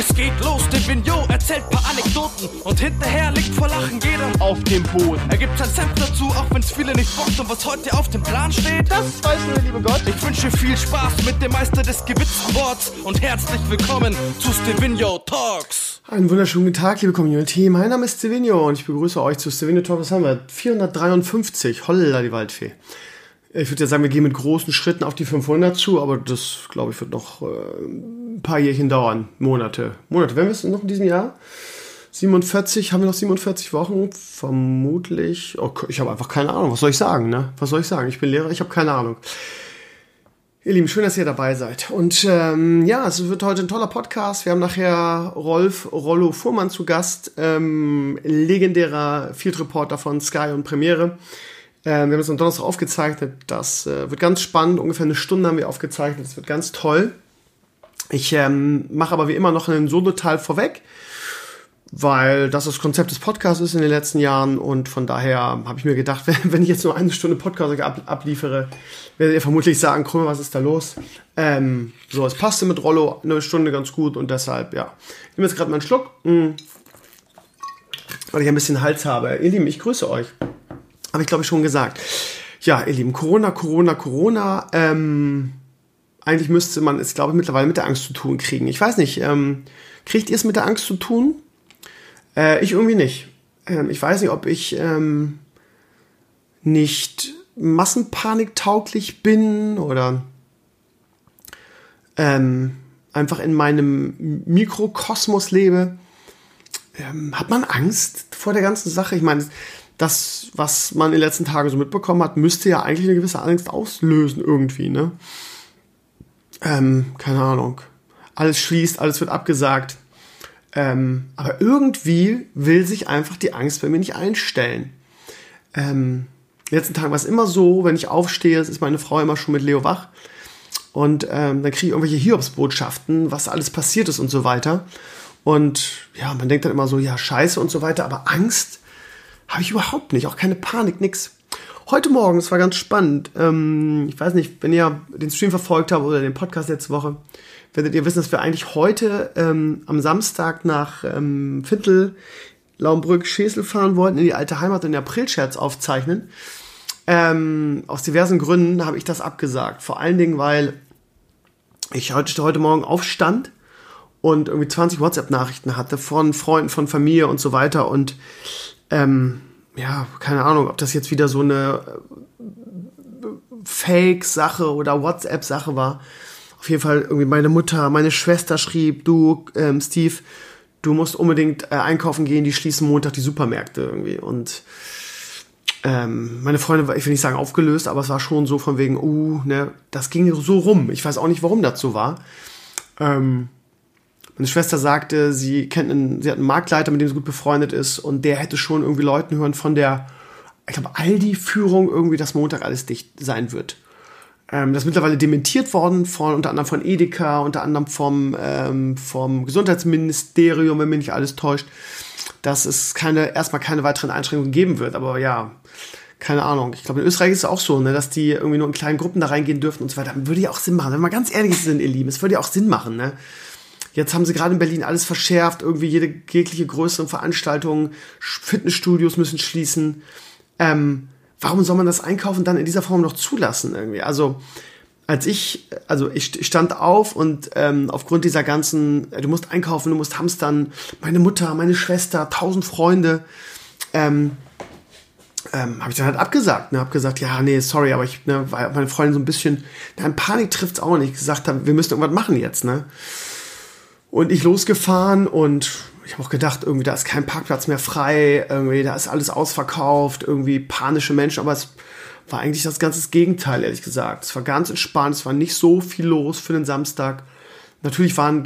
Es geht los, der Vignot erzählt paar Anekdoten und hinterher liegt vor Lachen jeder auf dem Boden. Er gibt sein Senf dazu, auch wenn's viele nicht bockt und was heute auf dem Plan steht, das weiß nur der liebe Gott. Ich wünsche viel Spaß mit dem Meister des gewitzten Worts und herzlich willkommen zu Stevino Talks. Einen wunderschönen guten Tag, liebe Community. Mein Name ist Stevino und ich begrüße euch zu Stevino Talks. Was haben wir? 453. Holla, die Waldfee. Ich würde ja sagen, wir gehen mit großen Schritten auf die 500 zu, aber das, glaube ich, wird noch äh, ein paar Jährchen dauern. Monate. Monate. Wenn wir es noch in diesem Jahr? 47, haben wir noch 47 Wochen? Vermutlich. Oh, ich habe einfach keine Ahnung. Was soll ich sagen, ne? Was soll ich sagen? Ich bin Lehrer, ich habe keine Ahnung. Ihr Lieben, schön, dass ihr dabei seid. Und ähm, ja, es wird heute ein toller Podcast. Wir haben nachher Rolf Rollo Fuhrmann zu Gast, ähm, legendärer Field Reporter von Sky und Premiere. Ähm, wir haben es am Donnerstag aufgezeichnet. Das äh, wird ganz spannend. Ungefähr eine Stunde haben wir aufgezeichnet. Das wird ganz toll. Ich ähm, mache aber wie immer noch einen Solo-Teil vorweg, weil das das Konzept des Podcasts ist in den letzten Jahren. Und von daher habe ich mir gedacht, wenn ich jetzt nur eine Stunde Podcast ab abliefere, werdet ihr vermutlich sagen, Krümmer, was ist da los? Ähm, so, es passte mit Rollo eine Stunde ganz gut und deshalb, ja. Ich nehme jetzt gerade mal einen Schluck, mh, mm, weil ich ein bisschen Hals habe. Ihr Lieben, ich grüße euch. Habe ich, glaube ich, schon gesagt. Ja, ihr Lieben, Corona, Corona, Corona. Ähm, eigentlich müsste man es, glaube ich, mittlerweile mit der Angst zu tun kriegen. Ich weiß nicht, ähm, kriegt ihr es mit der Angst zu tun? Äh, ich irgendwie nicht. Ähm, ich weiß nicht, ob ich ähm, nicht Massenpanik tauglich bin oder ähm, einfach in meinem Mikrokosmos lebe. Ähm, hat man Angst vor der ganzen Sache? Ich meine, das, was man in den letzten Tagen so mitbekommen hat, müsste ja eigentlich eine gewisse Angst auslösen irgendwie, ne? Ähm, keine Ahnung. Alles schließt, alles wird abgesagt. Ähm, aber irgendwie will sich einfach die Angst bei mir nicht einstellen. Ähm, letzten Tagen war es immer so, wenn ich aufstehe, ist meine Frau immer schon mit Leo wach. Und ähm, dann kriege ich irgendwelche Hiobsbotschaften, was alles passiert ist und so weiter. Und ja, man denkt dann immer so, ja, scheiße und so weiter. Aber Angst habe ich überhaupt nicht, auch keine Panik, nix. Heute Morgen, es war ganz spannend. Ähm, ich weiß nicht, wenn ihr den Stream verfolgt habt oder den Podcast letzte Woche, werdet ihr wissen, dass wir eigentlich heute ähm, am Samstag nach ähm, Viertel, Laumbrück, Schesel fahren wollten, in die alte Heimat und den Aprilscherz aufzeichnen. Ähm, aus diversen Gründen habe ich das abgesagt. Vor allen Dingen, weil ich heute, heute Morgen aufstand und irgendwie 20 WhatsApp-Nachrichten hatte von Freunden, von Familie und so weiter und ähm, ja, keine Ahnung, ob das jetzt wieder so eine äh, Fake-Sache oder WhatsApp-Sache war. Auf jeden Fall irgendwie meine Mutter, meine Schwester schrieb, du, ähm, Steve, du musst unbedingt äh, einkaufen gehen, die schließen Montag die Supermärkte irgendwie. Und ähm, meine Freunde, ich will nicht sagen aufgelöst, aber es war schon so von wegen, uh, ne, das ging so rum. Ich weiß auch nicht, warum das so war. Ähm, meine Schwester sagte, sie kennt einen, sie hat einen Marktleiter, mit dem sie gut befreundet ist und der hätte schon irgendwie Leuten hören von der, ich glaube, Aldi-Führung irgendwie, dass Montag alles dicht sein wird. Ähm, das ist mittlerweile dementiert worden von unter anderem von Edeka, unter anderem vom, ähm, vom Gesundheitsministerium, wenn mich nicht alles täuscht, dass es keine, erstmal keine weiteren Einschränkungen geben wird. Aber ja, keine Ahnung. Ich glaube, in Österreich ist es auch so, ne, dass die irgendwie nur in kleinen Gruppen da reingehen dürfen und so weiter. Würde ja auch Sinn machen. Wenn wir ganz ehrlich sind, ihr Lieben, es würde ja auch Sinn machen, ne? Jetzt haben sie gerade in Berlin alles verschärft, irgendwie jede jegliche größere Veranstaltung, Fitnessstudios müssen schließen. Ähm, warum soll man das Einkaufen dann in dieser Form noch zulassen irgendwie? Also als ich, also ich stand auf und ähm, aufgrund dieser ganzen, äh, du musst einkaufen, du musst hamstern, meine Mutter, meine Schwester, tausend Freunde, ähm, ähm, habe ich dann halt abgesagt. Ne? Habe gesagt, ja, nee, sorry, aber ich, ne, weil meine Freundin so ein bisschen, na, in Panik trifft's auch nicht, gesagt haben, wir müssen irgendwas machen jetzt, ne? Und ich losgefahren und ich habe auch gedacht, irgendwie, da ist kein Parkplatz mehr frei, irgendwie, da ist alles ausverkauft, irgendwie panische Menschen, aber es war eigentlich das ganze Gegenteil, ehrlich gesagt. Es war ganz entspannt, es war nicht so viel los für den Samstag. Natürlich waren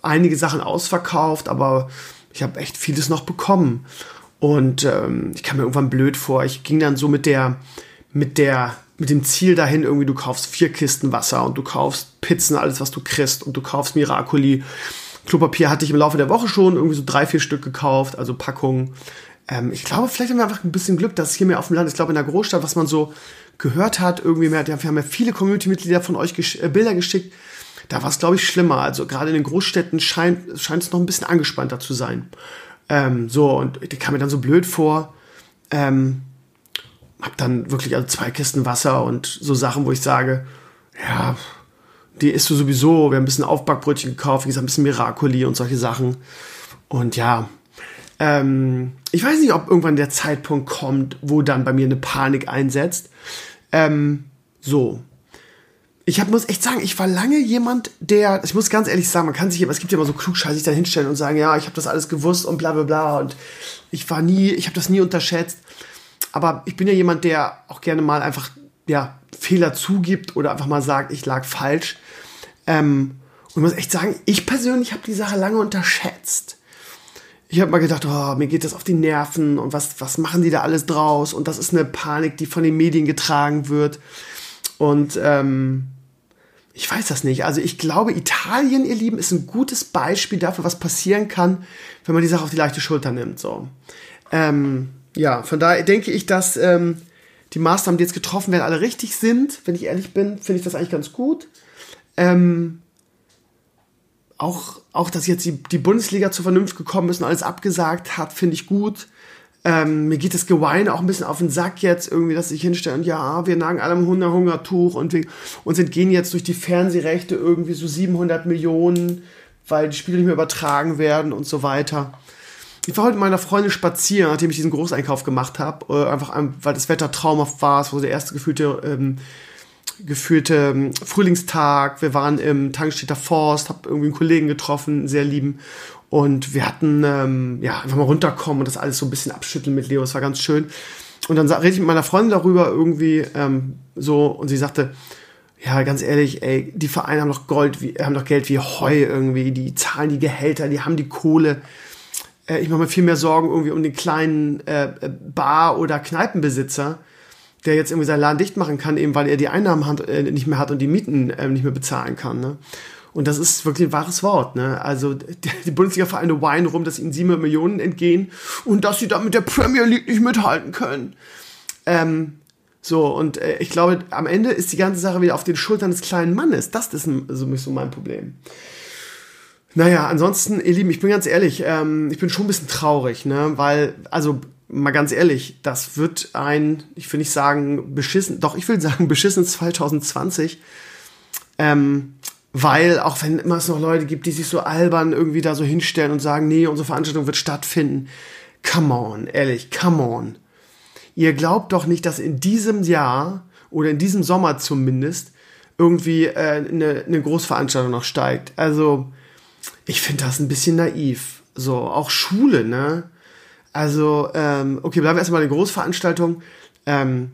einige Sachen ausverkauft, aber ich habe echt vieles noch bekommen. Und ähm, ich kam mir irgendwann blöd vor. Ich ging dann so mit der, mit der, mit dem Ziel dahin, irgendwie, du kaufst vier Kisten Wasser und du kaufst Pizzen, alles, was du kriegst, und du kaufst Miracoli Klopapier hatte ich im Laufe der Woche schon irgendwie so drei, vier Stück gekauft, also Packungen. Ähm, ich glaube, vielleicht haben wir einfach ein bisschen Glück, dass hier mehr auf dem Land, ich glaube in der Großstadt, was man so gehört hat, irgendwie mehr, wir haben ja viele Community-Mitglieder von euch gesch äh, Bilder geschickt, da war es, glaube ich, schlimmer. Also gerade in den Großstädten scheint, es noch ein bisschen angespannter zu sein. Ähm, so, und die kam mir dann so blöd vor. Ähm, hab dann wirklich also zwei Kisten Wasser und so Sachen, wo ich sage, ja, die isst du sowieso. Wir haben ein bisschen Aufbackbrötchen gekauft, wie gesagt, ein bisschen Miracoli und solche Sachen. Und ja, ähm, ich weiß nicht, ob irgendwann der Zeitpunkt kommt, wo dann bei mir eine Panik einsetzt. Ähm, so. Ich hab, muss echt sagen, ich war lange jemand, der, ich muss ganz ehrlich sagen, man kann sich, es gibt ja immer so klugscheiß sich dann hinstellen und sagen, ja, ich habe das alles gewusst und bla bla bla und ich war nie, ich habe das nie unterschätzt. Aber ich bin ja jemand, der auch gerne mal einfach, ja, Fehler zugibt oder einfach mal sagt, ich lag falsch. Ähm, und ich muss echt sagen, ich persönlich habe die Sache lange unterschätzt ich habe mal gedacht, oh, mir geht das auf die Nerven und was, was machen die da alles draus? Und das ist eine Panik, die von den Medien getragen wird. Und ähm, ich weiß das nicht. Also ich glaube, Italien, ihr Lieben, ist ein gutes Beispiel dafür, was passieren kann, wenn man die Sache auf die leichte Schulter nimmt. So. Ähm, ja, von daher denke ich, dass ähm, die Maßnahmen, die jetzt getroffen werden, alle richtig sind. Wenn ich ehrlich bin, finde ich das eigentlich ganz gut. Ähm, auch, auch, dass jetzt die, die Bundesliga zur Vernunft gekommen ist und alles abgesagt hat, finde ich gut. Ähm, mir geht das Geweine auch ein bisschen auf den Sack jetzt, irgendwie, dass sich hinstellen, ja, wir nagen alle im Hunger Hungertuch und wir uns entgehen jetzt durch die Fernsehrechte irgendwie so 700 Millionen, weil die Spiele nicht mehr übertragen werden und so weiter. Ich war heute mit meiner Freundin spazieren, nachdem ich diesen Großeinkauf gemacht habe, äh, einfach, weil das Wetter traumhaft war, es wurde der erste gefühlte ähm, gefühlte ähm, Frühlingstag. Wir waren im Tankstädter Forst, habe irgendwie einen Kollegen getroffen, sehr lieben. Und wir hatten, ähm, ja, einfach mal runterkommen und das alles so ein bisschen abschütteln mit Leo. Das war ganz schön. Und dann rede ich mit meiner Freundin darüber irgendwie ähm, so und sie sagte, ja, ganz ehrlich, ey, die Vereine haben doch Gold, wie, haben doch Geld wie Heu irgendwie, die zahlen die Gehälter, die haben die Kohle. Äh, ich mache mir viel mehr Sorgen irgendwie um den kleinen äh, Bar- oder Kneipenbesitzer, der jetzt irgendwie seinen Laden dicht machen kann, eben weil er die Einnahmen hat, äh, nicht mehr hat und die Mieten äh, nicht mehr bezahlen kann. Ne? Und das ist wirklich ein wahres Wort. Ne? Also die Bundesliga-Vereine weinen rum, dass ihnen 700 Millionen entgehen und dass sie dann mit der Premier League nicht mithalten können. Ähm, so, und äh, ich glaube, am Ende ist die ganze Sache wieder auf den Schultern des kleinen Mannes. Das ist ein, so, so mein Problem. Naja, ansonsten, ihr Lieben, ich bin ganz ehrlich, ähm, ich bin schon ein bisschen traurig, ne? Weil, also mal ganz ehrlich, das wird ein, ich will nicht sagen beschissen, doch ich will sagen beschissen 2020, ähm, weil auch wenn immer es noch Leute gibt, die sich so albern irgendwie da so hinstellen und sagen, nee, unsere Veranstaltung wird stattfinden. Come on, ehrlich, come on. Ihr glaubt doch nicht, dass in diesem Jahr oder in diesem Sommer zumindest irgendwie äh, eine, eine Großveranstaltung noch steigt. Also ich finde das ein bisschen naiv. So, auch Schule, ne? Also, ähm, okay, bleiben wir erstmal bei der Großveranstaltung. Ähm,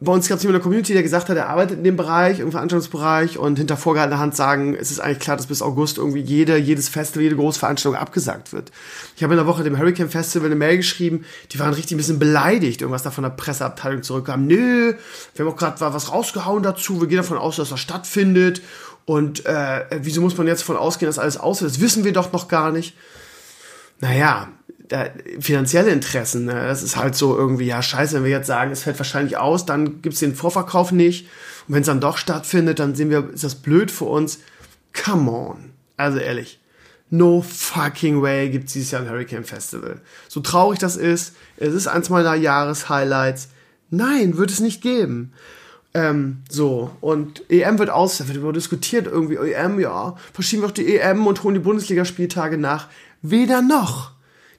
bei uns gab es jemanden in der Community, der gesagt hat, er arbeitet in dem Bereich, im Veranstaltungsbereich und hinter vorgehaltener Hand sagen, es ist eigentlich klar, dass bis August irgendwie jede, jedes Festival, jede Großveranstaltung abgesagt wird. Ich habe in der Woche dem Hurricane Festival eine Mail geschrieben, die waren richtig ein bisschen beleidigt, irgendwas da von der Presseabteilung zurückkam. Nö, wir haben auch gerade was rausgehauen dazu, wir gehen davon aus, dass das stattfindet und äh, wieso muss man jetzt davon ausgehen, dass alles aussieht? Das wissen wir doch noch gar nicht. Naja, da, finanzielle Interessen. Ne? Das ist halt so irgendwie, ja, scheiße, wenn wir jetzt sagen, es fällt wahrscheinlich aus, dann gibt's den Vorverkauf nicht. Und wenn es dann doch stattfindet, dann sehen wir, ist das blöd für uns. Come on. Also ehrlich. No fucking way gibt's dieses Jahr ein Hurricane Festival. So traurig das ist, es ist eins meiner Jahreshighlights. Nein, wird es nicht geben. Ähm, so, und EM wird aus, da wird über diskutiert irgendwie, EM, ja, verschieben wir auch die EM und holen die Bundesligaspieltage nach. Weder noch.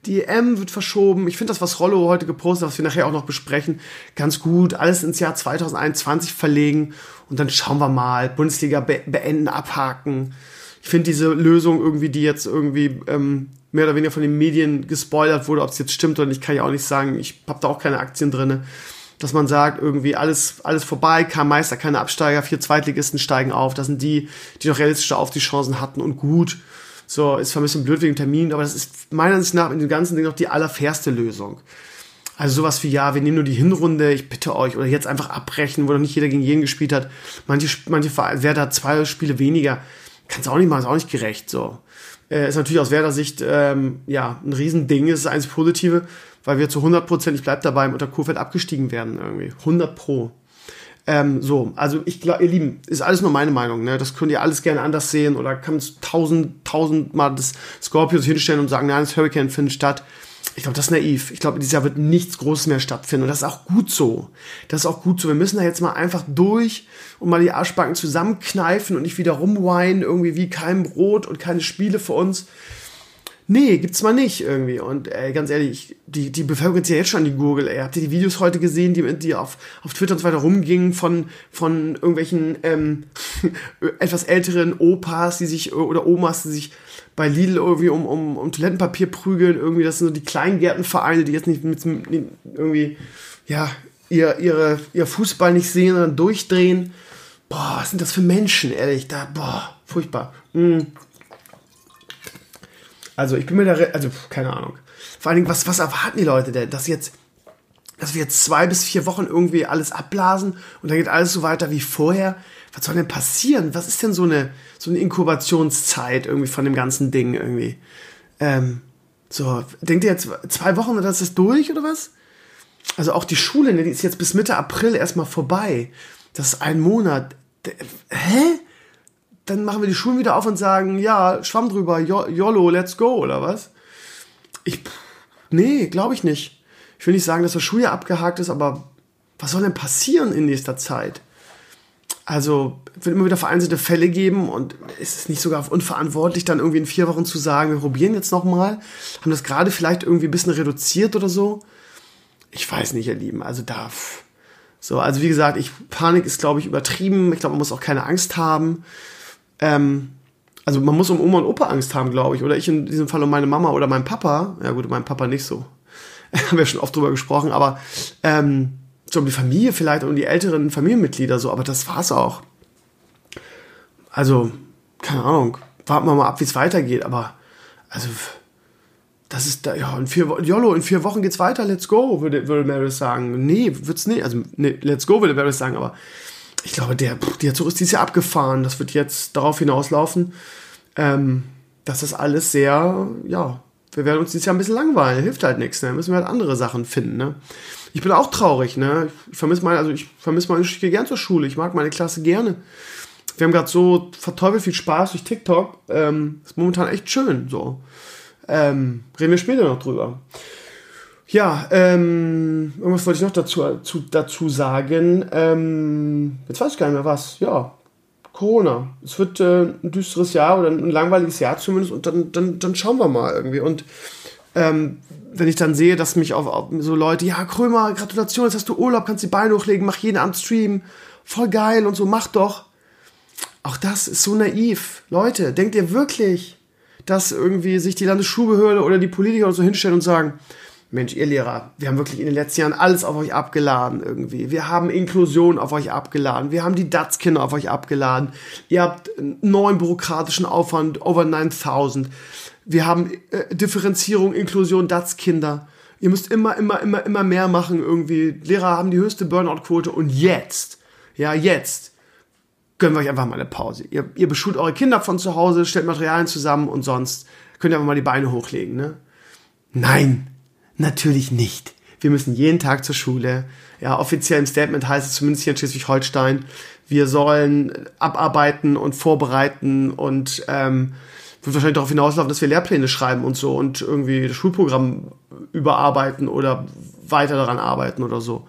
Die EM wird verschoben. Ich finde das, was Rollo heute gepostet hat, was wir nachher auch noch besprechen, ganz gut. Alles ins Jahr 2021 verlegen und dann schauen wir mal. Bundesliga be beenden, abhaken. Ich finde diese Lösung irgendwie, die jetzt irgendwie ähm, mehr oder weniger von den Medien gespoilert wurde, ob es jetzt stimmt oder nicht, kann ich auch nicht sagen. Ich habe da auch keine Aktien drinne dass man sagt, irgendwie alles, alles vorbei, kein Meister, keine Absteiger, vier Zweitligisten steigen auf. Das sind die, die noch realistische Aufstiegschancen hatten und gut. So, ist zwar ein bisschen blöd wegen Termin, aber das ist meiner Ansicht nach in dem ganzen Ding noch die allerfairste Lösung. Also sowas wie, ja, wir nehmen nur die Hinrunde, ich bitte euch, oder jetzt einfach abbrechen, wo noch nicht jeder gegen jeden gespielt hat. Manche, manche Werder hat zwei Spiele weniger. Kannst auch nicht machen, ist auch nicht gerecht, so. Äh, ist natürlich aus Werder-Sicht, ähm, ja, ein Riesending, ist das eins Positive, weil wir zu 100 Prozent, ich bleib dabei, unter Kurfeld abgestiegen werden irgendwie. 100 pro. Ähm, so, also ich glaube, ihr Lieben, ist alles nur meine Meinung, ne? Das könnt ihr alles gerne anders sehen oder kann tausend, tausend Mal das Scorpios hinstellen und sagen, nein, das Hurricane findet statt. Ich glaube, das ist naiv. Ich glaube, dieses Jahr wird nichts Großes mehr stattfinden. Und das ist auch gut so. Das ist auch gut so. Wir müssen da jetzt mal einfach durch und mal die Arschbacken zusammenkneifen und nicht wieder rumweinen, irgendwie wie kein Brot und keine Spiele für uns. Nee, gibt's mal nicht irgendwie. Und ey, ganz ehrlich, die, die Bevölkerung ist ja jetzt schon die Gurgel. Ey. Habt ihr die Videos heute gesehen, die, die auf, auf Twitter und so weiter rumgingen von, von irgendwelchen ähm, etwas älteren Opas, die sich oder Omas, die sich bei Lidl irgendwie um, um, um Toilettenpapier prügeln. Irgendwie, das sind so die Kleingärtenvereine, die jetzt nicht mit, mit irgendwie, ja, ihr, ihre, ihr Fußball nicht sehen, sondern durchdrehen. Boah, was sind das für Menschen, ehrlich? Da, boah, furchtbar. Mm. Also ich bin mir da, also keine Ahnung. Vor allen Dingen, was, was erwarten die Leute denn? Dass jetzt, dass wir jetzt zwei bis vier Wochen irgendwie alles abblasen und dann geht alles so weiter wie vorher. Was soll denn passieren? Was ist denn so eine, so eine Inkubationszeit irgendwie von dem ganzen Ding irgendwie? Ähm, so, denkt ihr jetzt zwei Wochen, das ist durch oder was? Also auch die Schule, ne, die ist jetzt bis Mitte April erstmal vorbei. Das ist ein Monat. Hä? Dann machen wir die Schulen wieder auf und sagen, ja, Schwamm drüber, YOLO, let's go, oder was? Ich, nee, glaube ich nicht. Ich will nicht sagen, dass das Schuljahr abgehakt ist, aber was soll denn passieren in nächster Zeit? Also, wird immer wieder vereinzelte Fälle geben und ist es nicht sogar unverantwortlich, dann irgendwie in vier Wochen zu sagen, wir probieren jetzt nochmal? Haben das gerade vielleicht irgendwie ein bisschen reduziert oder so? Ich weiß nicht, ihr Lieben. Also da, so, also wie gesagt, ich, Panik ist, glaube ich, übertrieben. Ich glaube, man muss auch keine Angst haben. Ähm, also man muss um Oma und Opa Angst haben, glaube ich. Oder ich in diesem Fall um meine Mama oder meinen Papa. Ja gut, um meinen Papa nicht so. haben wir schon oft drüber gesprochen. Aber ähm, so um die Familie vielleicht, um die älteren Familienmitglieder so. Aber das war's auch. Also, keine Ahnung. Warten wir mal ab, wie es weitergeht. Aber, also, das ist da, ja, in vier Wochen, YOLO, in vier Wochen geht's weiter, let's go, würde, würde Maris sagen. Nee, wird's nicht. Also, nee, let's go, würde Maris sagen, aber ich glaube, der, der Zug ist dieses Jahr abgefahren. Das wird jetzt darauf hinauslaufen, ähm, das alles sehr, ja, wir werden uns dieses Jahr ein bisschen langweilen. Hilft halt nichts, ne? Müssen wir halt andere Sachen finden, ne? Ich bin auch traurig, ne? Ich vermisse meine, also ich vermisse meine, ich gehe gern zur Schule. Ich mag meine Klasse gerne. Wir haben gerade so verteufelt viel Spaß durch TikTok. Ähm, ist momentan echt schön, so. Ähm, reden wir später noch drüber. Ja, ähm, irgendwas wollte ich noch dazu, zu, dazu sagen. Ähm, jetzt weiß ich gar nicht mehr was. Ja, Corona. Es wird äh, ein düsteres Jahr oder ein langweiliges Jahr zumindest und dann, dann, dann schauen wir mal irgendwie. Und ähm, wenn ich dann sehe, dass mich auf, auf, so Leute, ja, Krömer, Gratulation, jetzt hast du Urlaub, kannst die Beine hochlegen, mach jeden Abend Stream, voll geil und so, mach doch. Auch das ist so naiv. Leute, denkt ihr wirklich, dass irgendwie sich die Landesschulbehörde oder die Politiker oder so hinstellen und sagen, Mensch, ihr Lehrer, wir haben wirklich in den letzten Jahren alles auf euch abgeladen irgendwie. Wir haben Inklusion auf euch abgeladen. Wir haben die DATS-Kinder auf euch abgeladen. Ihr habt neuen bürokratischen Aufwand, over 9000. Wir haben äh, Differenzierung, Inklusion, DATS-Kinder. Ihr müsst immer, immer, immer, immer mehr machen irgendwie. Lehrer haben die höchste Burnout-Quote und jetzt, ja, jetzt gönnen wir euch einfach mal eine Pause. Ihr, ihr beschult eure Kinder von zu Hause, stellt Materialien zusammen und sonst könnt ihr einfach mal die Beine hochlegen, ne? Nein, Natürlich nicht. Wir müssen jeden Tag zur Schule. Ja, offiziell im Statement heißt es zumindest hier in Schleswig-Holstein, wir sollen abarbeiten und vorbereiten und ähm, wird wahrscheinlich darauf hinauslaufen, dass wir Lehrpläne schreiben und so und irgendwie das Schulprogramm überarbeiten oder weiter daran arbeiten oder so.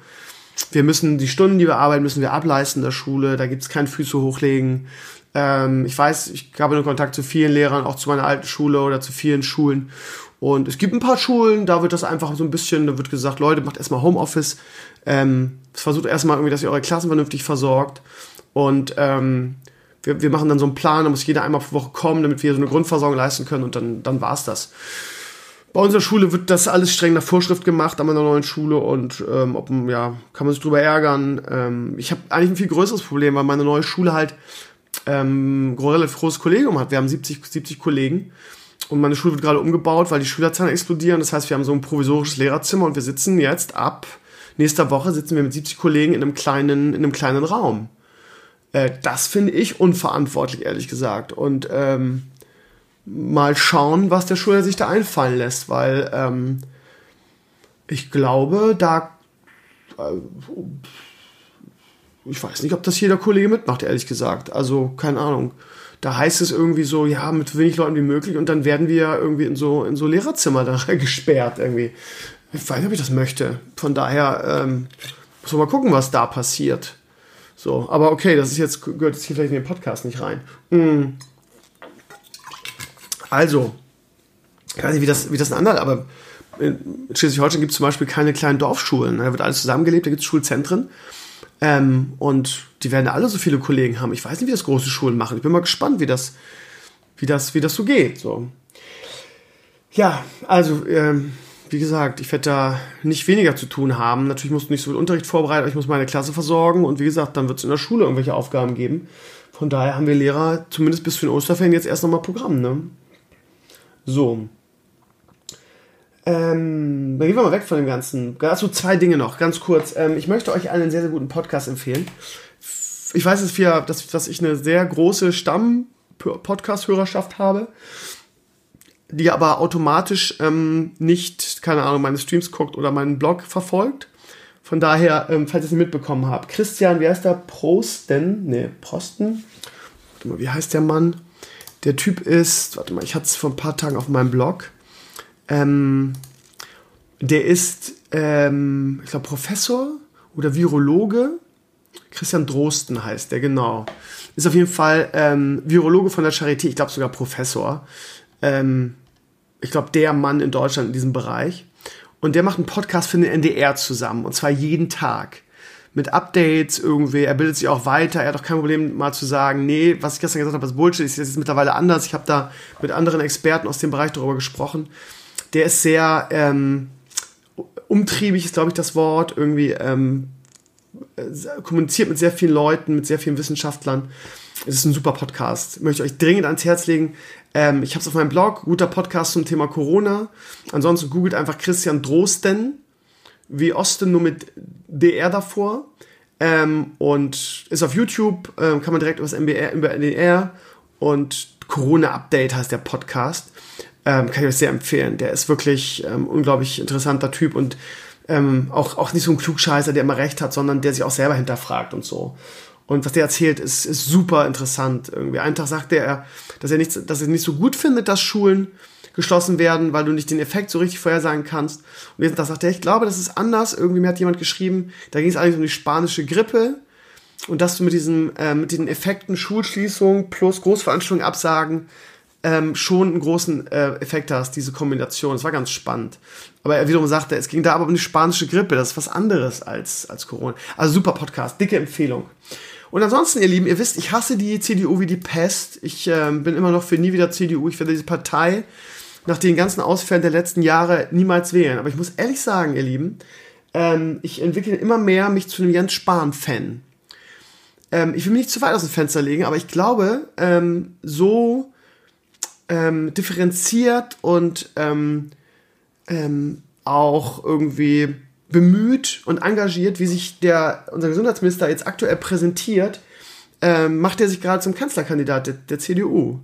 Wir müssen die Stunden, die wir arbeiten, müssen wir ableisten in der Schule. Da gibt es kein Füße hochlegen. Ähm, ich weiß, ich habe nur Kontakt zu vielen Lehrern, auch zu meiner alten Schule oder zu vielen Schulen. Und es gibt ein paar Schulen, da wird das einfach so ein bisschen, da wird gesagt, Leute, macht erstmal Homeoffice. Ähm, versucht erstmal irgendwie, dass ihr eure Klassen vernünftig versorgt. Und ähm, wir, wir machen dann so einen Plan, da muss jeder einmal pro Woche kommen, damit wir so eine Grundversorgung leisten können und dann, dann war's das. Bei unserer Schule wird das alles streng nach Vorschrift gemacht, an meiner neuen Schule und ähm, ob, ja, kann man sich drüber ärgern. Ähm, ich habe eigentlich ein viel größeres Problem, weil meine neue Schule halt ähm, relativ großes Kollegium hat. Wir haben 70, 70 Kollegen und meine Schule wird gerade umgebaut, weil die Schülerzahlen explodieren. Das heißt, wir haben so ein provisorisches Lehrerzimmer und wir sitzen jetzt ab nächster Woche sitzen wir mit 70 Kollegen in einem kleinen, in einem kleinen Raum. Äh, das finde ich unverantwortlich, ehrlich gesagt. Und ähm, mal schauen, was der Schüler sich da einfallen lässt, weil ähm, ich glaube, da äh, ich weiß nicht, ob das jeder Kollege mitmacht, ehrlich gesagt. Also, keine Ahnung. Da heißt es irgendwie so, ja, mit wenig Leuten wie möglich und dann werden wir irgendwie in so, in so Lehrerzimmer da gesperrt irgendwie. Ich weiß nicht, ob ich das möchte. Von daher ähm, muss man mal gucken, was da passiert. So, aber okay, das ist jetzt, gehört jetzt hier vielleicht in den Podcast nicht rein. Mm. Also, ich weiß nicht, wie das, wie das ein anderer, aber in Schleswig-Holstein gibt es zum Beispiel keine kleinen Dorfschulen. Da wird alles zusammengelebt, da gibt es Schulzentren. Ähm, und die werden alle so viele Kollegen haben. Ich weiß nicht, wie das große Schulen machen. Ich bin mal gespannt, wie das, wie das, wie das so geht. So. Ja, also, ähm, wie gesagt, ich werde da nicht weniger zu tun haben. Natürlich musst du nicht so viel Unterricht vorbereiten, aber ich muss meine Klasse versorgen und wie gesagt, dann wird es in der Schule irgendwelche Aufgaben geben. Von daher haben wir Lehrer zumindest bis für den Osterferien jetzt erst nochmal Programm, ne? So. Ähm, dann gehen wir mal weg von dem Ganzen. Dazu zwei Dinge noch, ganz kurz. Ähm, ich möchte euch einen sehr, sehr guten Podcast empfehlen. Ich weiß, dass, dass, dass ich eine sehr große Stamm-Podcast-Hörerschaft habe, die aber automatisch ähm, nicht, keine Ahnung, meine Streams guckt oder meinen Blog verfolgt. Von daher, ähm, falls ihr es nicht mitbekommen habt, Christian, wie heißt der? Prosten? Ne, Posten? Warte mal, wie heißt der Mann? Der Typ ist, warte mal, ich hatte es vor ein paar Tagen auf meinem Blog. Ähm, der ist, ähm, ich glaube, Professor oder Virologe. Christian Drosten heißt der, genau. Ist auf jeden Fall ähm, Virologe von der Charité, ich glaube sogar Professor. Ähm, ich glaube, der Mann in Deutschland in diesem Bereich. Und der macht einen Podcast für den NDR zusammen. Und zwar jeden Tag. Mit Updates irgendwie. Er bildet sich auch weiter. Er hat auch kein Problem, mal zu sagen, nee, was ich gestern gesagt habe, ist Bullshit. Ist jetzt mittlerweile anders. Ich habe da mit anderen Experten aus dem Bereich darüber gesprochen der ist sehr ähm, umtriebig, ist glaube ich das Wort, irgendwie ähm, kommuniziert mit sehr vielen Leuten, mit sehr vielen Wissenschaftlern. Es ist ein super Podcast. Ich möchte euch dringend ans Herz legen. Ähm, ich habe es auf meinem Blog, guter Podcast zum Thema Corona. Ansonsten googelt einfach Christian Drosten, wie Osten nur mit DR davor. Ähm, und ist auf YouTube, ähm, kann man direkt über das MBR, über NDR und Corona Update heißt der Podcast. Ähm, kann ich euch sehr empfehlen. Der ist wirklich ähm, unglaublich interessanter Typ und ähm, auch, auch nicht so ein Klugscheißer, der immer recht hat, sondern der sich auch selber hinterfragt und so. Und was der erzählt, ist, ist super interessant. Irgendwie einen Tag sagte er, dass er, nicht, dass er nicht so gut findet, dass Schulen geschlossen werden, weil du nicht den Effekt so richtig vorhersagen kannst. Und jetzt sagt er, ich glaube, das ist anders. Irgendwie mir hat jemand geschrieben, da ging es eigentlich um die spanische Grippe und dass du mit diesen, äh, mit den Effekten Schulschließung plus Großveranstaltungen absagen ähm, schon einen großen äh, Effekt hast, diese Kombination. Das war ganz spannend. Aber er wiederum sagte, es ging da aber um die spanische Grippe. Das ist was anderes als, als Corona. Also super Podcast, dicke Empfehlung. Und ansonsten, ihr Lieben, ihr wisst, ich hasse die CDU wie die Pest. Ich ähm, bin immer noch für nie wieder CDU. Ich werde diese Partei nach den ganzen Ausfällen der letzten Jahre niemals wählen. Aber ich muss ehrlich sagen, ihr Lieben, ähm, ich entwickle immer mehr mich zu einem Jens Spahn-Fan. Ähm, ich will mich nicht zu weit aus dem Fenster legen, aber ich glaube, ähm, so ähm, differenziert und ähm, ähm, auch irgendwie bemüht und engagiert, wie sich der, unser Gesundheitsminister jetzt aktuell präsentiert, ähm, macht er sich gerade zum Kanzlerkandidat der, der CDU.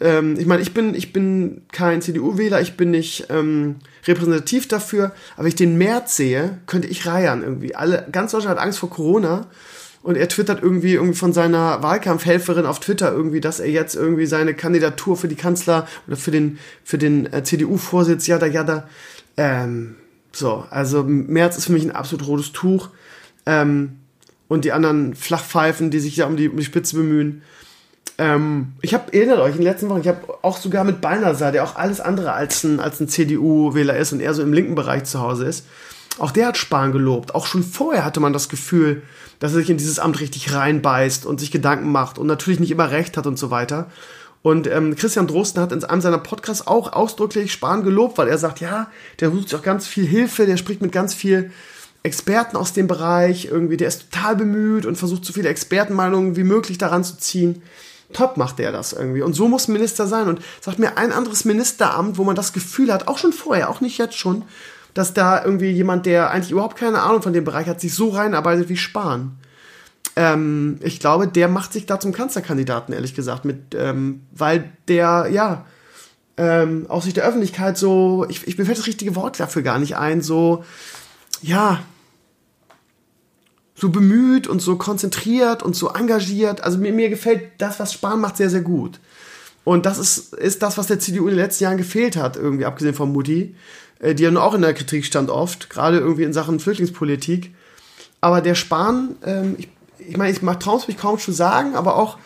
Ähm, ich meine, ich bin, ich bin kein CDU-Wähler, ich bin nicht ähm, repräsentativ dafür, aber ich den März sehe, könnte ich reiern irgendwie. Alle, ganz Deutschland hat Angst vor Corona und er twittert irgendwie, irgendwie von seiner Wahlkampfhelferin auf Twitter irgendwie, dass er jetzt irgendwie seine Kandidatur für die Kanzler oder für den, für den äh, CDU-Vorsitz, jada, jada. Ähm, so, also März ist für mich ein absolut rotes Tuch. Ähm, und die anderen Flachpfeifen, die sich ja um die, um die Spitze bemühen. Ähm, ich habe, erinnert euch, in den letzten Wochen, ich habe auch sogar mit Balnasar, der auch alles andere als ein, als ein CDU-Wähler ist und eher so im linken Bereich zu Hause ist, auch der hat Spahn gelobt. Auch schon vorher hatte man das Gefühl, dass er sich in dieses Amt richtig reinbeißt und sich Gedanken macht und natürlich nicht immer recht hat und so weiter. Und ähm, Christian Drosten hat in einem seiner Podcasts auch ausdrücklich Spahn gelobt, weil er sagt, ja, der sucht sich auch ganz viel Hilfe, der spricht mit ganz viel Experten aus dem Bereich, irgendwie, der ist total bemüht und versucht so viele Expertenmeinungen wie möglich daran zu ziehen. Top macht der das irgendwie. Und so muss Minister sein. Und sagt mir ein anderes Ministeramt, wo man das Gefühl hat, auch schon vorher, auch nicht jetzt schon, dass da irgendwie jemand, der eigentlich überhaupt keine Ahnung von dem Bereich hat, sich so reinarbeitet wie Spahn. Ähm, ich glaube, der macht sich da zum Kanzlerkandidaten, ehrlich gesagt, mit, ähm, weil der, ja, ähm, aus Sicht der Öffentlichkeit so, ich, ich mir fällt das richtige Wort dafür gar nicht ein, so, ja, so bemüht und so konzentriert und so engagiert. Also mir, mir gefällt das, was Spahn macht, sehr, sehr gut. Und das ist, ist das, was der CDU in den letzten Jahren gefehlt hat, irgendwie abgesehen von Mutti, die ja nur auch in der Kritik stand oft, gerade irgendwie in Sachen Flüchtlingspolitik. Aber der Spahn, ähm, ich, ich meine, ich traue es mich kaum zu sagen, aber auch,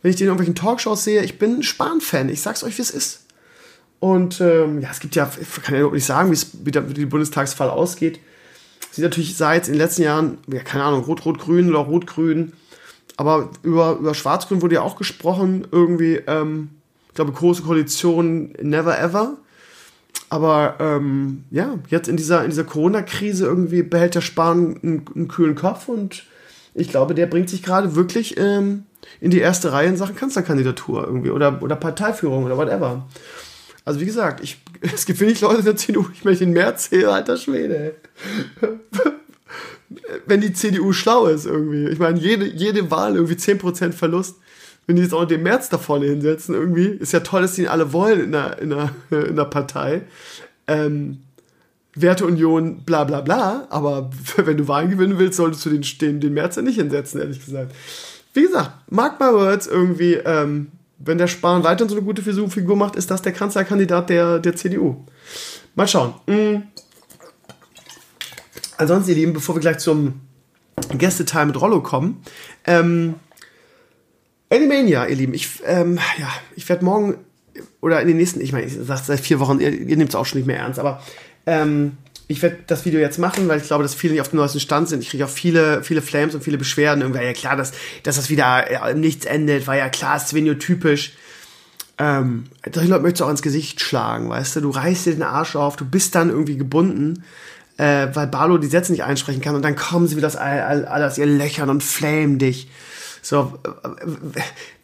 wenn ich den in irgendwelchen Talkshows sehe, ich bin Spahn-Fan. Ich sag's euch, wie es ist. Und ähm, ja, es gibt ja, ich kann ja überhaupt nicht sagen, wie der, wie die Bundestagswahl ausgeht. Sieht natürlich seit in den letzten Jahren, ja, keine Ahnung, Rot-Rot-Grün oder Rot-Grün. Aber über, über Schwarz-Grün wurde ja auch gesprochen, irgendwie, ähm, ich glaube, große Koalition, never ever. Aber ähm, ja, jetzt in dieser, in dieser Corona-Krise irgendwie behält der Spahn einen, einen, kühlen Kopf und ich glaube, der bringt sich gerade wirklich ähm, in die erste Reihe in Sachen Kanzlerkandidatur irgendwie oder, oder Parteiführung oder whatever. Also wie gesagt, ich, es gibt wenig Leute in der CDU, ich möchte den März sehen, alter Schwede. Wenn die CDU schlau ist irgendwie. Ich meine, jede, jede Wahl irgendwie 10% Verlust. Wenn die jetzt auch den März da vorne hinsetzen irgendwie, ist ja toll, dass die ihn alle wollen in der, in der, in der Partei. Ähm, Werteunion, bla bla bla, aber wenn du Wahlen gewinnen willst, solltest du den, den, den März ja nicht hinsetzen, ehrlich gesagt. Wie gesagt, mark my words irgendwie, ähm, wenn der Spahn weiterhin so eine gute Figur macht, ist das der Kanzlerkandidat der, der CDU. Mal schauen. Mhm. Ansonsten, ihr Lieben, bevor wir gleich zum Gästeteil mit Rollo kommen, ähm, Animania, ihr Lieben, ich, ähm, ja, ich werde morgen oder in den nächsten, ich meine, ich sage seit vier Wochen, ihr, ihr nehmt es auch schon nicht mehr ernst, aber ähm, ich werde das Video jetzt machen, weil ich glaube, dass viele nicht auf dem neuesten Stand sind. Ich kriege auch viele, viele Flames und viele Beschwerden. Irgendwie, ja klar, dass, dass das wieder ja, nichts endet, war ja klar, ist Svenio-typisch. Ähm, solche Leute möchtest du auch ins Gesicht schlagen, weißt du? Du reißt dir den Arsch auf, du bist dann irgendwie gebunden, äh, weil Barlo die Sätze nicht einsprechen kann und dann kommen sie wieder das alles ihr Löchern und flamen dich. So,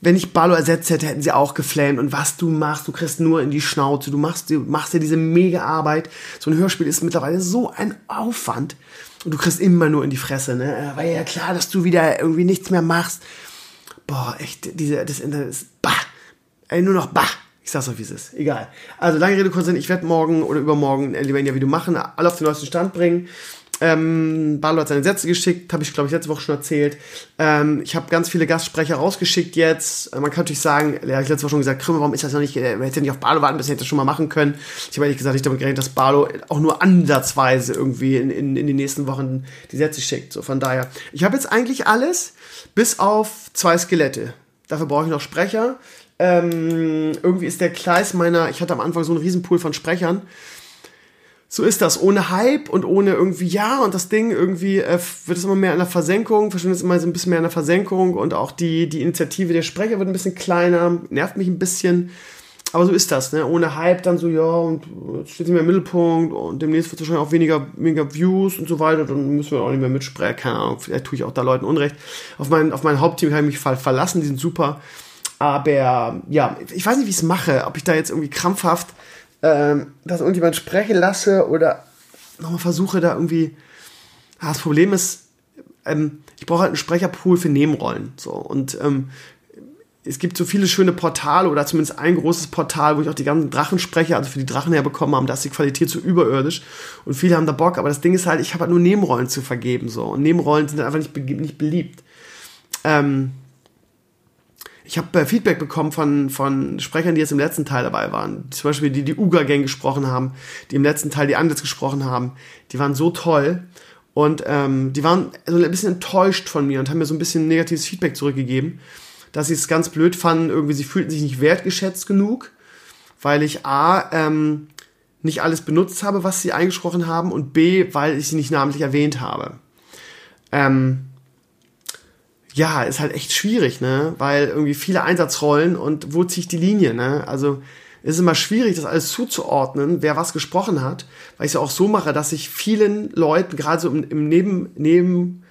wenn ich Barlo ersetzt hätte, hätten sie auch geflamed. Und was du machst, du kriegst nur in die Schnauze. Du machst, du machst dir diese mega Arbeit. So ein Hörspiel ist mittlerweile so ein Aufwand. Und du kriegst immer nur in die Fresse, ne? War ja klar, dass du wieder irgendwie nichts mehr machst. Boah, echt, diese, das Internet ist bah. Ey, nur noch bah. Ich sag's euch, wie es ist. Egal. Also, lange Rede, kurz Ich werde morgen oder übermorgen ein Video machen, alle auf den neuesten Stand bringen. Ähm, Barlo hat seine Sätze geschickt, habe ich glaube ich letzte Woche schon erzählt. Ähm, ich habe ganz viele Gastsprecher rausgeschickt jetzt. Äh, man kann natürlich sagen, ja, ich letzte Woche schon gesagt, Krümmer, warum ist das noch nicht, äh, hätte nicht auf Barlo warten, bis hätte das schon mal machen können. Ich habe ehrlich gesagt nicht damit gerechnet, dass Barlo auch nur ansatzweise irgendwie in, in, in den nächsten Wochen die Sätze schickt. So von daher. Ich habe jetzt eigentlich alles, bis auf zwei Skelette. Dafür brauche ich noch Sprecher. Ähm, irgendwie ist der Kleis meiner, ich hatte am Anfang so einen Riesenpool von Sprechern so ist das. Ohne Hype und ohne irgendwie, ja, und das Ding irgendwie äh, wird es immer mehr in der Versenkung, verschwindet es immer so ein bisschen mehr in der Versenkung und auch die, die Initiative der Sprecher wird ein bisschen kleiner, nervt mich ein bisschen. Aber so ist das, ne? Ohne Hype dann so, ja, und jetzt steht sie mehr im Mittelpunkt und demnächst wird es wahrscheinlich auch weniger, weniger Views und so weiter, dann müssen wir auch nicht mehr mitsprechen, keine Ahnung, vielleicht tue ich auch da Leuten Unrecht. Auf mein, auf mein Hauptteam kann ich mich verlassen, die sind super. Aber ja, ich weiß nicht, wie ich es mache, ob ich da jetzt irgendwie krampfhaft ähm, dass irgendjemand sprechen lasse oder nochmal versuche da irgendwie. Ah, das Problem ist, ähm, ich brauche halt einen Sprecherpool für Nebenrollen. So und ähm, es gibt so viele schöne Portale oder zumindest ein großes Portal, wo ich auch die ganzen Drachensprecher, also für die Drachen herbekommen haben, da ist die Qualität so überirdisch und viele haben da Bock, aber das Ding ist halt, ich habe halt nur Nebenrollen zu vergeben so und Nebenrollen sind halt einfach nicht, nicht beliebt. Ähm, ich habe äh, Feedback bekommen von, von Sprechern, die jetzt im letzten Teil dabei waren. Zum Beispiel die, die Uga-Gang gesprochen haben, die im letzten Teil die Anditz gesprochen haben. Die waren so toll. Und ähm, die waren so ein bisschen enttäuscht von mir und haben mir so ein bisschen negatives Feedback zurückgegeben, dass sie es ganz blöd fanden, irgendwie sie fühlten sich nicht wertgeschätzt genug, weil ich A, ähm, nicht alles benutzt habe, was sie eingesprochen haben und B, weil ich sie nicht namentlich erwähnt habe. Ähm, ja, ist halt echt schwierig, ne? Weil irgendwie viele Einsatzrollen und wo ziehe ich die Linie, ne? Also ist immer schwierig, das alles zuzuordnen, wer was gesprochen hat, weil ich es ja auch so mache, dass ich vielen Leuten, gerade so im, im Neben, Neben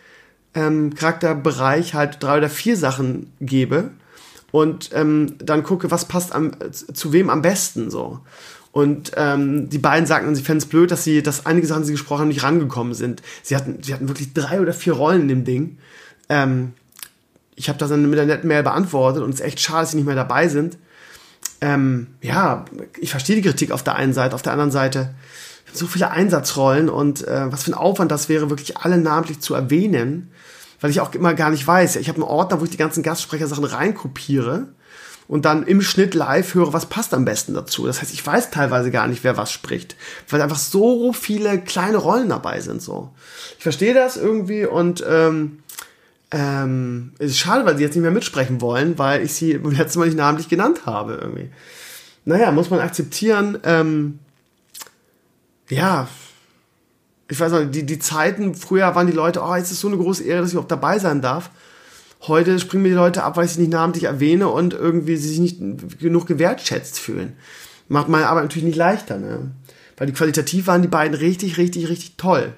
ähm, Charakterbereich halt drei oder vier Sachen gebe und ähm, dann gucke, was passt am, zu wem am besten so. Und ähm, die beiden sagten, sie fänden es blöd, dass sie, dass einige Sachen, die sie gesprochen haben, nicht rangekommen sind. Sie hatten, sie hatten wirklich drei oder vier Rollen in dem Ding. Ähm, ich habe das dann mit der netten Mail beantwortet und es ist echt schade, dass sie nicht mehr dabei sind. Ähm, ja, ich verstehe die Kritik auf der einen Seite, auf der anderen Seite so viele Einsatzrollen und äh, was für ein Aufwand das wäre, wirklich alle namentlich zu erwähnen. weil ich auch immer gar nicht weiß. Ich habe einen Ordner, wo ich die ganzen Gastsprechersachen reinkopiere und dann im Schnitt live höre, was passt am besten dazu. Das heißt, ich weiß teilweise gar nicht, wer was spricht, weil einfach so viele kleine Rollen dabei sind. So, ich verstehe das irgendwie und ähm, ähm, es ist schade, weil sie jetzt nicht mehr mitsprechen wollen, weil ich sie letztes Mal nicht namentlich genannt habe irgendwie. Naja, muss man akzeptieren. Ähm, ja, ich weiß noch, die, die Zeiten, früher waren die Leute, oh, jetzt ist so eine große Ehre, dass ich auch dabei sein darf. Heute springen mir die Leute ab, weil ich sie nicht namentlich erwähne und irgendwie sie sich nicht genug gewertschätzt fühlen. Macht meine Arbeit natürlich nicht leichter, ne? Weil die qualitativ waren die beiden richtig, richtig, richtig toll.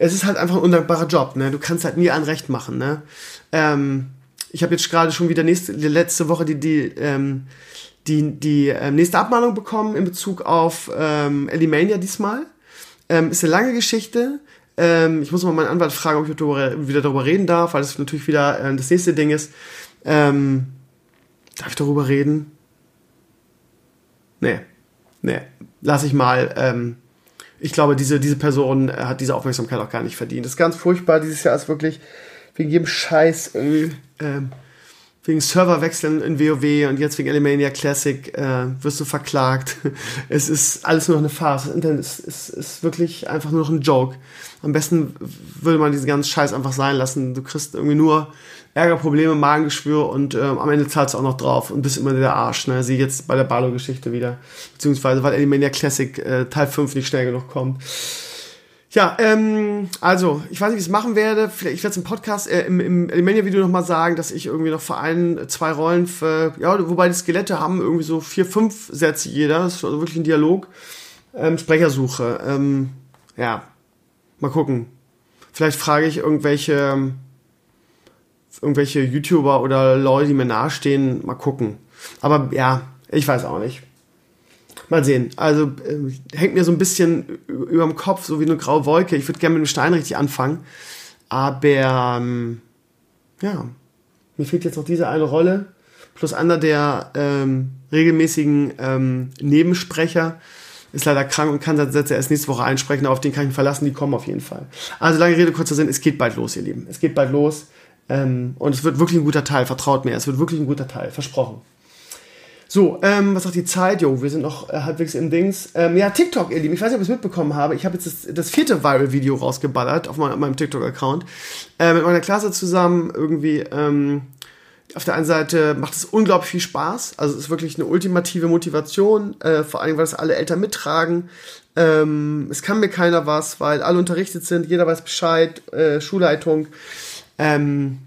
Es ist halt einfach ein undankbarer Job, ne? Du kannst halt nie ein Recht machen, ne? Ähm, ich habe jetzt gerade schon wieder nächste, letzte Woche die, die, ähm, die, die ähm, nächste Abmahnung bekommen in Bezug auf ähm, Elimania diesmal. Ähm, ist eine lange Geschichte. Ähm, ich muss mal meinen Anwalt fragen, ob ich darüber, wieder darüber reden darf, weil das natürlich wieder äh, das nächste Ding ist. Ähm, darf ich darüber reden? Nee. Nee. Lass ich mal. Ähm, ich glaube, diese, diese Person hat diese Aufmerksamkeit auch gar nicht verdient. Das ist ganz furchtbar. Dieses Jahr ist wirklich wegen jedem Scheiß irgendwie. Ähm, wegen Serverwechseln in WoW und jetzt wegen Alimania Classic äh, wirst du verklagt. Es ist alles nur noch eine Farce. Das Internet ist, ist, ist wirklich einfach nur noch ein Joke. Am besten würde man diesen ganzen Scheiß einfach sein lassen. Du kriegst irgendwie nur Ärger, Probleme, Magengeschwür und äh, am Ende zahlst du auch noch drauf und bist immer der Arsch. Ne? Sie jetzt bei der Barlow-Geschichte wieder. Beziehungsweise weil Alimania Classic äh, Teil 5 nicht schnell genug kommt. Ja, ähm, also, ich weiß nicht, wie ich es machen werde. Vielleicht, ich werde es im Podcast, äh, im, im Elemania-Video nochmal sagen, dass ich irgendwie noch vor ein, zwei Rollen für, ja, wobei die Skelette haben irgendwie so vier, fünf Sätze jeder. Das ist also wirklich ein Dialog. Ähm, Sprechersuche. Ähm, ja, mal gucken. Vielleicht frage ich irgendwelche, irgendwelche YouTuber oder Leute, die mir nahestehen, mal gucken. Aber ja, ich weiß auch nicht. Mal sehen. Also äh, hängt mir so ein bisschen über dem Kopf, so wie eine graue Wolke. Ich würde gerne mit dem Stein richtig anfangen. Aber ähm, ja, mir fehlt jetzt noch diese eine Rolle. Plus einer der ähm, regelmäßigen ähm, Nebensprecher ist leider krank und kann seine Sätze erst nächste Woche einsprechen, aber auf den kann ich mich verlassen, die kommen auf jeden Fall. Also lange Rede, kurzer Sinn, es geht bald los, ihr Lieben. Es geht bald los. Ähm, und es wird wirklich ein guter Teil, vertraut mir, es wird wirklich ein guter Teil, versprochen. So, ähm, was sagt die Zeit? Jo, wir sind noch äh, halbwegs im Dings. Ähm, ja, TikTok, ihr Lieben. Ich weiß nicht, ob ihr es mitbekommen habe. Ich habe jetzt das, das vierte Viral-Video rausgeballert auf, mein, auf meinem TikTok-Account. Äh, mit meiner Klasse zusammen irgendwie. Ähm, auf der einen Seite macht es unglaublich viel Spaß. Also es ist wirklich eine ultimative Motivation. Äh, vor allem, weil es alle Eltern mittragen. Ähm, es kann mir keiner was, weil alle unterrichtet sind. Jeder weiß Bescheid. Äh, Schulleitung. Ähm,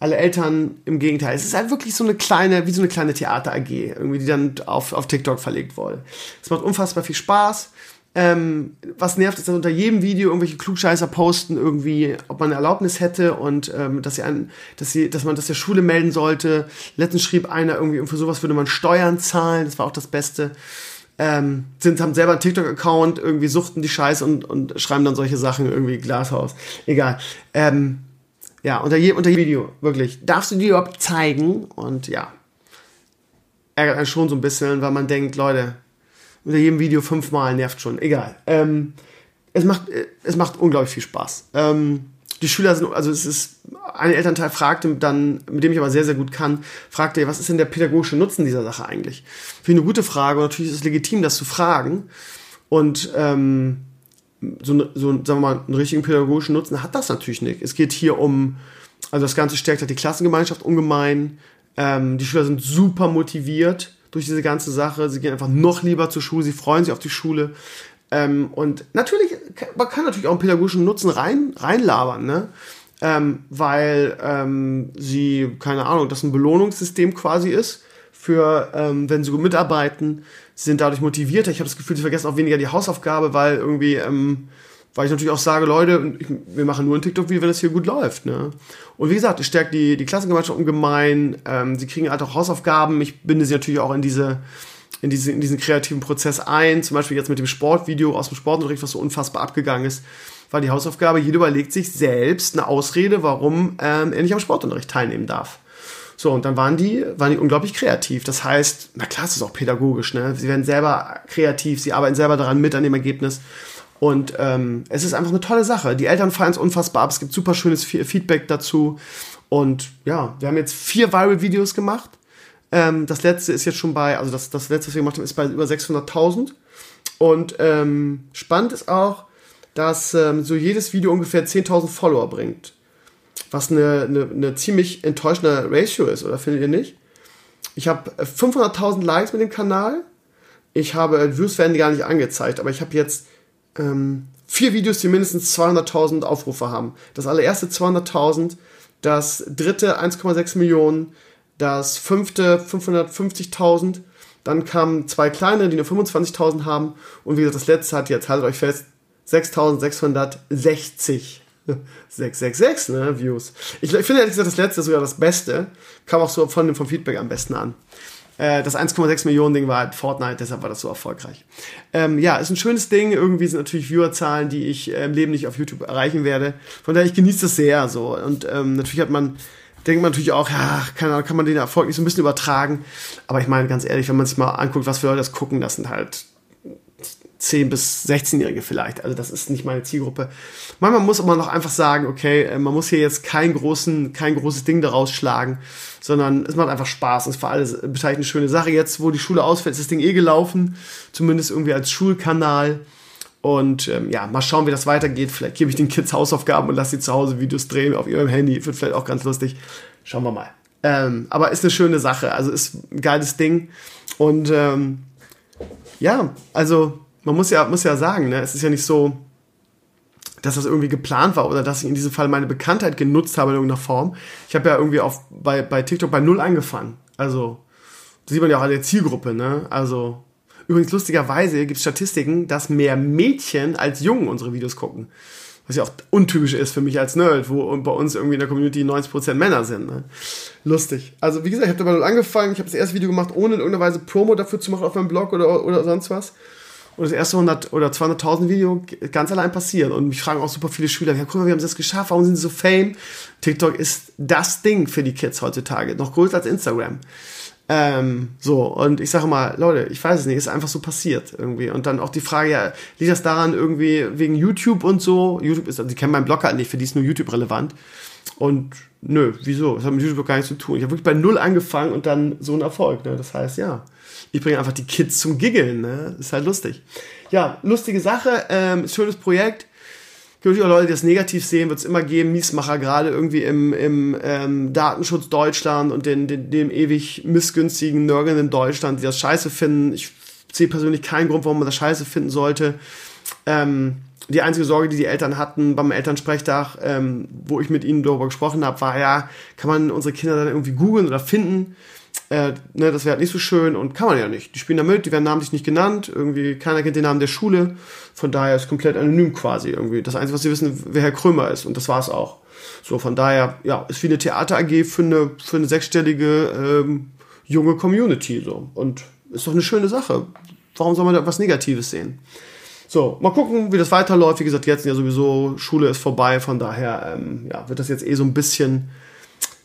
alle Eltern im Gegenteil. Es ist halt wirklich so eine kleine, wie so eine kleine Theater-AG, irgendwie, die dann auf, auf TikTok verlegt wurde. Es macht unfassbar viel Spaß. Ähm, was nervt, ist, dass unter jedem Video irgendwelche Klugscheißer posten, irgendwie, ob man eine Erlaubnis hätte und ähm, dass sie einen, dass sie, dass man das der Schule melden sollte. Letztens schrieb einer irgendwie, für sowas würde man Steuern zahlen, das war auch das Beste. Ähm, sind, haben selber einen TikTok-Account, irgendwie suchten die Scheiße und, und schreiben dann solche Sachen, irgendwie Glashaus. Egal. Ähm, ja, unter, je, unter jedem Video, wirklich. Darfst du die überhaupt zeigen? Und ja, ärgert einen schon so ein bisschen, weil man denkt, Leute, unter jedem Video fünfmal nervt schon. Egal. Ähm, es, macht, es macht unglaublich viel Spaß. Ähm, die Schüler sind, also es ist, ein Elternteil fragte dann, mit dem ich aber sehr, sehr gut kann, fragte, was ist denn der pädagogische Nutzen dieser Sache eigentlich? Finde ich eine gute Frage und natürlich ist es legitim, das zu fragen. Und ähm, so, so sagen wir mal, einen richtigen pädagogischen Nutzen hat das natürlich nicht. Es geht hier um, also das Ganze stärkt halt die Klassengemeinschaft ungemein. Ähm, die Schüler sind super motiviert durch diese ganze Sache. Sie gehen einfach noch lieber zur Schule, sie freuen sich auf die Schule. Ähm, und natürlich, man kann natürlich auch einen pädagogischen Nutzen rein, reinlabern, ne? Ähm, weil ähm, sie, keine Ahnung, das ein Belohnungssystem quasi ist für, ähm, wenn sie gut mitarbeiten, sind dadurch motivierter. Ich habe das Gefühl, sie vergessen auch weniger die Hausaufgabe, weil irgendwie, ähm, weil ich natürlich auch sage, Leute, ich, wir machen nur ein TikTok-Video, wenn es hier gut läuft. Ne? Und wie gesagt, es stärkt die, die Klassengemeinschaft ungemein. Ähm, sie kriegen halt auch Hausaufgaben. Ich binde sie natürlich auch in diese in, diese, in diesen kreativen Prozess ein. Zum Beispiel jetzt mit dem Sportvideo aus dem Sportunterricht, was so unfassbar abgegangen ist, war die Hausaufgabe, jeder überlegt sich selbst eine Ausrede, warum ähm, er nicht am Sportunterricht teilnehmen darf. So, und dann waren die, waren die unglaublich kreativ. Das heißt, na klar, es ist auch pädagogisch, ne? Sie werden selber kreativ, sie arbeiten selber daran mit an dem Ergebnis. Und ähm, es ist einfach eine tolle Sache. Die Eltern feiern es unfassbar ab. Es gibt super schönes Feedback dazu. Und ja, wir haben jetzt vier Viral-Videos gemacht. Ähm, das letzte ist jetzt schon bei, also das, das letzte, was wir gemacht haben, ist bei über 600.000. Und ähm, spannend ist auch, dass ähm, so jedes Video ungefähr 10.000 Follower bringt. Was eine, eine, eine ziemlich enttäuschende Ratio ist, oder findet ihr nicht? Ich habe 500.000 Likes mit dem Kanal. Ich habe, Views werden gar nicht angezeigt, aber ich habe jetzt ähm, vier Videos, die mindestens 200.000 Aufrufe haben. Das allererste 200.000, das dritte 1,6 Millionen, das fünfte 550.000, dann kamen zwei kleinere, die nur 25.000 haben und wie gesagt, das letzte hat jetzt, haltet euch fest, 6.660. 666, ne, Views. Ich, ich finde ehrlich gesagt, das letzte sogar das Beste. Kam auch so von, vom Feedback am besten an. Äh, das 1,6 Millionen Ding war halt Fortnite, deshalb war das so erfolgreich. Ähm, ja, ist ein schönes Ding. Irgendwie sind natürlich Viewerzahlen, die ich äh, im Leben nicht auf YouTube erreichen werde. Von daher, ich genieße das sehr so. Und ähm, natürlich hat man, denkt man natürlich auch, ja, kann, kann man den Erfolg nicht so ein bisschen übertragen. Aber ich meine, ganz ehrlich, wenn man sich mal anguckt, was für Leute das gucken, das sind halt 10 bis 16-Jährige vielleicht. Also das ist nicht meine Zielgruppe. Manchmal muss man noch einfach sagen, okay, äh, man muss hier jetzt kein, großen, kein großes Ding daraus schlagen, sondern es macht einfach Spaß. Es ist für alle beteiligt eine schöne Sache. Jetzt, wo die Schule ausfällt, ist das Ding eh gelaufen. Zumindest irgendwie als Schulkanal. Und ähm, ja, mal schauen, wie das weitergeht. Vielleicht gebe ich den Kids Hausaufgaben und lasse sie zu Hause Videos drehen auf ihrem Handy. Wird vielleicht auch ganz lustig. Schauen wir mal. Ähm, aber ist eine schöne Sache. Also ist ein geiles Ding. Und ähm, ja, also man muss ja, muss ja sagen, ne, es ist ja nicht so, dass das irgendwie geplant war oder dass ich in diesem Fall meine Bekanntheit genutzt habe in irgendeiner Form. Ich habe ja irgendwie auf, bei, bei TikTok bei Null angefangen. Also, sieht man ja auch an der Zielgruppe, ne? Also, übrigens lustigerweise gibt es Statistiken, dass mehr Mädchen als Jungen unsere Videos gucken. Was ja auch untypisch ist für mich als Nerd, wo bei uns irgendwie in der Community 90% Männer sind. Ne? Lustig. Also wie gesagt, ich habe dabei null angefangen. Ich habe das erste Video gemacht, ohne in irgendeiner Weise Promo dafür zu machen auf meinem Blog oder, oder sonst was und das erste 100 oder 200.000 Video ganz allein passiert. Und mich fragen auch super viele Schüler, ja, guck mal, wir haben das geschafft, warum sind sie so fame? TikTok ist das Ding für die Kids heutzutage, noch größer als Instagram. Ähm, so, und ich sage mal, Leute, ich weiß es nicht, ist einfach so passiert irgendwie. Und dann auch die Frage, ja, liegt das daran irgendwie wegen YouTube und so? YouTube ist, also die kennen meinen Blog halt nicht, für die ist nur YouTube relevant. Und nö, wieso? Das hat mit YouTube gar nichts zu tun. Ich habe wirklich bei Null angefangen und dann so ein Erfolg. Ne? Das heißt, ja, ich bringe einfach die Kids zum Giggeln. Ne? Ist halt lustig. Ja, lustige Sache, ähm, schönes Projekt. Gibt auch Leute, die das negativ sehen, wird es immer geben. Miesmacher, gerade irgendwie im, im ähm, Datenschutz Deutschland und den, den, dem ewig missgünstigen, nörgelnden Deutschland, die das scheiße finden. Ich sehe persönlich keinen Grund, warum man das scheiße finden sollte. Ähm, die einzige Sorge, die die Eltern hatten beim Elternsprechtag, ähm, wo ich mit ihnen darüber gesprochen habe, war ja, kann man unsere Kinder dann irgendwie googeln oder finden? Äh, ne, das wäre halt nicht so schön und kann man ja nicht. Die spielen da mit, die werden namentlich nicht genannt, irgendwie keiner kennt den Namen der Schule, von daher ist komplett anonym quasi irgendwie. Das Einzige, was sie wissen, wer Herr Krömer ist und das war's auch. So, von daher, ja, ist wie eine Theater AG für eine, für eine sechsstellige ähm, junge Community so und ist doch eine schöne Sache. Warum soll man da was Negatives sehen? So, mal gucken, wie das weiterläuft. Wie gesagt, jetzt ja sowieso, Schule ist vorbei, von daher ähm, ja, wird das jetzt eh so ein bisschen,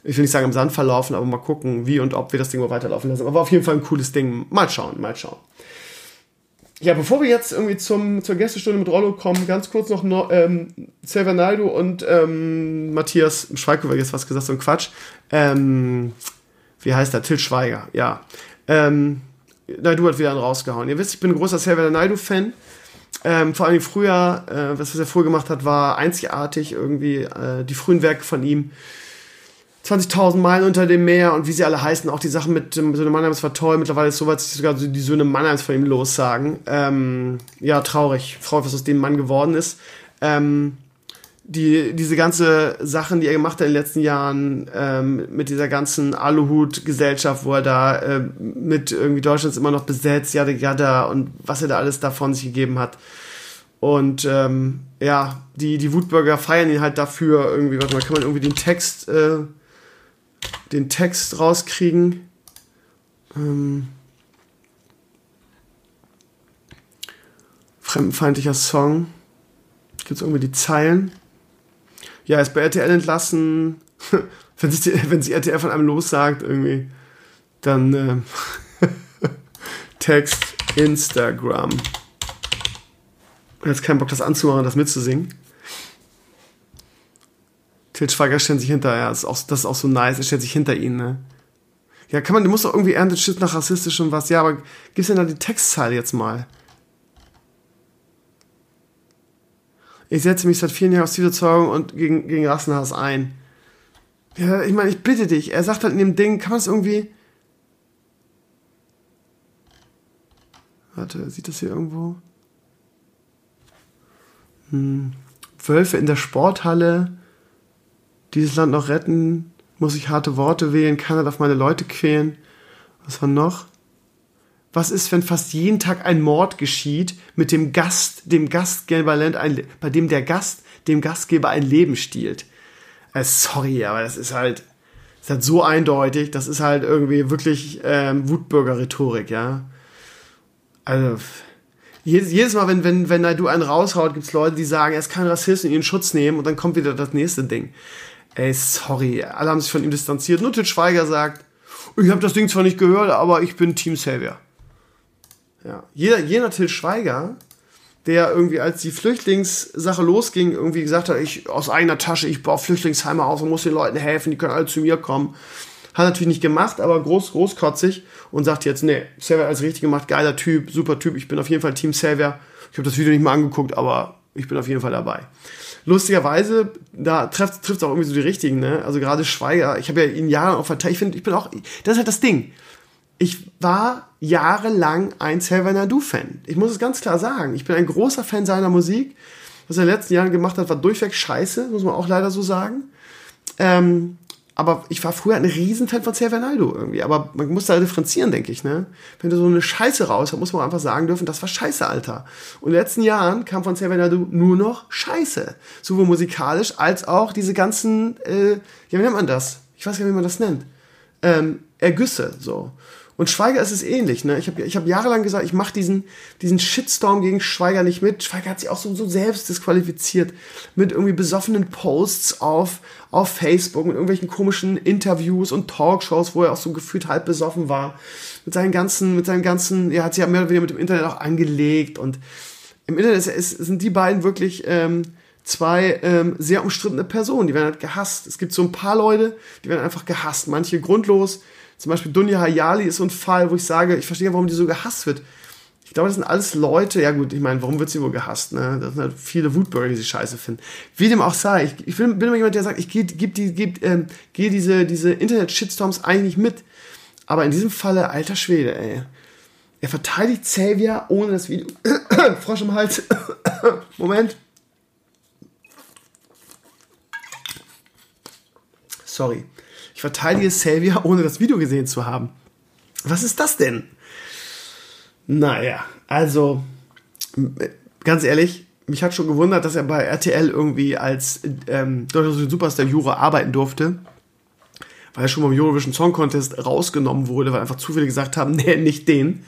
ich will nicht sagen im Sand verlaufen, aber mal gucken, wie und ob wir das Ding mal weiterlaufen lassen. Aber auf jeden Fall ein cooles Ding. Mal schauen, mal schauen. Ja, bevor wir jetzt irgendwie zum, zur Gästestunde mit Rollo kommen, ganz kurz noch no, ähm, Naidu und ähm, Matthias Schweighöfer, jetzt was gesagt, so ein Quatsch. Ähm, wie heißt der? Till Schweiger, ja. Ähm, Naidu hat wieder einen rausgehauen. Ihr wisst, ich bin ein großer Xavier Naidu-Fan. Ähm, vor allem früher, äh, was, er früher gemacht hat, war einzigartig irgendwie. Äh, die frühen Werke von ihm. 20.000 Meilen unter dem Meer und wie sie alle heißen, auch die Sachen mit dem Söhne Mannheims war toll. Mittlerweile ist so weit, dass sogar die Söhne Mannheims von ihm lossagen. Ähm, ja, traurig. Traurig, was aus dem Mann geworden ist. Ähm, die, diese ganze Sachen, die er gemacht hat in den letzten Jahren, ähm, mit dieser ganzen Aluhut-Gesellschaft, wo er da äh, mit irgendwie Deutschlands immer noch besetzt, jada jada und was er da alles davon sich gegeben hat. Und ähm, ja, die, die Wutbürger feiern ihn halt dafür irgendwie, warte mal, kann man irgendwie den Text, äh, den Text rauskriegen? Ähm, fremdenfeindlicher Song. Gibt es irgendwie die Zeilen? ja, ist bei RTL entlassen. wenn, sich die, wenn sich RTL von einem lossagt, irgendwie, dann äh, Text Instagram. Jetzt keinen Bock, das anzumachen, das mitzusingen. Til Schweiger stellt sich hinter, ja, das ist, auch, das ist auch so nice, er stellt sich hinter ihn, ne? Ja, kann man, du musst doch irgendwie erntet Shit nach rassistisch und was. Ja, aber gib's denn da die Textzeile jetzt mal? Ich setze mich seit vielen Jahren aus dieser Zeugung und gegen, gegen Rassenhass ein. Ja, ich meine, ich bitte dich. Er sagt halt in dem Ding, kann man es irgendwie. Warte, sieht das hier irgendwo? Hm. Wölfe in der Sporthalle. Dieses Land noch retten. Muss ich harte Worte wählen. Keiner darf meine Leute quälen. Was war noch? Was ist, wenn fast jeden Tag ein Mord geschieht mit dem Gast, dem Gastgeber, ein, bei dem der Gast dem Gastgeber ein Leben stiehlt? Äh, sorry, aber das ist halt, das ist halt so eindeutig. Das ist halt irgendwie wirklich ähm, Wutbürger-Rhetorik, ja. Also, jedes, jedes Mal, wenn, wenn, wenn du einen raushaut, gibt es Leute, die sagen, er ist kein Rassist und ihn in Schutz nehmen und dann kommt wieder das nächste Ding. Ey, sorry, alle haben sich von ihm distanziert. Nur Til Schweiger sagt, ich habe das Ding zwar nicht gehört, aber ich bin Team Savior. Ja. Jeder, jener Till Schweiger, der irgendwie, als die Flüchtlingssache losging, irgendwie gesagt hat, ich aus eigener Tasche, ich baue Flüchtlingsheime auf und muss den Leuten helfen, die können alle zu mir kommen. Hat natürlich nicht gemacht, aber groß, großkotzig und sagt jetzt, nee, Savior alles richtig gemacht, geiler Typ, super Typ, ich bin auf jeden Fall Team Savior. Ich habe das Video nicht mal angeguckt, aber ich bin auf jeden Fall dabei. Lustigerweise, da trifft es auch irgendwie so die richtigen, ne? Also gerade Schweiger, ich habe ja ihn Jahre auch verteilt, ich finde, ich bin auch, das ist halt das Ding ich war jahrelang ein Xavier Nadu-Fan. Ich muss es ganz klar sagen. Ich bin ein großer Fan seiner Musik. Was er in den letzten Jahren gemacht hat, war durchweg scheiße, muss man auch leider so sagen. Ähm, aber ich war früher ein Riesenfan von Nadu irgendwie. Aber man muss da differenzieren, denke ich. Ne? Wenn du so eine Scheiße raus muss man einfach sagen dürfen, das war Scheiße, Alter. Und in den letzten Jahren kam von Nadu nur noch Scheiße. Sowohl musikalisch als auch diese ganzen, äh, ja, wie nennt man das? Ich weiß gar nicht, wie man das nennt. Ähm, Ergüsse, so. Und Schweiger ist es ähnlich. Ne? Ich habe ich hab jahrelang gesagt, ich mache diesen, diesen Shitstorm gegen Schweiger nicht mit. Schweiger hat sich auch so, so selbst disqualifiziert mit irgendwie besoffenen Posts auf, auf Facebook, mit irgendwelchen komischen Interviews und Talkshows, wo er auch so gefühlt halb besoffen war. Mit seinen ganzen, mit seinen ganzen, er hat sich ja mehr oder weniger mit dem Internet auch angelegt. Und im Internet ist, ist, sind die beiden wirklich ähm, zwei ähm, sehr umstrittene Personen. Die werden halt gehasst. Es gibt so ein paar Leute, die werden einfach gehasst. Manche grundlos zum Beispiel Dunja Hayali ist so ein Fall, wo ich sage, ich verstehe, warum die so gehasst wird. Ich glaube, das sind alles Leute, ja gut, ich meine, warum wird sie wohl gehasst? Ne? Das sind halt viele Wutbürger, die sie scheiße finden. Wie dem auch sei, ich, ich bin, bin immer jemand, der sagt, ich gehe geb die, geb, ähm, geh diese, diese Internet-Shitstorms eigentlich mit. Aber in diesem Falle, alter Schwede, ey. Er verteidigt Xavier ohne das Video. Frosch im Hals. Moment. Sorry. Ich verteidige Xavier, ohne das Video gesehen zu haben. Was ist das denn? Naja, also, ganz ehrlich, mich hat schon gewundert, dass er bei RTL irgendwie als ähm, Deutschland Superstar Jura arbeiten durfte. Weil er schon beim Eurovision Song Contest rausgenommen wurde, weil einfach zu viele gesagt haben, nee, nicht den.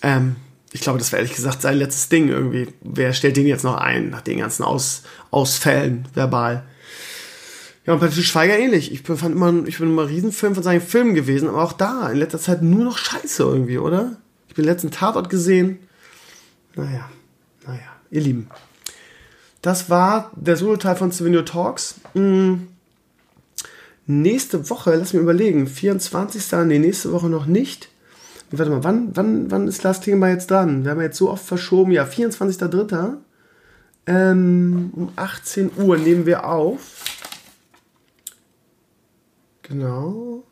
Ähm, ich glaube, das wäre ehrlich gesagt sein letztes Ding irgendwie. Wer stellt den jetzt noch ein, nach den ganzen Aus Ausfällen verbal? Ja, und Til Schweiger ähnlich. Ich fand immer, ich bin immer ein Riesenfilm von seinen Filmen gewesen, aber auch da in letzter Zeit nur noch Scheiße irgendwie, oder? Ich bin den letzten Tatort gesehen. Naja, naja, ihr Lieben. Das war der Solo-Teil von Souvenir Talks. Hm. Nächste Woche, lass mich überlegen, 24. Nee, nächste Woche noch nicht. Warte mal, wann, wann, wann ist Lars Klingbeil jetzt dran? Wir haben jetzt so oft verschoben. Ja, 24.03. Ähm, um 18 Uhr nehmen wir auf. Genau.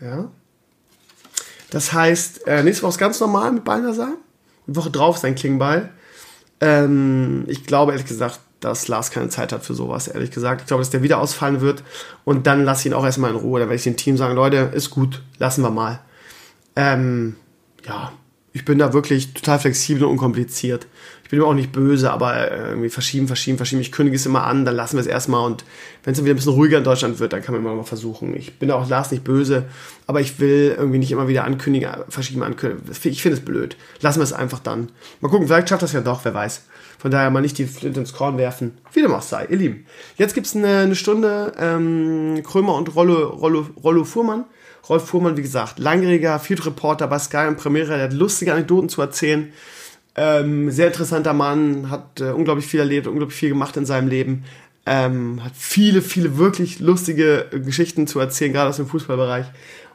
Ja. Das heißt, äh, nächste Woche ist ganz normal mit Balnasar. Eine Woche drauf ist ein Klingball. Ähm, ich glaube ehrlich gesagt, dass Lars keine Zeit hat für sowas, ehrlich gesagt. Ich glaube, dass der wieder ausfallen wird und dann lasse ich ihn auch erstmal in Ruhe. Da werde ich dem Team sagen, Leute, ist gut, lassen wir mal. Ähm, ja, ich bin da wirklich total flexibel und unkompliziert ich bin immer auch nicht böse, aber äh, irgendwie verschieben, verschieben, verschieben. Ich kündige es immer an, dann lassen wir es erstmal und wenn es dann wieder ein bisschen ruhiger in Deutschland wird, dann kann man immer mal versuchen. Ich bin auch Lars nicht böse, aber ich will irgendwie nicht immer wieder ankündigen, verschieben, ankündigen. Ich finde es blöd. Lassen wir es einfach dann. Mal gucken, vielleicht schafft das ja doch, wer weiß. Von daher mal nicht die Flint ins Korn werfen. Wie dem auch sei, ihr Lieben. Jetzt gibt es eine, eine, Stunde ähm, Krömer und Rollo, Rollo, Rollo Fuhrmann. Rolf Fuhrmann, wie gesagt, langjähriger Field Reporter bei Sky und Premiere, der hat lustige Anekdoten zu erzählen. Ähm, sehr interessanter Mann, hat äh, unglaublich viel erlebt, unglaublich viel gemacht in seinem Leben. Ähm, hat viele, viele wirklich lustige Geschichten zu erzählen, gerade aus dem Fußballbereich.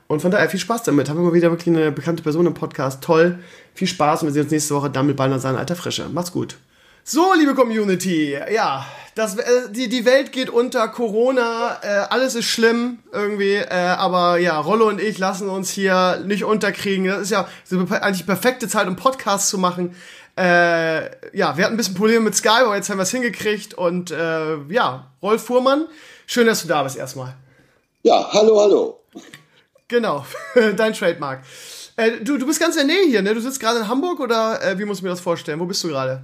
Und von daher viel Spaß damit. Haben wir mal wieder wirklich eine bekannte Person im Podcast. Toll. Viel Spaß und wir sehen uns nächste Woche dann mit Ballner sein alter Frische. Macht's gut. So, liebe Community, ja, das, äh, die, die Welt geht unter, Corona, äh, alles ist schlimm irgendwie, äh, aber ja, Rollo und ich lassen uns hier nicht unterkriegen. Das ist ja eigentlich die perfekte Zeit, um Podcasts zu machen. Äh, ja, wir hatten ein bisschen Probleme mit Sky, aber jetzt haben wir es hingekriegt und äh, ja, Rolf Fuhrmann, schön, dass du da bist erstmal. Ja, hallo, hallo. Genau, dein Trademark. Äh, du, du bist ganz in der Nähe hier, ne? Du sitzt gerade in Hamburg oder äh, wie muss ich mir das vorstellen? Wo bist du gerade?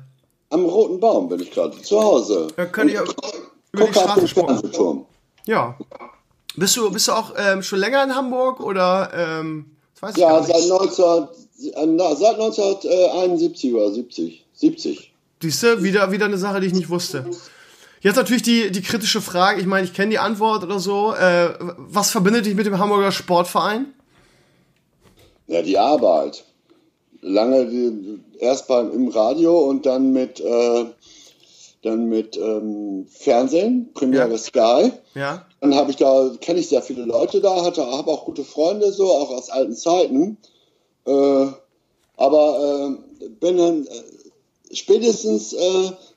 Am Roten Baum bin ich gerade, zu Hause. Ja, kann ich auch über die Straße spucken. Ja. Bist du, bist du auch ähm, schon länger in Hamburg oder? Ähm, ja, seit, 19, äh, seit 1971 oder 70. 70. Siehst du, wieder, wieder eine Sache, die ich nicht wusste. Jetzt natürlich die, die kritische Frage, ich meine, ich kenne die Antwort oder so. Äh, was verbindet dich mit dem Hamburger Sportverein? Ja, die Arbeit. Lange die, erst beim, im Radio und dann mit, äh, dann mit ähm, Fernsehen, Premiere ja. Sky. Ja. Dann habe ich da, kenne ich sehr viele Leute da, hatte, habe auch gute Freunde so, auch aus alten Zeiten. Äh, aber äh, bin dann äh, spätestens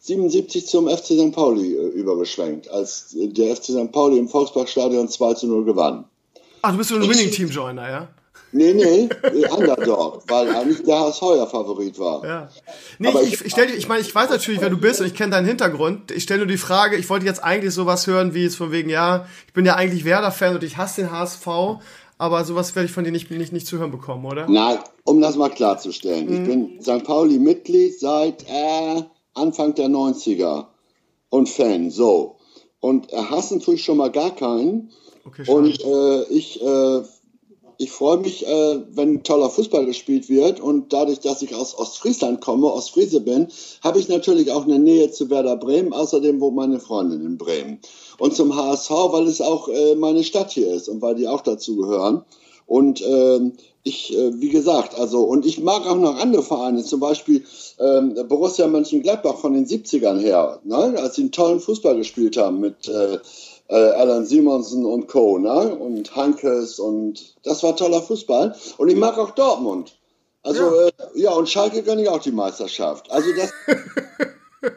77 zum FC St. Pauli übergeschwenkt, als der FC St. Pauli im Volksparkstadion 2 zu 0 gewann. Ach, du bist so ein Winning-Team-Joiner, ja? Nee, nee, Underdog, weil eigentlich der HSV ja Favorit war. Ja. Nee, Aber ich, ich, ich, stell, ich meine, ich weiß natürlich, wer du bist und ich kenne deinen Hintergrund. Ich stelle nur die Frage, ich wollte jetzt eigentlich sowas hören, wie es von wegen, ja, ich bin ja eigentlich Werder-Fan und ich hasse den HSV, aber sowas werde ich von dir nicht, nicht, nicht zu hören bekommen, oder? Nein, um das mal klarzustellen. Mhm. Ich bin St. Pauli-Mitglied seit äh, Anfang der 90er und Fan, so. Und hassen tue ich schon mal gar keinen. Okay, und äh, ich äh, ich freue mich, äh, wenn toller Fußball gespielt wird und dadurch, dass ich aus Ostfriesland komme, Ostfriese bin, habe ich natürlich auch eine Nähe zu Werder Bremen, außerdem wohnt meine Freundin in Bremen. Und zum HSV, weil es auch äh, meine Stadt hier ist und weil die auch dazu gehören. Und ähm, ich, äh, wie gesagt, also, und ich mag auch noch andere Vereine, zum Beispiel ähm, Borussia Mönchengladbach von den 70ern her, ne, als sie einen tollen Fußball gespielt haben mit äh, äh, Alan Simonsen und Co. Ne? Und Hankes und das war toller Fußball. Und ich mag auch Dortmund. Also ja, äh, ja und Schalke gönne ich auch die Meisterschaft. Also das.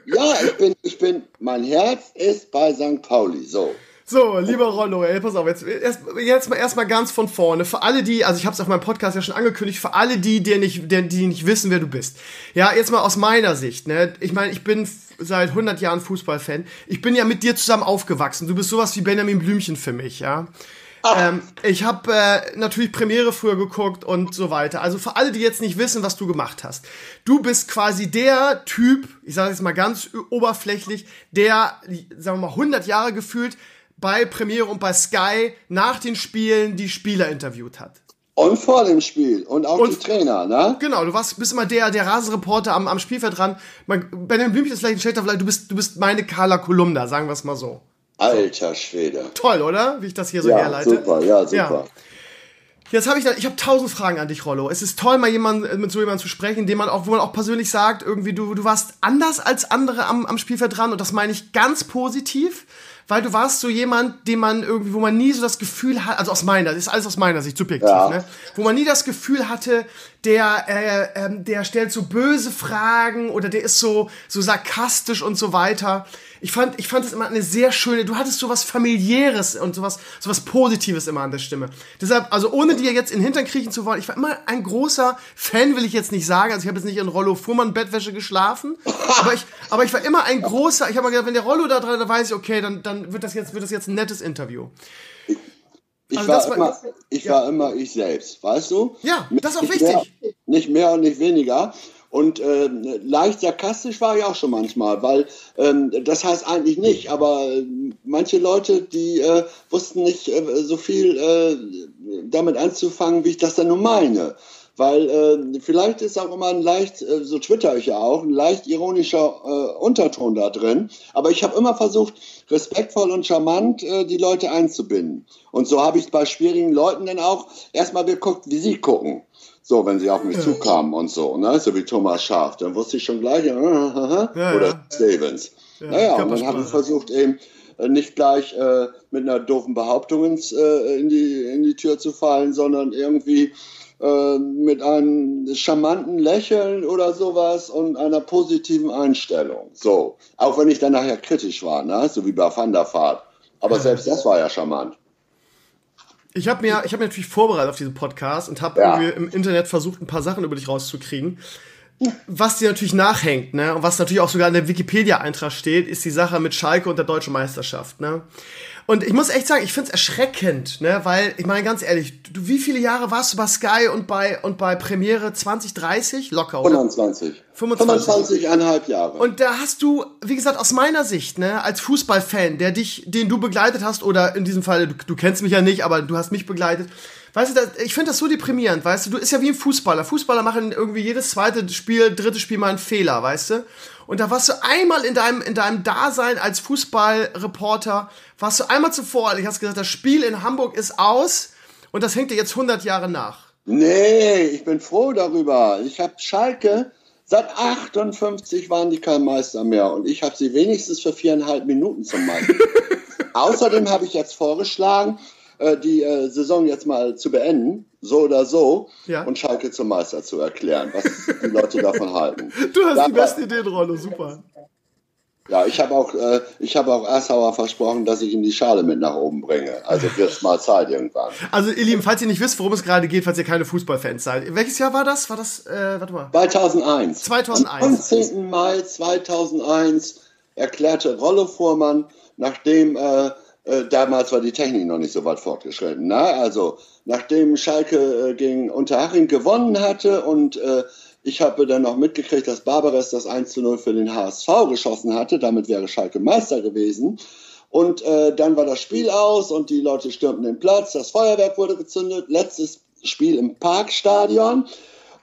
ja, ich bin, ich bin, mein Herz ist bei St. Pauli. So. So, lieber Rollo, ey, pass auf, jetzt, erst, jetzt mal erstmal ganz von vorne. Für alle die, also ich habe es auf meinem Podcast ja schon angekündigt, für alle die, die nicht, die, die nicht wissen, wer du bist. Ja, jetzt mal aus meiner Sicht, ne? Ich meine, ich bin seit 100 Jahren Fußballfan. Ich bin ja mit dir zusammen aufgewachsen. Du bist sowas wie Benjamin Blümchen für mich, ja. Ähm, ich habe äh, natürlich Premiere früher geguckt und so weiter. Also für alle, die jetzt nicht wissen, was du gemacht hast. Du bist quasi der Typ, ich sage jetzt mal ganz oberflächlich, der, sagen wir mal, 100 Jahre gefühlt bei Premiere und bei Sky nach den Spielen die Spieler interviewt hat. Und vor dem Spiel und auch und, die Trainer, ne? Genau, du warst, bist immer der, der Rasenreporter am, am Spielfeld dran. Benjamin Blümchen ist vielleicht ein schlechter vielleicht du bist, du bist meine Carla Kolumna, sagen wir es mal so. Alter Schwede. Toll, oder? Wie ich das hier so ja, herleite. Super, ja, super. Ja. Jetzt habe ich, ich habe tausend Fragen an dich, Rollo. Es ist toll, mal jemand, mit so jemandem zu sprechen, dem man auch, wo man auch persönlich sagt, irgendwie du, du warst anders als andere am, am Spielfeld dran und das meine ich ganz positiv weil du warst so jemand, dem man irgendwie, wo man nie so das Gefühl hat, also aus meiner, das ist alles aus meiner Sicht subjektiv, ja. ne? wo man nie das Gefühl hatte, der, äh, ähm, der stellt so böse Fragen oder der ist so, so sarkastisch und so weiter. Ich fand, ich fand es immer eine sehr schöne, du hattest so was familiäres und sowas, sowas Positives immer an der Stimme. Deshalb, also ohne dir jetzt in den Hintern kriechen zu wollen, ich war immer ein großer Fan, will ich jetzt nicht sagen, also ich habe jetzt nicht in Rollo Fuhrmann Bettwäsche geschlafen, aber ich, aber ich war immer ein großer, ich habe mal gedacht, wenn der Rollo da dran, dann weiß ich, okay, dann, dann wird das jetzt, wird das jetzt ein nettes Interview. Ich, also war, war, immer, ich ja. war immer ich selbst, weißt du? Ja, das ist auch nicht wichtig. Mehr, nicht mehr und nicht weniger. Und äh, leicht sarkastisch war ich auch schon manchmal, weil ähm, das heißt eigentlich nicht, aber äh, manche Leute, die äh, wussten nicht äh, so viel äh, damit anzufangen, wie ich das dann nur meine. Weil äh, vielleicht ist auch immer ein leicht, äh, so twitter ich ja auch, ein leicht ironischer äh, Unterton da drin. Aber ich habe immer versucht, respektvoll und charmant äh, die Leute einzubinden. Und so habe ich bei schwierigen Leuten dann auch erstmal geguckt, wie sie gucken. So, wenn sie auf mich zukamen und so, ne? so wie Thomas Schaaf, dann wusste ich schon gleich, äh, äh, äh, ja, oder ja. Stevens. Ja, naja, und dann habe ich versucht eben äh, nicht gleich äh, mit einer doofen Behauptung ins, äh, in, die, in die Tür zu fallen, sondern irgendwie äh, mit einem charmanten Lächeln oder sowas und einer positiven Einstellung. So, auch wenn ich dann nachher kritisch war, ne? so wie bei Van der Vaart. Aber selbst das war ja charmant. Ich habe mir, ich hab mir natürlich vorbereitet auf diesen Podcast und habe ja. im Internet versucht, ein paar Sachen über dich rauszukriegen. Was dir natürlich nachhängt, ne, und was natürlich auch sogar in der Wikipedia-Eintrag steht, ist die Sache mit Schalke und der deutschen Meisterschaft, ne. Und ich muss echt sagen, ich find's erschreckend, ne, weil, ich meine ganz ehrlich, du, wie viele Jahre warst du bei Sky und bei, und bei Premiere 2030? Locker, oder? 25. 25. 25,5 Jahre. Und da hast du, wie gesagt, aus meiner Sicht, ne, als Fußballfan, der dich, den du begleitet hast, oder in diesem Fall, du, du kennst mich ja nicht, aber du hast mich begleitet, Weißt du, das, ich finde das so deprimierend, weißt du, du ist ja wie ein Fußballer. Fußballer machen irgendwie jedes zweite Spiel, dritte Spiel mal einen Fehler, weißt du? Und da warst du einmal in deinem, in deinem Dasein als Fußballreporter, warst du einmal zuvor, ich hast gesagt, das Spiel in Hamburg ist aus und das hängt dir jetzt 100 Jahre nach. Nee, ich bin froh darüber. Ich habe Schalke, seit 58 waren die kein Meister mehr und ich habe sie wenigstens für viereinhalb Minuten zum Meister. Außerdem habe ich jetzt vorgeschlagen, äh, die äh, Saison jetzt mal zu beenden, so oder so, ja. und Schalke zum Meister zu erklären, was die Leute davon halten. Du hast da, die beste Ideenrolle, super. Ja, ich habe auch, äh, ich habe auch Assauer versprochen, dass ich ihm die Schale mit nach oben bringe. Also wird es mal Zeit irgendwann. Also ihr Lieben, falls ihr nicht wisst, worum es gerade geht, falls ihr keine Fußballfans seid. Welches Jahr war das? War das, äh, warte mal. 2001. 2001. Am 15. Mai 2001 erklärte Rolle Vormann, nachdem äh, äh, damals war die Technik noch nicht so weit fortgeschritten. Na? Also nachdem Schalke äh, gegen Unterhaching gewonnen hatte und äh, ich habe dann noch mitgekriegt, dass Barbares das 1 zu 0 für den HSV geschossen hatte. Damit wäre Schalke Meister gewesen. Und äh, dann war das Spiel aus und die Leute stürmten den Platz. Das Feuerwerk wurde gezündet. Letztes Spiel im Parkstadion.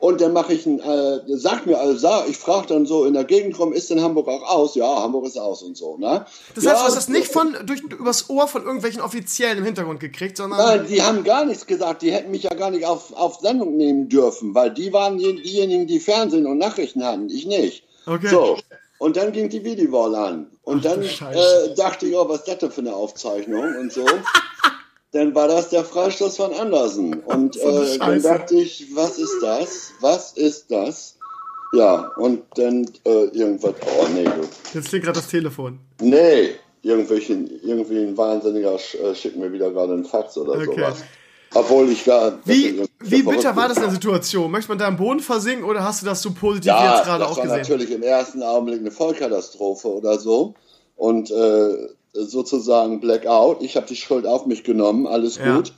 Und dann mache ich ein, äh, sagt mir, also ich frage dann so in der Gegend rum, ist in Hamburg auch aus? Ja, Hamburg ist aus und so, ne? Das heißt, ja, du hast das nicht von, durch, übers Ohr von irgendwelchen Offiziellen im Hintergrund gekriegt, sondern. Nein, die haben gar nichts gesagt, die hätten mich ja gar nicht auf, auf Sendung nehmen dürfen, weil die waren diejenigen, die Fernsehen und Nachrichten hatten, ich nicht. Okay. So. Und dann ging die Videowall an. Und Ach, dann äh, dachte ich, oh, was ist das denn für eine Aufzeichnung und so. dann war das der Freistoß von Andersen. Und äh, dann dachte ich, was ist das? Was ist das? Ja, und dann äh, irgendwas, oh nee. Du. Jetzt klingt gerade das Telefon. Nee, irgendwelchen, irgendwie ein Wahnsinniger äh, schickt mir wieder gerade einen Fax oder okay. sowas. Obwohl ich gar. Wie, wie bitter war das in der Situation? Möchte man da im Boden versinken oder hast du das so positiv ja, jetzt gerade auch gesehen? Das war natürlich im ersten Augenblick eine Vollkatastrophe oder so. Und äh, sozusagen Blackout. Ich habe die Schuld auf mich genommen, alles ja. gut.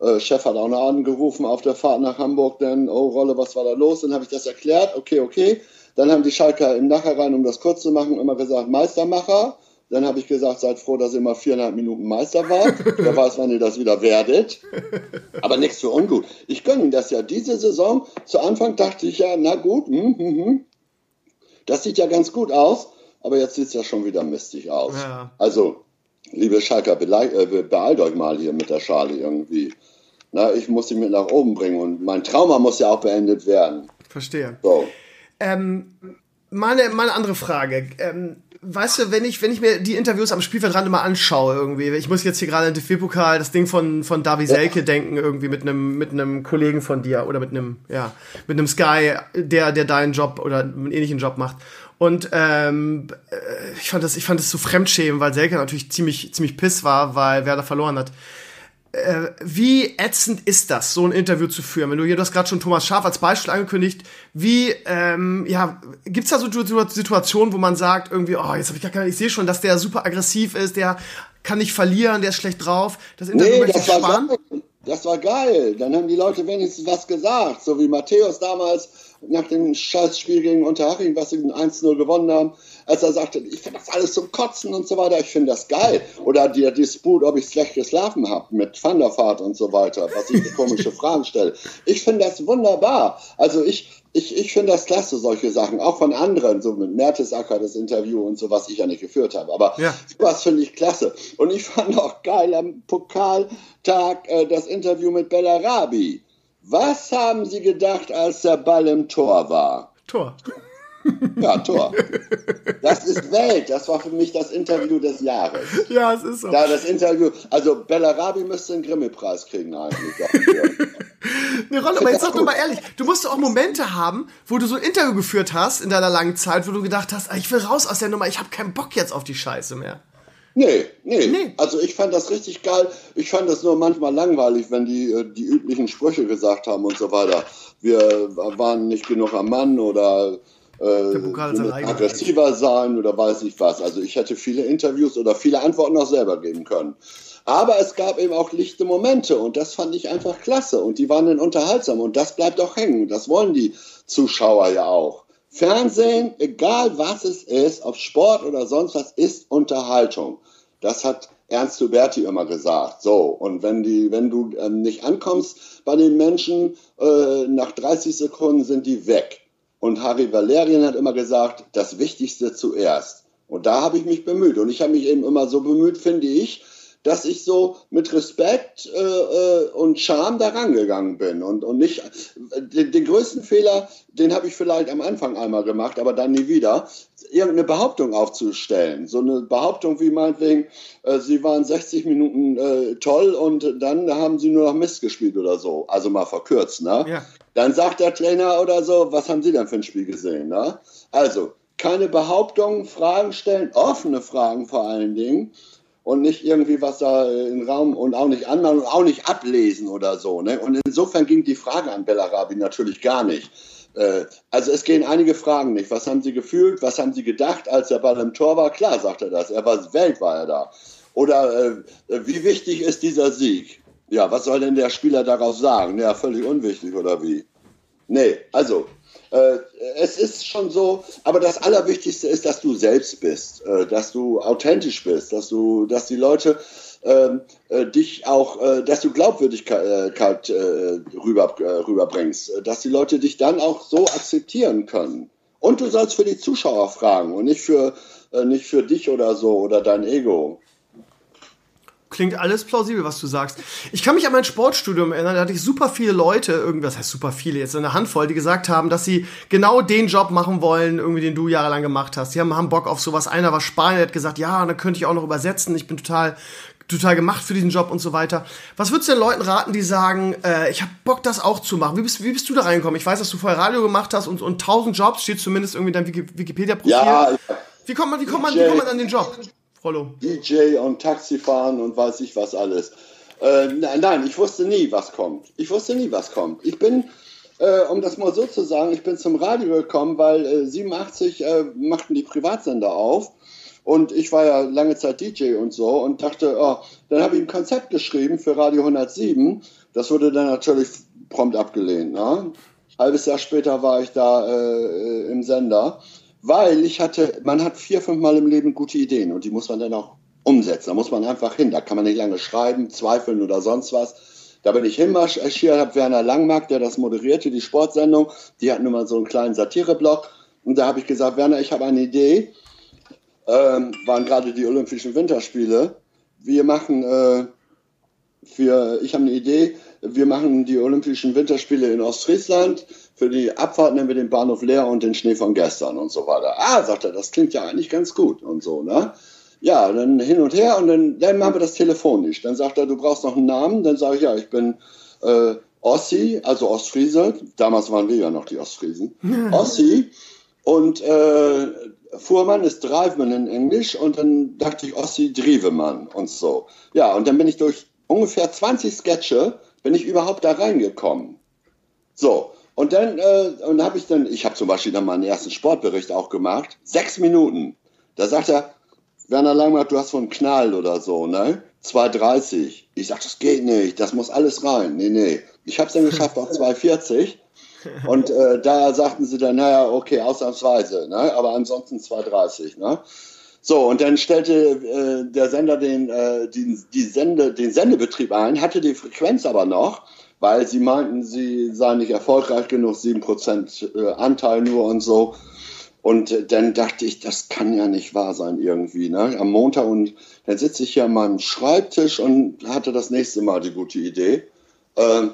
Äh, Chef hat auch noch angerufen auf der Fahrt nach Hamburg, denn, oh Rolle, was war da los? Dann habe ich das erklärt, okay, okay. Dann haben die Schalker im Nachhinein, um das kurz zu machen, immer gesagt, Meistermacher. Dann habe ich gesagt, seid froh, dass ihr mal viereinhalb Minuten Meister wart. Wer weiß, wann ihr das wieder werdet. Aber nichts für ungut. Ich gönne das ja. Diese Saison, zu Anfang dachte ich ja, na gut, hm, hm, hm. das sieht ja ganz gut aus aber jetzt sieht es ja schon wieder mistig aus. Ja. Also, liebe Schalker, äh, beeilt euch mal hier mit der Schale irgendwie. Na, ich muss sie mit nach oben bringen und mein Trauma muss ja auch beendet werden. Verstehe. So. Ähm, meine, meine andere Frage. Ähm, weißt du, wenn ich, wenn ich mir die Interviews am Spielfeldrand immer anschaue, irgendwie, ich muss jetzt hier gerade in DFB-Pokal das Ding von, von Davi Selke ja. denken, irgendwie mit einem, mit einem Kollegen von dir oder mit einem, ja, mit einem Sky, der, der deinen Job oder einen ähnlichen Job macht. Und ähm, äh, ich fand das, ich fand das so fremdschämen, weil Selke natürlich ziemlich, ziemlich piss war, weil Werder verloren hat. Äh, wie ätzend ist das, so ein Interview zu führen? Wenn du hier, du hast gerade schon Thomas Schaf als Beispiel angekündigt, wie, ähm, ja, gibt's da so Situationen, wo man sagt, irgendwie, oh, jetzt habe ich gar keine, ich sehe schon, dass der super aggressiv ist, der kann nicht verlieren, der ist schlecht drauf, das Interview nee, möchte ich sparen? Das war geil. Dann haben die Leute wenigstens was gesagt, so wie Matthäus damals nach dem Scheißspiel gegen Unterhaching, was sie 1-0 gewonnen haben, als er sagte, ich finde das alles zum Kotzen und so weiter, ich finde das geil. Oder der Disput, ob ich schlecht geschlafen habe mit Thunderfahrt und so weiter, was ich für komische Fragen stelle. Ich finde das wunderbar. Also ich, ich, ich finde das klasse, solche Sachen, auch von anderen, so mit Mertesacker das Interview und so, was ich ja nicht geführt habe. Aber ja. sowas finde ich klasse. Und ich fand auch geil am Pokaltag äh, das Interview mit Bellarabi. Was haben Sie gedacht, als der Ball im Tor war? Tor. Ja, Tor. Das ist Welt. Das war für mich das Interview des Jahres. Ja, es ist so. Ja, das Interview. Also Bellarabi müsste einen Grimme-Preis kriegen eigentlich. Eine Rolle, aber jetzt sag doch mal ehrlich, du musst auch Momente haben, wo du so ein Interview geführt hast in deiner langen Zeit, wo du gedacht hast, ah, ich will raus aus der Nummer, ich habe keinen Bock jetzt auf die Scheiße mehr. Nee, nee, nee. Also ich fand das richtig geil. Ich fand das nur manchmal langweilig, wenn die äh, die üblichen Sprüche gesagt haben und so weiter. Wir waren nicht genug am Mann oder äh, aggressiver sein oder weiß ich was. Also ich hätte viele Interviews oder viele Antworten auch selber geben können. Aber es gab eben auch lichte Momente und das fand ich einfach klasse und die waren dann unterhaltsam und das bleibt auch hängen. Das wollen die Zuschauer ja auch. Fernsehen, egal was es ist, ob Sport oder sonst was, ist Unterhaltung. Das hat Ernst Huberti immer gesagt. So, und wenn, die, wenn du ähm, nicht ankommst bei den Menschen, äh, nach 30 Sekunden sind die weg. Und Harry Valerian hat immer gesagt, das Wichtigste zuerst. Und da habe ich mich bemüht. Und ich habe mich eben immer so bemüht, finde ich, dass ich so mit Respekt äh, äh und Charme da rangegangen bin und, und nicht den, den größten Fehler, den habe ich vielleicht am Anfang einmal gemacht, aber dann nie wieder, irgendeine Behauptung aufzustellen. So eine Behauptung wie meinetwegen, äh, sie waren 60 Minuten äh, toll und dann haben sie nur noch Mist gespielt oder so. Also mal verkürzt, ne? Ja. Dann sagt der Trainer oder so, was haben Sie denn für ein Spiel gesehen, ne? Also, keine Behauptungen, Fragen stellen, offene Fragen vor allen Dingen und nicht irgendwie was da im Raum und auch nicht anmachen und auch nicht ablesen oder so. Ne? Und insofern ging die Frage an Bellarabi natürlich gar nicht. Äh, also es gehen einige Fragen nicht. Was haben Sie gefühlt? Was haben Sie gedacht, als der Ball im Tor war? Klar, sagt er das. Er war Welt, war er da. Oder äh, wie wichtig ist dieser Sieg? Ja, was soll denn der Spieler darauf sagen? Ja, völlig unwichtig oder wie? Nee, also äh, es ist schon so, aber das Allerwichtigste ist, dass du selbst bist, äh, dass du authentisch bist, dass du, dass die Leute ähm, äh, dich auch, äh, dass du Glaubwürdigkeit äh, rüber, rüberbringst, dass die Leute dich dann auch so akzeptieren können. Und du sollst für die Zuschauer fragen und nicht für, nicht für dich oder so oder dein Ego. Klingt alles plausibel, was du sagst. Ich kann mich an mein Sportstudium erinnern, da hatte ich super viele Leute, irgendwas heißt super viele, jetzt eine Handvoll, die gesagt haben, dass sie genau den Job machen wollen, irgendwie den du jahrelang gemacht hast. Die haben, haben Bock auf sowas. Einer war Spanier, hat gesagt, ja, dann könnte ich auch noch übersetzen. Ich bin total total gemacht für diesen Job und so weiter. Was würdest du den Leuten raten, die sagen, äh, ich habe Bock, das auch zu machen? Wie bist, wie bist du da reingekommen? Ich weiß, dass du vorher Radio gemacht hast und, und 1000 Jobs, steht zumindest irgendwie in deinem Wikipedia-Profil. Ja, wie kommt man, wie kommt man, wie kommt man an den Job? Rollo. DJ und Taxifahren und weiß ich was alles. Äh, nein, ich wusste nie, was kommt. Ich wusste nie, was kommt. Ich bin, äh, um das mal so zu sagen, ich bin zum Radio gekommen, weil äh, 87 äh, machten die Privatsender auf. Und ich war ja lange Zeit DJ und so und dachte, oh, dann habe ich ein Konzept geschrieben für Radio 107. Das wurde dann natürlich prompt abgelehnt. Ne? Halbes Jahr später war ich da äh, im Sender weil ich hatte, man hat vier, fünf Mal im Leben gute Ideen und die muss man dann auch umsetzen. Da muss man einfach hin. Da kann man nicht lange schreiben, zweifeln oder sonst was. Da bin ich hinmarschiert, habe Werner Langmark, der das moderierte, die Sportsendung, die hat nun mal so einen kleinen Satireblock. Und da habe ich gesagt, Werner, ich habe eine Idee. Ähm, waren gerade die Olympischen Winterspiele. Wir machen, äh, für, ich habe eine Idee, wir machen die Olympischen Winterspiele in Ostfriesland für die Abfahrt nehmen wir den Bahnhof leer und den Schnee von gestern und so weiter. Ah, sagt er, das klingt ja eigentlich ganz gut und so, ne? Ja, dann hin und her und dann, dann machen wir das telefonisch. Dann sagt er, du brauchst noch einen Namen. Dann sage ich, ja, ich bin äh, Ossi, also Ostfriese. Damals waren wir ja noch die Ostfriesen. Ossi. Und äh, Fuhrmann ist Driveman in Englisch und dann dachte ich Ossi Drievemann und so. Ja, und dann bin ich durch ungefähr 20 Sketche, bin ich überhaupt da reingekommen. So, und dann, äh, und habe ich dann, ich habe zum Beispiel dann meinen ersten Sportbericht auch gemacht, sechs Minuten. Da sagt er, Werner Langmark, du hast von Knall oder so, ne? 2,30. Ich sag, das geht nicht, das muss alles rein. Nee, nee. Ich habe es dann geschafft auf 2,40. Und äh, da sagten sie dann, naja, okay, ausnahmsweise, ne? aber ansonsten 2,30. Ne? So, und dann stellte äh, der Sender den, äh, die, die Sende, den Sendebetrieb ein, hatte die Frequenz aber noch, weil sie meinten, sie seien nicht erfolgreich genug, 7% äh, Anteil nur und so. Und äh, dann dachte ich, das kann ja nicht wahr sein irgendwie. Ne? Am Montag und dann sitze ich hier an meinem Schreibtisch und hatte das nächste Mal die gute Idee. Äh,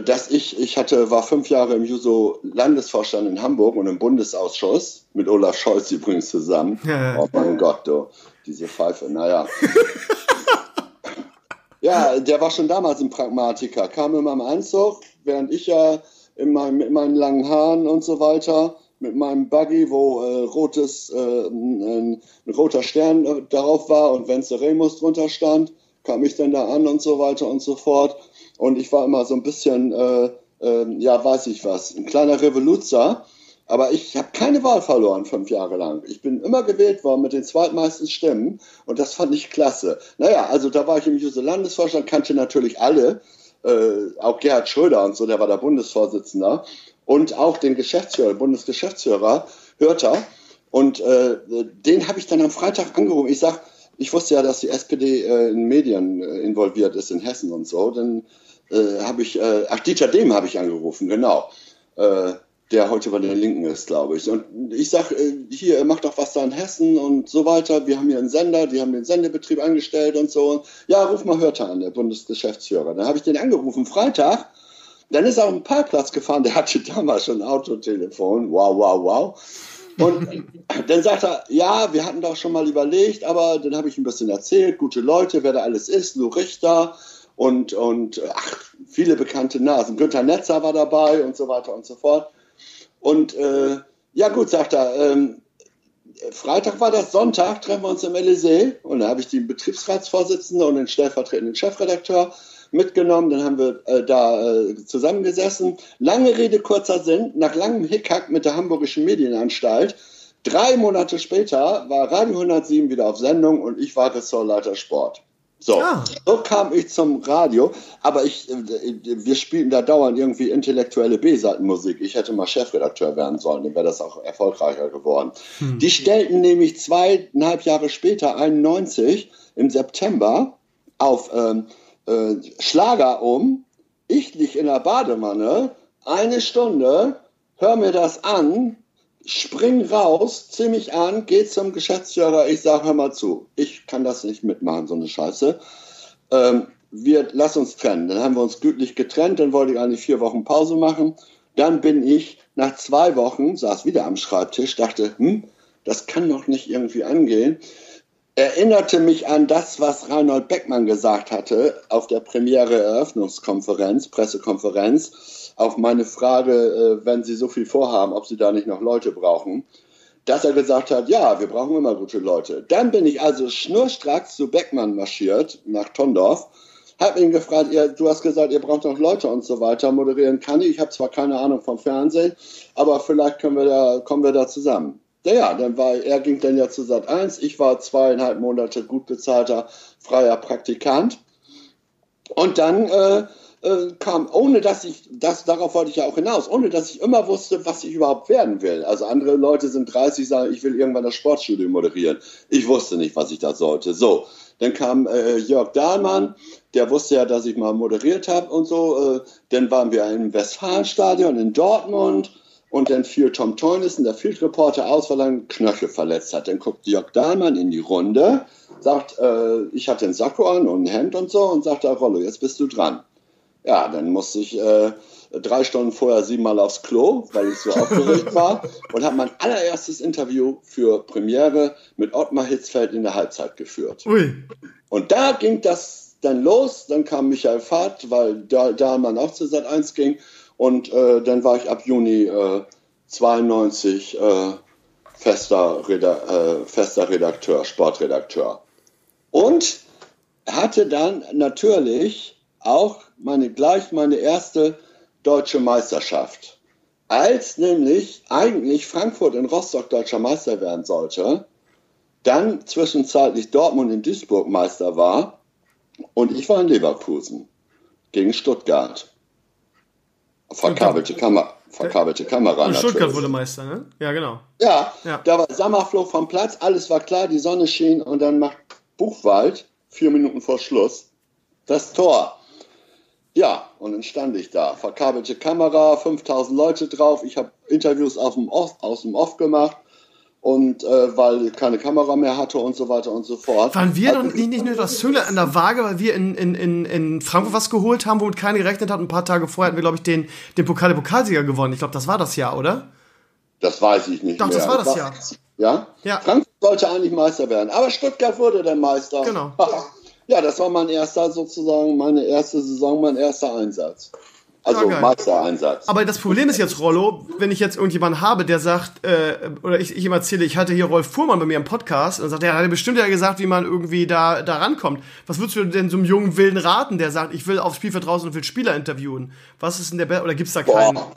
dass ich, ich hatte, war fünf Jahre im Juso Landesvorstand in Hamburg und im Bundesausschuss mit Olaf Scholz übrigens zusammen. Ja. Oh mein Gott, du, diese Pfeife, naja. ja, der war schon damals ein Pragmatiker, kam in meinem Anzug, während ich ja in, meinem, mit meinen langen Haaren und so weiter mit meinem Buggy, wo äh, rotes, äh, ein, ein, roter Stern darauf war und Vence Remus drunter stand, kam ich dann da an und so weiter und so fort. Und ich war immer so ein bisschen, äh, äh, ja, weiß ich was, ein kleiner Revoluzer. Aber ich habe keine Wahl verloren fünf Jahre lang. Ich bin immer gewählt worden mit den zweitmeisten Stimmen und das fand ich klasse. Naja, also da war ich im Juse Landesvorstand, kannte natürlich alle, äh, auch Gerhard Schröder und so, der war der Bundesvorsitzender und auch den Geschäftsführer, Bundesgeschäftsführer Hörter. Und äh, den habe ich dann am Freitag angerufen. Ich sage, ich wusste ja, dass die SPD äh, in Medien äh, involviert ist in Hessen und so. Dann äh, habe ich, äh, ach, Dieter Dehm habe ich angerufen, genau. Der heute bei den Linken ist, glaube ich. Und ich sage, äh, hier, er macht doch was da in Hessen und so weiter. Wir haben hier einen Sender, die haben den Sendebetrieb angestellt und so. Ja, ruf mal Hörter an, der Bundesgeschäftsführer. Dann habe ich den angerufen, Freitag. Dann ist er auf den Parkplatz gefahren, der hatte damals schon ein Autotelefon. Wow, wow, wow. Und dann sagt er, ja, wir hatten doch schon mal überlegt, aber dann habe ich ein bisschen erzählt, gute Leute, wer da alles ist, Lou Richter, und, und ach, viele bekannte Nasen. Günther Netzer war dabei und so weiter und so fort. Und äh, ja gut, sagt er, ähm, Freitag war das, Sonntag treffen wir uns im Elysée und da habe ich den Betriebsratsvorsitzenden und den stellvertretenden Chefredakteur mitgenommen, dann haben wir äh, da äh, zusammengesessen. Lange Rede, kurzer Sinn, nach langem Hickhack mit der Hamburgischen Medienanstalt, drei Monate später war Radio 107 wieder auf Sendung und ich war Ressortleiter Sport. So, ah. so kam ich zum Radio, aber ich, äh, wir spielten da dauernd irgendwie intellektuelle B-Seitenmusik. Ich hätte mal Chefredakteur werden sollen, dann wäre das auch erfolgreicher geworden. Hm. Die stellten nämlich zweieinhalb Jahre später, 91, im September, auf ähm, äh, Schlager um. Ich liege in der Badewanne, eine Stunde, hör mir das an, spring raus, zieh mich an, geh zum Geschäftsführer, ich sage, hör mal zu, ich kann das nicht mitmachen, so eine Scheiße. Ähm, wir lass uns trennen. Dann haben wir uns gütlich getrennt, dann wollte ich eigentlich vier Wochen Pause machen. Dann bin ich nach zwei Wochen, saß wieder am Schreibtisch, dachte, hm, das kann doch nicht irgendwie angehen. Erinnerte mich an das, was Reinhold Beckmann gesagt hatte auf der Premiere-Eröffnungskonferenz, Pressekonferenz auf meine Frage, äh, wenn Sie so viel vorhaben, ob Sie da nicht noch Leute brauchen, dass er gesagt hat, ja, wir brauchen immer gute Leute. Dann bin ich also schnurstracks zu Beckmann marschiert, nach Tondorf, habe ihn gefragt, ihr, du hast gesagt, ihr braucht noch Leute und so weiter, moderieren kann ich. Ich habe zwar keine Ahnung vom Fernsehen, aber vielleicht können wir da, kommen wir da zusammen. Ja, dann war, er ging dann ja zu Sat 1, ich war zweieinhalb Monate gut bezahlter freier Praktikant. Und dann äh, äh, kam, ohne dass ich, das, darauf wollte ich ja auch hinaus, ohne dass ich immer wusste, was ich überhaupt werden will. Also andere Leute sind 30, sagen, ich will irgendwann das Sportstudio moderieren. Ich wusste nicht, was ich da sollte. So, dann kam äh, Jörg Dahlmann, der wusste ja, dass ich mal moderiert habe und so. Äh, dann waren wir im Westfalenstadion in Dortmund. Und dann fiel Tom Teunissen, der Field Reporter, aus, weil er einen Knöchel verletzt hat. Dann guckt Jörg Dahlmann in die Runde, sagt, äh, ich hatte einen Sakko an und ein Hemd und so und sagt, Rollo, jetzt bist du dran. Ja, dann musste ich äh, drei Stunden vorher siebenmal aufs Klo, weil ich so aufgeregt war und habe mein allererstes Interview für Premiere mit Ottmar Hitzfeld in der Halbzeit geführt. Ui. Und da ging das dann los, dann kam Michael Fahrt, weil da, da man auch zu Sat 1 ging und äh, dann war ich ab Juni äh, 92 äh, fester, Reda äh, fester Redakteur, Sportredakteur. Und hatte dann natürlich auch meine, gleich meine erste deutsche Meisterschaft. Als nämlich eigentlich Frankfurt in Rostock deutscher Meister werden sollte, dann zwischenzeitlich Dortmund in Duisburg Meister war und ich war in Leverkusen gegen Stuttgart. Verkabelte Kamera. verkabelte Kamera. Und Stuttgart natürlich. wurde Meister, ne? Ja, genau. Ja, ja. da war Sommerflug vom Platz, alles war klar, die Sonne schien und dann macht Buchwald, vier Minuten vor Schluss, das Tor. Ja, und dann stand ich da. Verkabelte Kamera, 5000 Leute drauf. Ich habe Interviews auf dem Off, aus dem Off gemacht und äh, weil keine Kamera mehr hatte und so weiter und so fort. Waren wir also, nicht, nicht nur das Zünglein an der Waage, weil wir in, in, in, in Frankfurt was geholt haben, womit keiner gerechnet hat. Ein paar Tage vorher hatten wir, glaube ich, den, den Pokal der Pokalsieger gewonnen. Ich glaube, das war das Jahr, oder? Das weiß ich nicht Doch, mehr. das war das Jahr. Ja? ja? Frankfurt sollte eigentlich Meister werden, aber Stuttgart wurde der Meister. Genau. ja, das war mein erster sozusagen, meine erste Saison, mein erster Einsatz. Also ja, Meistereinsatz. Aber das Problem ist jetzt, Rollo, wenn ich jetzt irgendjemanden habe, der sagt, äh, oder ich, ich ihm erzähle, ich hatte hier Rolf Fuhrmann bei mir im Podcast und sagt, er hat bestimmt ja gesagt, wie man irgendwie da, da rankommt. Was würdest du denn so einem jungen Wilden raten, der sagt, ich will aufs Spielfeld draußen und will Spieler interviewen? Was ist denn der Be oder gibt es da keinen? Boah.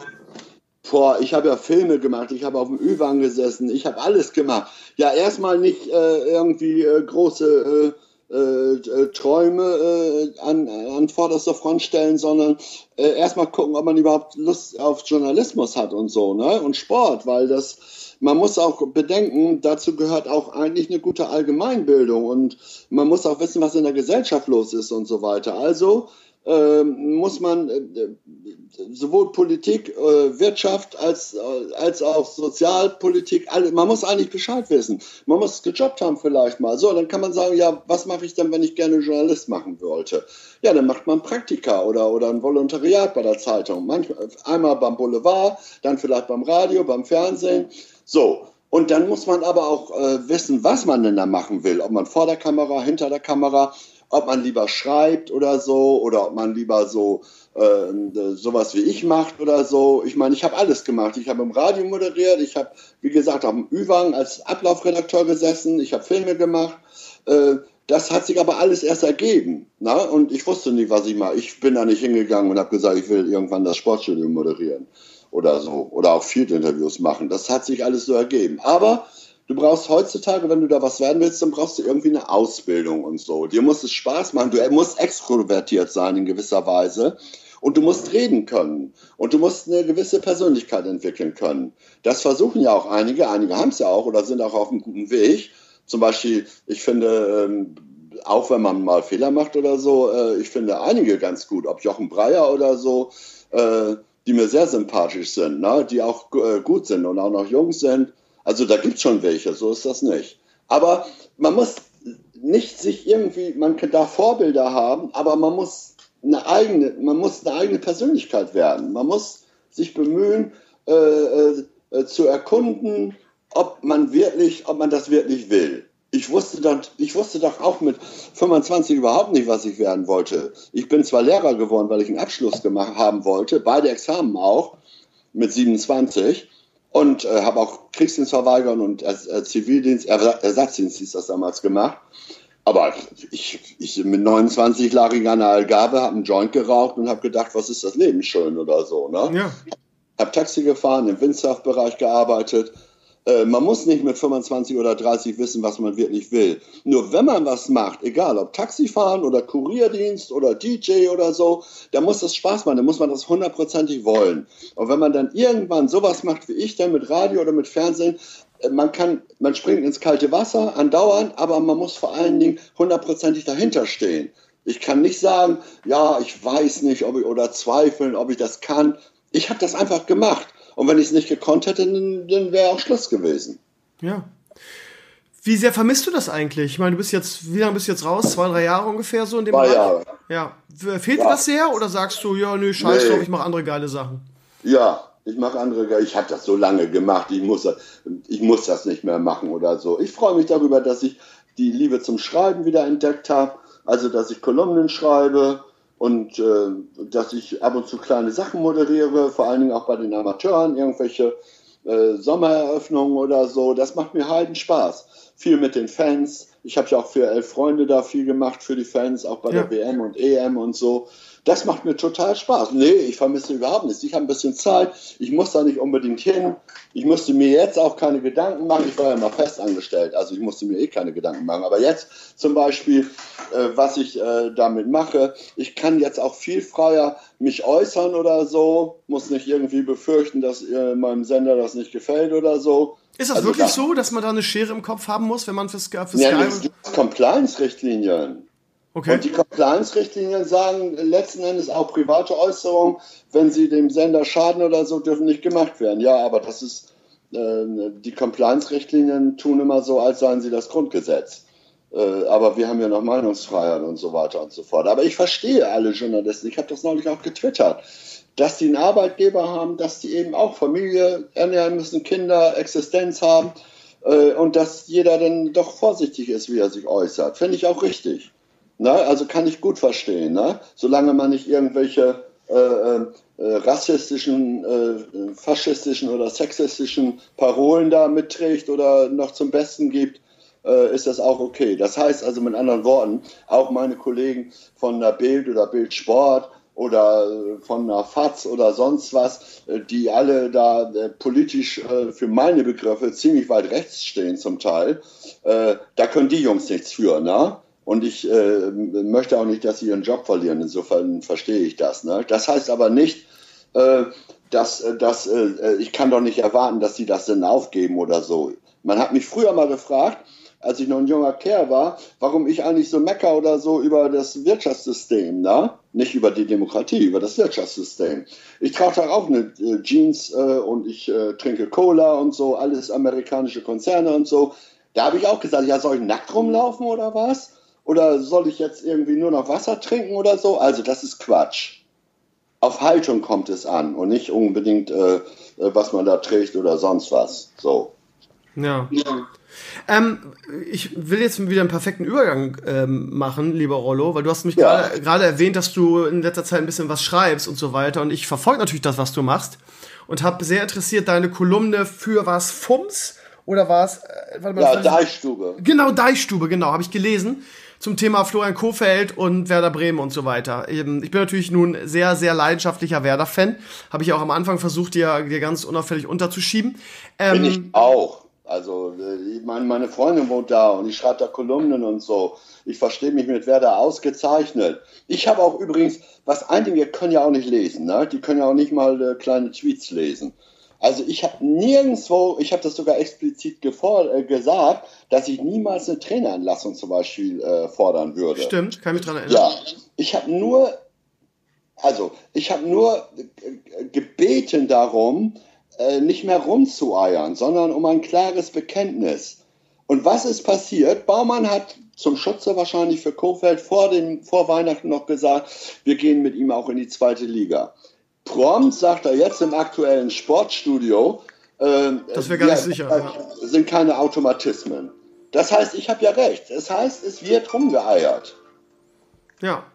Boah, ich habe ja Filme gemacht, ich habe auf dem Ü-Wagen gesessen, ich habe alles gemacht. Ja, erstmal nicht äh, irgendwie äh, große äh, äh, äh, Träume äh, an, an vorderster Front stellen, sondern äh, erstmal gucken, ob man überhaupt Lust auf Journalismus hat und so, ne? Und Sport, weil das, man muss auch bedenken, dazu gehört auch eigentlich eine gute Allgemeinbildung und man muss auch wissen, was in der Gesellschaft los ist und so weiter. Also muss man äh, sowohl Politik, äh, Wirtschaft als, äh, als auch Sozialpolitik, man muss eigentlich Bescheid wissen. Man muss gejobbt haben vielleicht mal. So, dann kann man sagen, ja, was mache ich denn, wenn ich gerne Journalist machen wollte? Ja, dann macht man Praktika oder, oder ein Volontariat bei der Zeitung. Manchmal, einmal beim Boulevard, dann vielleicht beim Radio, beim Fernsehen. So, und dann muss man aber auch äh, wissen, was man denn da machen will. Ob man vor der Kamera, hinter der Kamera ob man lieber schreibt oder so oder ob man lieber so äh, sowas wie ich macht oder so. Ich meine, ich habe alles gemacht. Ich habe im Radio moderiert, ich habe, wie gesagt, am Ü-Wagen als Ablaufredakteur gesessen, ich habe Filme gemacht. Äh, das hat sich aber alles erst ergeben. Na? Und ich wusste nicht, was ich mache. Ich bin da nicht hingegangen und habe gesagt, ich will irgendwann das Sportstudio moderieren oder so. Oder auch Field-Interviews machen. Das hat sich alles so ergeben. Aber du brauchst heutzutage, wenn du da was werden willst, dann brauchst du irgendwie eine Ausbildung und so. Dir muss es Spaß machen. Du musst extrovertiert sein in gewisser Weise. Und du musst reden können. Und du musst eine gewisse Persönlichkeit entwickeln können. Das versuchen ja auch einige. Einige haben es ja auch oder sind auch auf einem guten Weg. Zum Beispiel, ich finde, ähm, auch wenn man mal Fehler macht oder so, äh, ich finde einige ganz gut. Ob Jochen Breyer oder so, äh, die mir sehr sympathisch sind, ne? die auch äh, gut sind und auch noch jung sind also da gibt es schon welche, so ist das nicht. Aber man muss nicht sich irgendwie, man kann da Vorbilder haben, aber man muss eine eigene, man muss eine eigene Persönlichkeit werden. Man muss sich bemühen, äh, äh, äh zu erkunden, ob man wirklich, ob man das wirklich will. Ich wusste, dann, ich wusste doch auch mit 25 überhaupt nicht, was ich werden wollte. Ich bin zwar Lehrer geworden, weil ich einen Abschluss gemacht haben wollte, beide Examen auch, mit 27 und äh, habe auch Kriegsdienst verweigern und äh, Zivildienst, Ersatzdienst hieß das damals gemacht. Aber ich, ich mit 29 lag ich an der Algarve, habe einen Joint geraucht und habe gedacht, was ist das Leben schön oder so. Ne? Ja. Habe Taxi gefahren, im Windsurfbereich gearbeitet äh, man muss nicht mit 25 oder 30 wissen, was man wirklich will. Nur wenn man was macht, egal ob Taxifahren oder Kurierdienst oder DJ oder so, da muss das Spaß machen, da muss man das hundertprozentig wollen. Und wenn man dann irgendwann sowas macht wie ich dann mit Radio oder mit Fernsehen, äh, man kann, man springt ins kalte Wasser andauernd, aber man muss vor allen Dingen hundertprozentig dahinter stehen. Ich kann nicht sagen, ja, ich weiß nicht, ob ich oder zweifeln, ob ich das kann. Ich habe das einfach gemacht. Und wenn ich es nicht gekonnt hätte, dann, dann wäre auch Schluss gewesen. Ja. Wie sehr vermisst du das eigentlich? Ich meine, du bist jetzt, wie lange bist du jetzt raus? Zwei, drei Jahre ungefähr so in dem Zwei Bereich? Jahre. Ja. Fehlt ja. dir das sehr oder sagst du, ja, nö, scheiß nee. drauf, ich mache andere geile Sachen? Ja, ich mache andere geile, ich habe das so lange gemacht, ich muss, ich muss das nicht mehr machen oder so. Ich freue mich darüber, dass ich die Liebe zum Schreiben wieder entdeckt habe, also dass ich Kolumnen schreibe, und äh, dass ich ab und zu kleine Sachen moderiere, vor allen Dingen auch bei den Amateuren, irgendwelche äh, Sommereröffnungen oder so. Das macht mir heiden Spaß. Viel mit den Fans. Ich habe ja auch für elf Freunde da viel gemacht für die Fans, auch bei ja. der WM und EM und so. Das macht mir total Spaß. Nee, ich vermisse überhaupt nichts. Ich habe ein bisschen Zeit. Ich muss da nicht unbedingt hin. Ich musste mir jetzt auch keine Gedanken machen. Ich war ja mal fest angestellt, also ich musste mir eh keine Gedanken machen. Aber jetzt zum Beispiel, äh, was ich äh, damit mache, ich kann jetzt auch viel freier mich äußern oder so. Muss nicht irgendwie befürchten, dass äh, meinem Sender das nicht gefällt oder so. Ist das also wirklich das, so, dass man da eine Schere im Kopf haben muss, wenn man fürs, fürs ja, Sky... Compliance-Richtlinien. Okay. Und die Compliance-Richtlinien sagen letzten Endes auch private Äußerungen, wenn sie dem Sender schaden oder so, dürfen nicht gemacht werden. Ja, aber das ist, äh, die Compliance-Richtlinien tun immer so, als seien sie das Grundgesetz. Äh, aber wir haben ja noch Meinungsfreiheit und so weiter und so fort. Aber ich verstehe alle Journalisten, ich habe das neulich auch getwittert, dass die einen Arbeitgeber haben, dass die eben auch Familie ernähren müssen, Kinder, Existenz haben äh, und dass jeder dann doch vorsichtig ist, wie er sich äußert. Finde ich auch richtig. Ne? Also kann ich gut verstehen, ne? solange man nicht irgendwelche äh, äh, rassistischen, äh, faschistischen oder sexistischen Parolen da mitträgt oder noch zum Besten gibt, äh, ist das auch okay. Das heißt also mit anderen Worten, auch meine Kollegen von der Bild oder Bildsport oder äh, von einer FAZ oder sonst was, äh, die alle da politisch für meine Begriffe ziemlich weit rechts stehen zum Teil, da können die Jungs nichts für, ne? Und ich äh, möchte auch nicht, dass sie ihren Job verlieren. Insofern verstehe ich das. Ne? Das heißt aber nicht, äh, dass, äh, dass äh, ich kann doch nicht erwarten, dass sie das dann aufgeben oder so. Man hat mich früher mal gefragt, als ich noch ein junger Kerl war, warum ich eigentlich so mecker oder so über das Wirtschaftssystem, ne? Nicht über die Demokratie, über das Wirtschaftssystem. Ich trage auch eine äh, Jeans äh, und ich äh, trinke Cola und so, alles amerikanische Konzerne und so. Da habe ich auch gesagt, ja, soll ich nackt rumlaufen oder was? Oder soll ich jetzt irgendwie nur noch Wasser trinken oder so? Also das ist Quatsch. Auf Haltung kommt es an und nicht unbedingt, äh was man da trägt oder sonst was. So. Ja. ja. Ähm, ich will jetzt wieder einen perfekten Übergang ähm, machen, lieber Rollo, weil du hast mich ja. gerade erwähnt, dass du in letzter Zeit ein bisschen was schreibst und so weiter. Und ich verfolge natürlich das, was du machst. Und habe sehr interessiert deine Kolumne für was Fums oder war es? Äh, ja, Deichstube. Genau, Deichstube, genau, habe ich gelesen zum Thema Florian Kofeld und Werder Bremen und so weiter. Ich bin natürlich nun sehr, sehr leidenschaftlicher Werder-Fan. Habe ich auch am Anfang versucht, dir, dir ganz unauffällig unterzuschieben. Ähm, bin ich auch. Also äh, meine, meine Freundin wohnt da und ich schreibe da Kolumnen und so. Ich verstehe mich mit Werder ausgezeichnet. Ich habe auch übrigens, was einige können ja auch nicht lesen, ne? die können ja auch nicht mal äh, kleine Tweets lesen. Also ich habe nirgendwo, ich habe das sogar explizit äh, gesagt, dass ich niemals eine Traineranlassung zum Beispiel äh, fordern würde. Stimmt, kann mich daran erinnern. Ja, ich habe nur, also ich habe nur äh, gebeten darum, äh, nicht mehr rumzueiern, sondern um ein klares Bekenntnis. Und was ist passiert? Baumann hat zum Schutze wahrscheinlich für Kofeld vor, den, vor Weihnachten noch gesagt, wir gehen mit ihm auch in die zweite Liga. Prompt sagt er jetzt im aktuellen Sportstudio, äh, das wäre sicher. Ja. Sind keine Automatismen. Das heißt, ich habe ja recht. Das heißt, es wird rumgeeiert. Ja.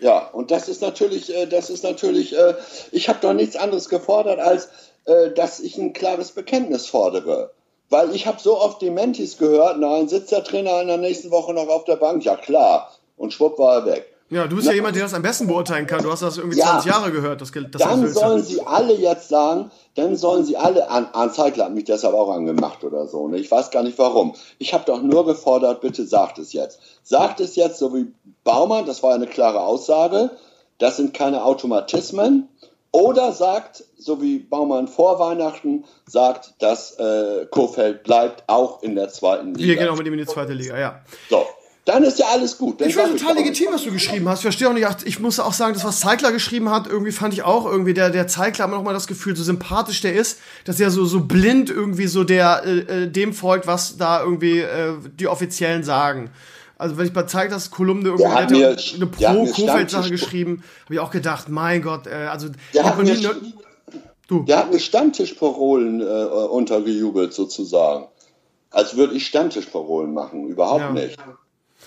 Ja, und das ist natürlich, äh, das ist natürlich, äh, ich habe doch nichts anderes gefordert, als äh, dass ich ein klares Bekenntnis fordere. Weil ich habe so oft Dementis gehört, nein, sitzt der Trainer in der nächsten Woche noch auf der Bank? Ja, klar. Und schwupp war er weg. Ja, du bist Na, ja jemand, der das am besten beurteilen kann. Du hast das irgendwie ja, 20 Jahre gehört. Das, das dann sollen sie alle jetzt sagen, dann sollen sie alle, an, an Zeitler hat mich deshalb auch angemacht oder so. Ne? Ich weiß gar nicht warum. Ich habe doch nur gefordert, bitte sagt es jetzt. Sagt es jetzt, so wie Baumann, das war eine klare Aussage, das sind keine Automatismen. Oder sagt, so wie Baumann vor Weihnachten, sagt, dass äh, Kofeld bleibt auch in der zweiten Liga. Wir gehen auch mit ihm in die zweite Liga, ja. So, dann ist ja alles gut. Dann ich finde total legitim, was du geschrieben hast. Ich verstehe auch nicht, ich muss auch sagen, das, was Zeigler geschrieben hat, irgendwie fand ich auch irgendwie, der, der Zeigler hat noch mal das Gefühl, so sympathisch der ist, dass er so, so blind irgendwie so der, äh, äh, dem folgt, was da irgendwie äh, die Offiziellen sagen. Also wenn ich bei Zeiglers Kolumne irgendwie mir, eine Pro-Kofeld-Sache geschrieben, habe ich auch gedacht, mein Gott, äh, also der hat, mir, ne, du. der hat mir Stammtischparolen äh, untergejubelt sozusagen. Als würde ich Stammtischparolen machen, überhaupt ja. nicht.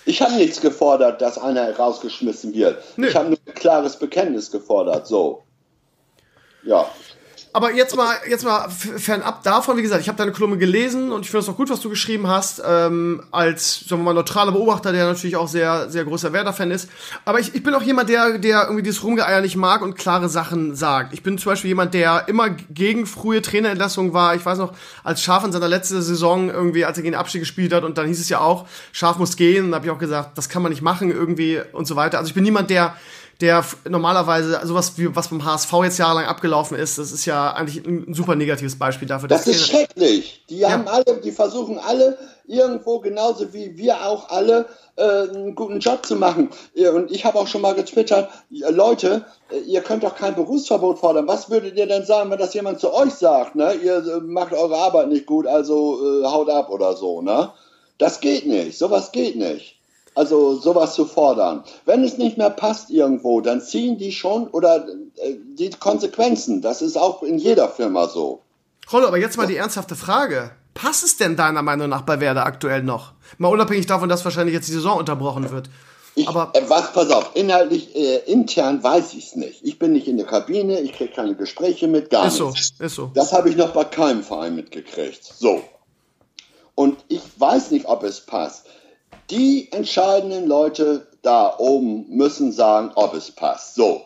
Ich habe nichts gefordert, dass einer rausgeschmissen wird. Nee. Ich habe nur ein klares Bekenntnis gefordert. So. Ja. Aber jetzt mal, jetzt mal fernab davon, wie gesagt, ich habe deine Kolumne gelesen und ich finde es auch gut, was du geschrieben hast, ähm, als, sagen wir mal, neutraler Beobachter, der natürlich auch sehr, sehr großer Werder-Fan ist. Aber ich, ich bin auch jemand, der, der irgendwie dieses Rumgeeier nicht mag und klare Sachen sagt. Ich bin zum Beispiel jemand, der immer gegen frühe Trainerentlassungen war. Ich weiß noch, als Schaf in seiner letzten Saison irgendwie, als er gegen den Abstieg gespielt hat und dann hieß es ja auch, Schaf muss gehen, und habe ich auch gesagt, das kann man nicht machen irgendwie und so weiter. Also ich bin niemand, der der normalerweise sowas wie was beim HSV jetzt jahrelang abgelaufen ist, das ist ja eigentlich ein super negatives Beispiel dafür. Das ist schrecklich. Die ja. haben alle, die versuchen alle irgendwo genauso wie wir auch alle äh, einen guten Job zu machen. Und ich habe auch schon mal getwittert, Leute, äh, ihr könnt doch kein Berufsverbot fordern. Was würdet ihr denn sagen, wenn das jemand zu euch sagt? Ne? Ihr äh, macht eure Arbeit nicht gut, also äh, haut ab oder so. Ne? Das geht nicht. Sowas geht nicht. Also sowas zu fordern. Wenn es nicht mehr passt irgendwo, dann ziehen die schon oder äh, die Konsequenzen. Das ist auch in jeder Firma so. Rollo, aber jetzt mal die ernsthafte Frage. Passt es denn deiner Meinung nach bei Werder aktuell noch? Mal unabhängig davon, dass wahrscheinlich jetzt die Saison unterbrochen wird. Ich, aber äh, was, pass auf, inhaltlich, äh, intern weiß ich es nicht. Ich bin nicht in der Kabine, ich kriege keine Gespräche mit, gar ist nichts. So, ist so. Das habe ich noch bei keinem Verein mitgekriegt. So. Und ich weiß nicht, ob es passt. Die entscheidenden Leute da oben müssen sagen, ob es passt. So.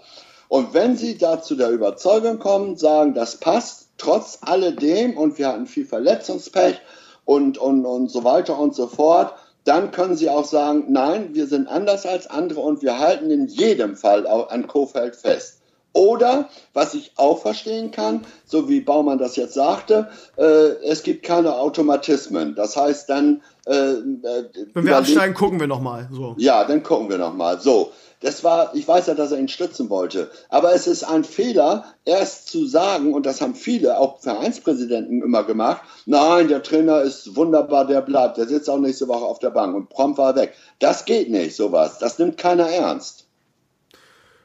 Und wenn sie da zu der Überzeugung kommen, sagen, das passt, trotz alledem, und wir hatten viel Verletzungspech und, und, und so weiter und so fort, dann können sie auch sagen, nein, wir sind anders als andere und wir halten in jedem Fall an Kofeld fest. Oder, was ich auch verstehen kann, so wie Baumann das jetzt sagte, äh, es gibt keine Automatismen. Das heißt, dann. Äh, äh Wenn wir absteigen, gucken wir nochmal. So. Ja, dann gucken wir nochmal. So. Das war, ich weiß ja, dass er ihn stützen wollte. Aber es ist ein Fehler, erst zu sagen, und das haben viele, auch Vereinspräsidenten immer gemacht, nein, der Trainer ist wunderbar, der bleibt, der sitzt auch nächste Woche auf der Bank und prompt war er weg. Das geht nicht, sowas. Das nimmt keiner ernst.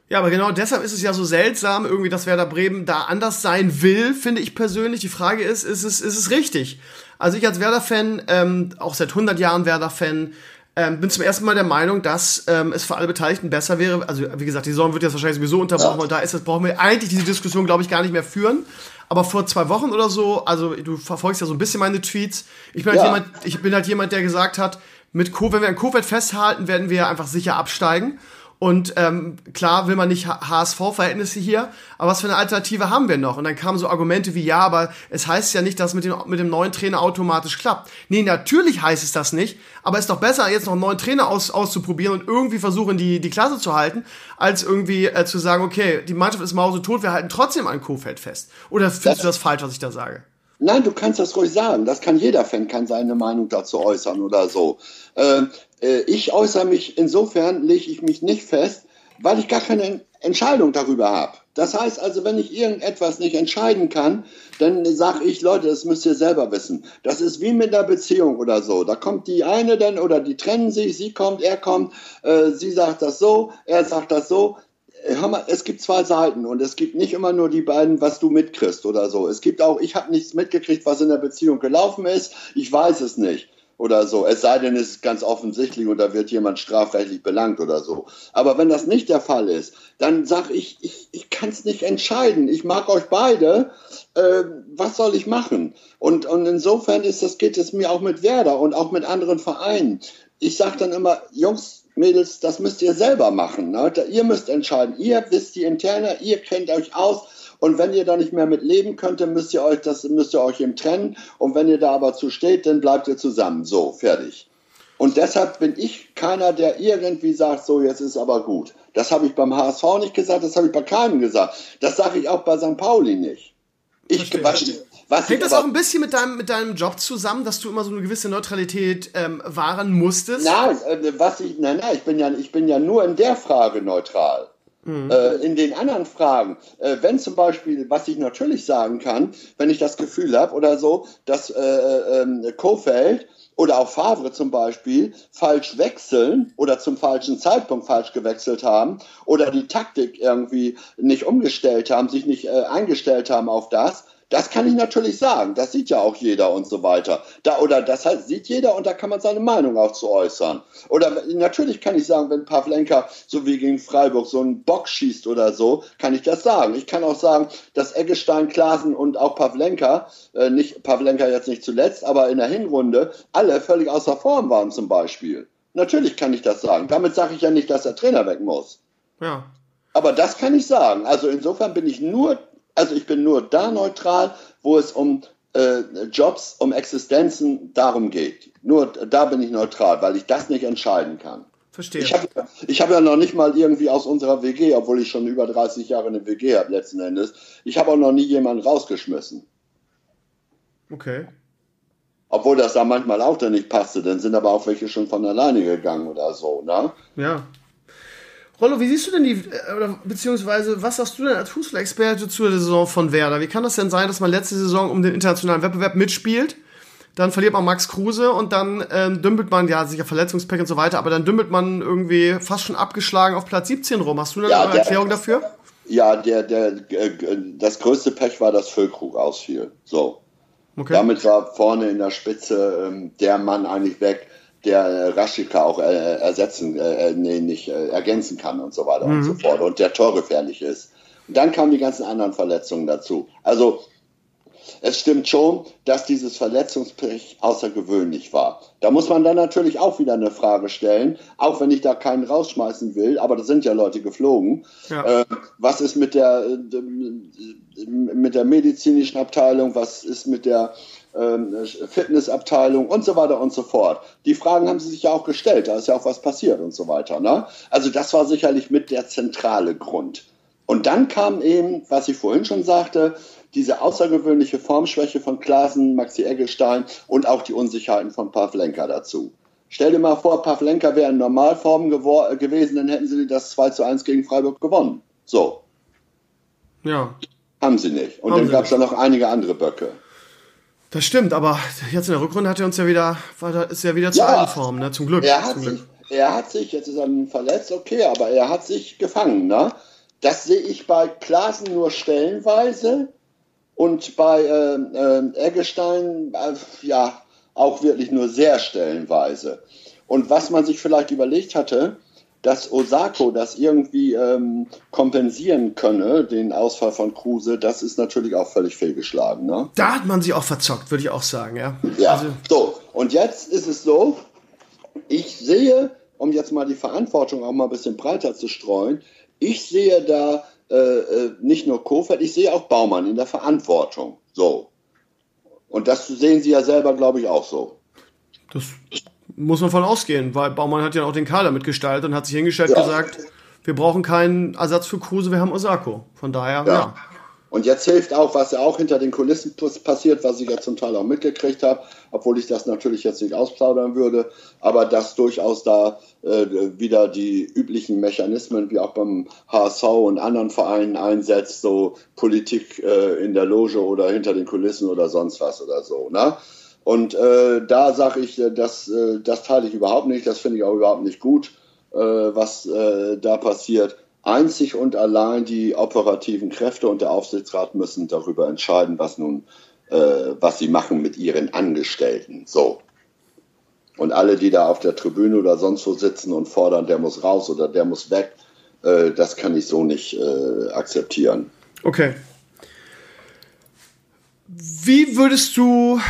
Ja, aber genau deshalb ist es ja so seltsam, irgendwie, dass Werder Bremen da anders sein will, finde ich persönlich. Die Frage ist, ist es, ist es richtig? Also ich als Werder-Fan, ähm, auch seit 100 Jahren Werder-Fan, ähm, bin zum ersten Mal der Meinung, dass ähm, es für alle Beteiligten besser wäre. Also wie gesagt, die Saison wird jetzt wahrscheinlich sowieso unterbrochen ja. und da ist das brauchen wir eigentlich diese Diskussion, glaube ich, gar nicht mehr führen. Aber vor zwei Wochen oder so, also du verfolgst ja so ein bisschen meine Tweets. Ich bin halt ja. jemand, ich bin halt jemand, der gesagt hat, mit Co wenn wir an Covid festhalten, werden wir einfach sicher absteigen. Und ähm, klar will man nicht HSV-Verhältnisse hier, aber was für eine Alternative haben wir noch? Und dann kamen so Argumente wie, ja, aber es heißt ja nicht, dass mit dem, mit dem neuen Trainer automatisch klappt. Nee, natürlich heißt es das nicht, aber es ist doch besser, jetzt noch einen neuen Trainer aus, auszuprobieren und irgendwie versuchen, die, die Klasse zu halten, als irgendwie äh, zu sagen, okay, die Mannschaft ist mausetot, wir halten trotzdem an Kofeld fest. Oder findest das, du das falsch, was ich da sage? Nein, du kannst das ruhig sagen. Das kann jeder Fan, kann seine Meinung dazu äußern oder so. Äh, äh, ich äußere mich, insofern lege ich mich nicht fest, weil ich gar keine Entscheidung darüber habe. Das heißt also, wenn ich irgendetwas nicht entscheiden kann, dann sage ich, Leute, das müsst ihr selber wissen. Das ist wie mit einer Beziehung oder so. Da kommt die eine dann oder die trennen sich, sie kommt, er kommt, äh, sie sagt das so, er sagt das so. Äh, hör mal, es gibt zwei Seiten und es gibt nicht immer nur die beiden, was du mitkriegst oder so. Es gibt auch, ich habe nichts mitgekriegt, was in der Beziehung gelaufen ist. Ich weiß es nicht oder so. Es sei denn, es ist ganz offensichtlich und da wird jemand strafrechtlich belangt oder so. Aber wenn das nicht der Fall ist, dann sage ich, ich, ich kann es nicht entscheiden. Ich mag euch beide. Äh, was soll ich machen? Und, und insofern ist das, geht es mir auch mit Werder und auch mit anderen Vereinen. Ich sage dann immer, Jungs, Mädels, das müsst ihr selber machen. Ne? Ihr müsst entscheiden. Ihr wisst die Interne, ihr kennt euch aus und wenn ihr da nicht mehr mit leben könnt, dann müsst ihr euch das müsst ihr euch eben trennen. Und wenn ihr da aber zu steht, dann bleibt ihr zusammen. So, fertig. Und deshalb bin ich keiner, der irgendwie sagt, so, jetzt ist aber gut. Das habe ich beim HSV nicht gesagt, das habe ich bei keinem gesagt. Das sage ich auch bei St. Pauli nicht. Ich, was, was Hängt das auch ein bisschen mit deinem, mit deinem Job zusammen, dass du immer so eine gewisse Neutralität ähm, wahren musstest? Nein, äh, was ich, nein, nein, ich bin ja, ich bin ja nur in der Frage neutral. Mhm. Äh, in den anderen Fragen, äh, wenn zum Beispiel, was ich natürlich sagen kann, wenn ich das Gefühl habe oder so, dass äh, äh, Kofeld oder auch Favre zum Beispiel falsch wechseln oder zum falschen Zeitpunkt falsch gewechselt haben oder die Taktik irgendwie nicht umgestellt haben, sich nicht eingestellt haben auf das, Das kann ich natürlich sagen. Das sieht ja auch jeder und so weiter. Da, oder das halt sieht jeder und da kann man seine Meinung auch zu äußern. Oder natürlich kann ich sagen, wenn Pavlenka so wie gegen Freiburg so einen Bock schießt oder so, kann ich das sagen. Ich kann auch sagen, dass Eggestein, Klaasen und auch Pavlenka, äh, nicht Pavlenka jetzt nicht zuletzt, aber in der Hinrunde alle völlig außer Form waren zum Beispiel. Natürlich kann ich das sagen. Damit sage ich ja nicht, dass der Trainer weg muss. Ja. Aber das kann ich sagen. Also insofern bin ich nur also ich bin nur da neutral, wo es um äh, Jobs, um Existenzen darum geht. Nur da bin ich neutral, weil ich das nicht entscheiden kann. Verstehe. Ich habe ich hab ja noch nicht mal irgendwie aus unserer WG, obwohl ich schon über 30 Jahre eine WG habe letzten Endes, ich habe auch noch nie jemanden rausgeschmissen. Okay. Obwohl das da manchmal auch dann nicht passte, dann sind aber auch welche schon von alleine gegangen oder so, ne? Ja. Rollo, wie siehst du denn die, äh, oder beziehungsweise was sagst du denn als Fußballexperte zur Saison von Werder? Wie kann das denn sein, dass man letzte Saison um den internationalen Wettbewerb mitspielt? Dann verliert man Max Kruse und dann ähm, dümpelt man, ja, sicher Verletzungspack und so weiter, aber dann dümpelt man irgendwie fast schon abgeschlagen auf Platz 17 rum. Hast du da ja, eine der, Erklärung dafür? Ja, der, der, äh, das größte Pech war, dass Füllkrug ausfiel. So. Okay. Damit war vorne in der Spitze ähm, der Mann eigentlich weg der äh, Raschika auch äh, ersetzen, äh, nee, nicht äh, ergänzen kann und so weiter mhm. und so fort und der torgefährlich ist. Und dann kamen die ganzen anderen Verletzungen dazu. Also es stimmt schon, dass dieses Verletzungspech außergewöhnlich war. Da muss man dann natürlich auch wieder eine Frage stellen, auch wenn ich da keinen rausschmeißen will, aber da sind ja Leute geflogen. Ja. Äh, was ist mit der, äh, mit der medizinischen Abteilung? Was ist mit der Fitnessabteilung und so weiter und so fort. Die Fragen haben sie sich ja auch gestellt, da ist ja auch was passiert und so weiter. Ne? Also das war sicherlich mit der zentrale Grund. Und dann kam eben, was ich vorhin schon sagte, diese außergewöhnliche Formschwäche von Klaasen, Maxi Eggestein und auch die Unsicherheiten von Pavlenka dazu. Stell dir mal vor, Pavlenka wäre in Normalform gewesen, dann hätten sie das 2 zu 1 gegen Freiburg gewonnen. So. Ja. Haben sie nicht. Und Haben dann gab es ja noch einige andere Böcke. Das stimmt, aber jetzt in der Rückrunde hat er uns ja wieder, ist ja wieder zur ja, alten Form, ne? Zum Glück. Er hat, zum sich, er hat sich, jetzt ist er verletzt, okay, aber er hat sich gefangen, ne? Das sehe ich bei Klaasen nur stellenweise und bei äh, äh, Eggestein, äh, ja, auch wirklich nur sehr stellenweise. Und was man sich vielleicht überlegt hatte, dass Osako das irgendwie ähm, kompensieren könne, den Ausfall von Kruse, das ist natürlich auch völlig fehlgeschlagen. Ne? Da hat man sich auch verzockt, würde ich auch sagen, ja. Ja, also. so. Und jetzt ist es so, ich sehe, um jetzt mal die Verantwortung auch mal ein bisschen breiter zu streuen, ich sehe da äh, äh nicht nur Kofeld, ich sehe auch Baumann in der Verantwortung. So. Und das sehen Sie ja selber, glaube ich, auch so. Das muss man von ausgehen, weil Baumann hat ja auch den Kader mitgestaltet und hat sich hingestellt ja. gesagt, wir brauchen keinen Ersatz für Kruse, wir haben Osako. Von daher, ja. ja. Und jetzt hilft auch, was ja auch hinter den Kulissen passiert, was ich ja zum Teil auch mitgekriegt habe, obwohl ich das natürlich jetzt nicht ausplaudern würde, aber dass durchaus da äh, wieder die üblichen Mechanismen wie auch beim HSV und anderen Vereinen einsetzt, so Politik äh, in der Loge oder hinter den Kulissen oder sonst was oder so. Ne? Und äh, da sage ich, äh, das, äh, das teile ich überhaupt nicht, das finde ich auch überhaupt nicht gut, äh, was äh, da passiert. Einzig und allein die operativen Kräfte und der Aufsichtsrat müssen darüber entscheiden, was nun, äh, was sie machen mit ihren Angestellten. So. Und alle, die da auf der Tribüne oder sonst wo sitzen und fordern, der muss raus oder der muss weg, das kann ich so nicht akzeptieren. Okay. Wie würdest du,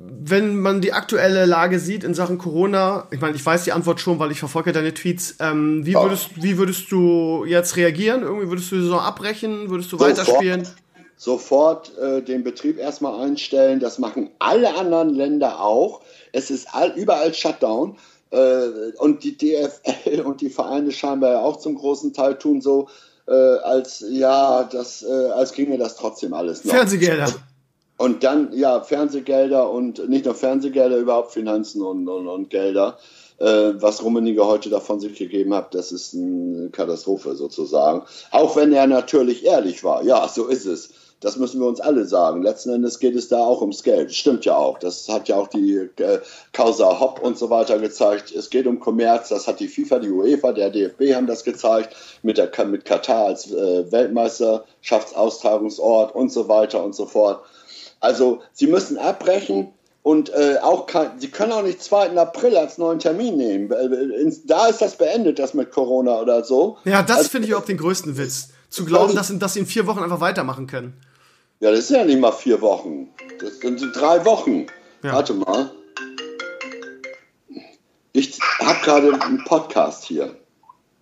wenn man die aktuelle Lage sieht in Sachen Corona, ich meine, ich weiß die Antwort schon, weil ich verfolge deine Tweets, ähm, wie, würdest, wie würdest du jetzt reagieren? Irgendwie würdest du die Saison abbrechen? Würdest du sofort, weiterspielen? Sofort äh, den Betrieb erstmal einstellen. Das machen alle anderen Länder auch. Es ist all, überall Shutdown. Äh, und die DFL und die Vereine scheinbar ja auch zum großen Teil tun so, äh, als ja, das, äh, als ginge das trotzdem alles noch. Fernsehgelder. Und dann, ja, Fernsehgelder und nicht nur Fernsehgelder, überhaupt Finanzen und, und, und Gelder. Äh, was Rummenigge heute davon sich gegeben hat, das ist eine Katastrophe sozusagen. Auch wenn er natürlich ehrlich war. Ja, so ist es. Das müssen wir uns alle sagen. Letzten Endes geht es da auch ums Geld. Stimmt ja auch. Das hat ja auch die äh, Causa Hopp und so weiter gezeigt. Es geht um Kommerz. Das hat die FIFA, die UEFA, der DFB haben das gezeigt. Mit, der, mit Katar als äh, Weltmeisterschaftsaustragungsort und so weiter und so fort. Also, sie müssen abbrechen. Und äh, auch kann, sie können auch nicht 2. April als neuen Termin nehmen. Äh, da ist das beendet, das mit Corona oder so. Ja, das also, finde ich auch den größten Witz. Zu glauben, dass, dass sie in vier Wochen einfach weitermachen können. Ja, das sind ja nicht mal vier Wochen. Das sind drei Wochen. Ja. Warte mal. Ich habe gerade einen Podcast hier.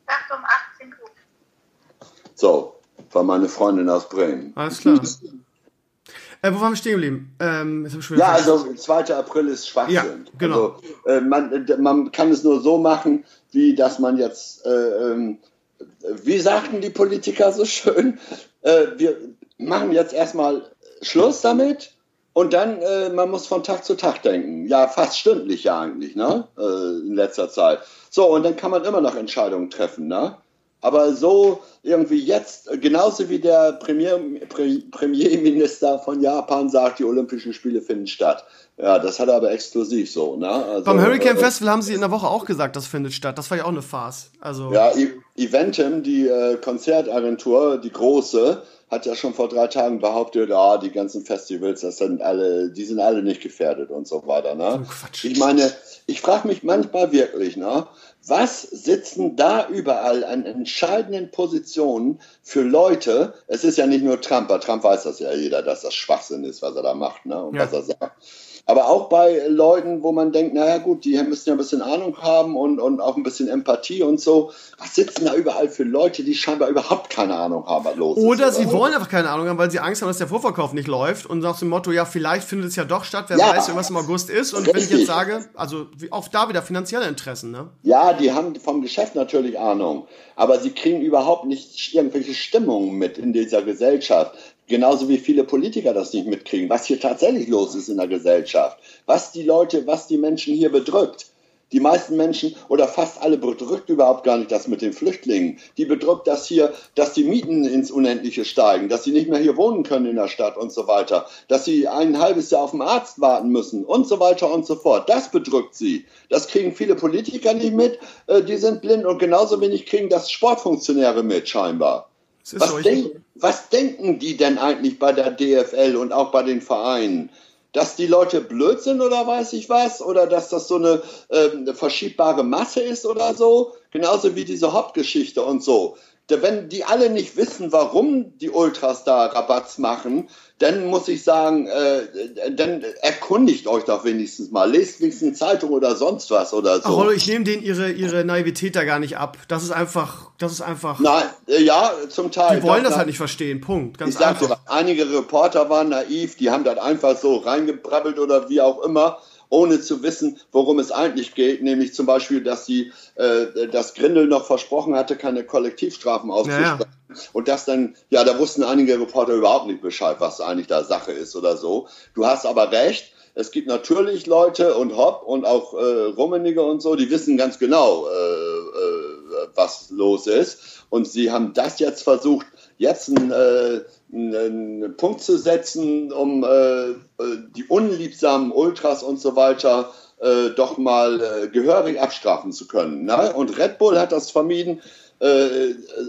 Nacht um 18 Uhr. So, war meine Freundin aus Bremen. Alles klar. Äh, wo waren wir stehen geblieben? Ähm, ja, also 2. April ist Schwachsinn. Ja, genau. Also, äh, man, äh, man kann es nur so machen, wie dass man jetzt, äh, ähm, wie sagten die Politiker so schön, äh, wir machen jetzt erstmal Schluss damit und dann, äh, man muss von Tag zu Tag denken. Ja, fast stündlich ja eigentlich, ne? in letzter Zeit. So, und dann kann man immer noch Entscheidungen treffen, ne? Aber so irgendwie jetzt, genauso wie der Premier, Premierminister von Japan sagt, die Olympischen Spiele finden statt. Ja, das hat er aber exklusiv so. Ne? Also, Beim Hurricane äh, Festival haben sie in der Woche auch gesagt, das findet statt. Das war ja auch eine Farce. Also ja, e Eventim, die äh, Konzertagentur, die große, hat ja schon vor drei Tagen behauptet, ah, die ganzen Festivals, das sind alle, die sind alle nicht gefährdet und so weiter. Ne? Oh, Quatsch. Ich meine, ich frage mich manchmal wirklich, ne? Was sitzen da überall an entscheidenden Positionen für Leute? Es ist ja nicht nur Trump, bei Trump weiß das ja jeder, dass das Schwachsinn ist, was er da macht ne? und ja. was er sagt. Aber auch bei Leuten, wo man denkt, naja gut, die müssen ja ein bisschen Ahnung haben und, und auch ein bisschen Empathie und so. Was sitzen da überall für Leute, die scheinbar überhaupt keine Ahnung haben, was los oder ist? Oder sie wollen einfach keine Ahnung haben, weil sie Angst haben, dass der Vorverkauf nicht läuft und nach dem Motto, ja, vielleicht findet es ja doch statt, wer ja, weiß, was im August ist. Und richtig. wenn ich jetzt sage, also auch da wieder finanzielle Interessen, ne? Ja, die haben vom Geschäft natürlich Ahnung, aber sie kriegen überhaupt nicht irgendwelche Stimmungen mit in dieser Gesellschaft. Genauso wie viele Politiker das nicht mitkriegen, was hier tatsächlich los ist in der Gesellschaft, was die Leute, was die Menschen hier bedrückt. Die meisten Menschen oder fast alle bedrückt überhaupt gar nicht das mit den Flüchtlingen. Die bedrückt das hier, dass die Mieten ins Unendliche steigen, dass sie nicht mehr hier wohnen können in der Stadt und so weiter, dass sie ein halbes Jahr auf den Arzt warten müssen und so weiter und so fort. Das bedrückt sie. Das kriegen viele Politiker nicht mit, äh, die sind blind und genauso wenig kriegen das Sportfunktionäre mit, scheinbar. Was, denk, was, denken die denn eigentlich bei der DFL und auch bei den Vereinen? Dass die Leute blöd sind oder weiß ich was? Oder dass das so eine, äh, eine verschiebbare Masse ist oder so? Genauso wie diese Hauptgeschichte und so wenn die alle nicht wissen, warum die Ultras da Rabatz machen, dann muss ich sagen, äh, dann erkundigt euch doch wenigstens mal. Lest wenigstens Zeitung oder sonst was oder so. Ach, Rollo, ich nehme denen ihre, ihre Naivität da gar nicht ab. Das ist einfach, das ist einfach. Nein, äh, ja, zum Teil. Die wollen doch, das halt nicht verstehen. Punkt. Ganz ich einfach. Dir, einige Reporter waren naiv, die haben das einfach so reingebrabbelt oder wie auch immer ohne zu wissen, worum es eigentlich geht, nämlich zum Beispiel, dass sie, äh, dass Grindel noch versprochen hatte, keine Kollektivstrafen auszusprechen. Ja, ja. Und das dann, ja, da wussten einige Reporter überhaupt nicht Bescheid, was eigentlich da Sache ist oder so. Du hast aber recht, es gibt natürlich Leute und Hopp und auch äh, Rummenigge und so, die wissen ganz genau, äh, äh, was los ist. Und sie haben das jetzt versucht, jetzt ein äh, einen Punkt zu setzen, um äh, die unliebsamen Ultras und so weiter äh, doch mal äh, gehörig abstrafen zu können. Ne? Und Red Bull hat das vermieden, äh,